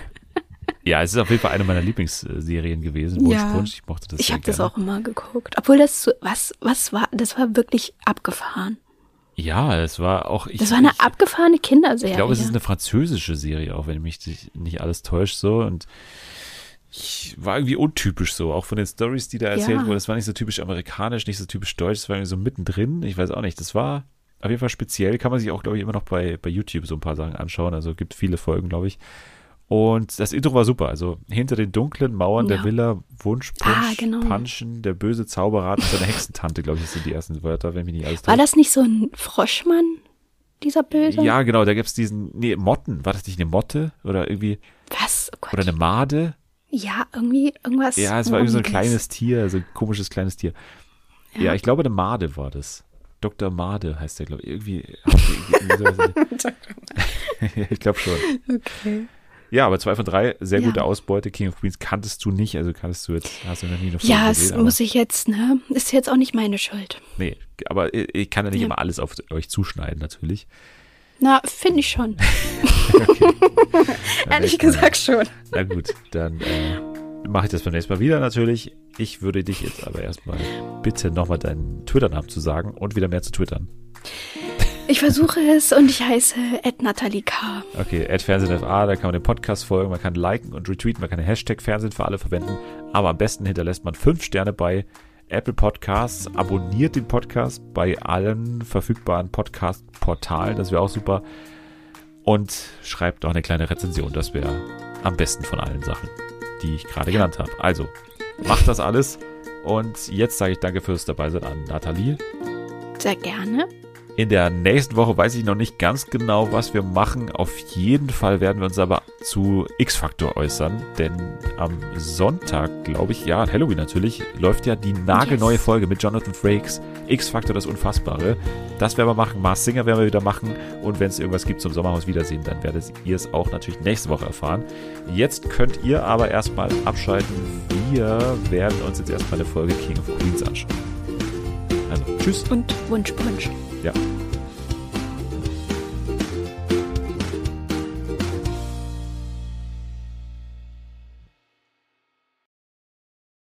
Ja, es ist auf jeden Fall eine meiner Lieblingsserien gewesen. Ja. Wunschpunsch, ich mochte das Ich habe das auch immer geguckt. Obwohl das so, was, was war, das war wirklich abgefahren. Ja, es war auch. Ich, Das war eine ich, abgefahrene Kinderserie. Ich glaube, es ist eine französische Serie, auch wenn mich nicht- alles täuscht so und ich war irgendwie untypisch so, auch von den Stories, die da erzählt Ja. wurden. Das war nicht so typisch amerikanisch, nicht so typisch deutsch, das war irgendwie so mittendrin. Ich weiß auch nicht, das war auf jeden Fall speziell. Kann man sich auch, glaube ich, immer noch bei, bei YouTube so ein paar Sachen anschauen. Also gibt viele Folgen, glaube ich. Und das Intro war super. Also hinter den dunklen Mauern der Ja. Villa, Wunschpunsch, Ah, genau. Punchen, der böse Zauberrat und seine Hexentante, glaube ich, sind die ersten Wörter, wenn mich nicht alles War das nicht so ein Froschmann, dieser Böse? Ja, genau, da gibt's diesen, nee, Motten. War das nicht eine Motte? Oder irgendwie, Was? Oh oder eine Made? Ja, irgendwie irgendwas. Ja, es war irgendwie so ein kleines Tier, so ein komisches kleines Tier. Ja, ich glaube, eine Made war das. Dr. Made heißt der, glaube ich. Irgendwie. irgendwie ja, ich glaube schon. Okay. Ja, aber zwei von drei, sehr Ja. gute Ausbeute. King of Queens kanntest du nicht, also kanntest du jetzt, hast du noch nie noch Ja, es gesehen, aber- muss ich jetzt, ne? Ist jetzt auch nicht meine Schuld. Nee, aber ich kann ja nicht Ja. immer alles auf euch zuschneiden, natürlich. Na, finde ich schon. Ehrlich gesagt schon. Na gut, dann äh, mache ich das beim nächsten Mal wieder natürlich. Ich würde dich jetzt aber erstmal bitten, nochmal deinen Twitter-Namen zu sagen und wieder mehr zu twittern. Ich versuche es und ich heiße Ed Natalie K. Okay, FernsehenFA, da kann man den Podcast folgen, man kann liken und retweeten, man kann den Hashtag Fernsehen für alle verwenden, aber am besten hinterlässt man fünf Sterne bei Apple Podcasts, abonniert den Podcast bei allen verfügbaren Podcast-Portalen, das wäre auch super. Und schreibt auch eine kleine Rezension, das wäre am besten von allen Sachen, die ich gerade genannt habe. Also, macht das alles und jetzt sage ich danke fürs Dabeisein an Nathalie. Sehr gerne. In der nächsten Woche weiß ich noch nicht ganz genau, was wir machen. Auf jeden Fall werden wir uns aber zu X-Factor äußern, denn am Sonntag, glaube ich, ja, Halloween natürlich, läuft ja die nagelneue Yes. Folge mit Jonathan Frakes. X-Factor, das Unfassbare. Das werden wir machen. Mars Singer werden wir wieder machen. Und wenn es irgendwas gibt zum Sommerhaus Wiedersehen, dann werdet ihr es auch natürlich nächste Woche erfahren. Jetzt könnt ihr aber erstmal abschalten. Wir werden uns jetzt erstmal eine Folge King of Queens anschauen. Also, tschüss. Und Wunschpunsch. Ja.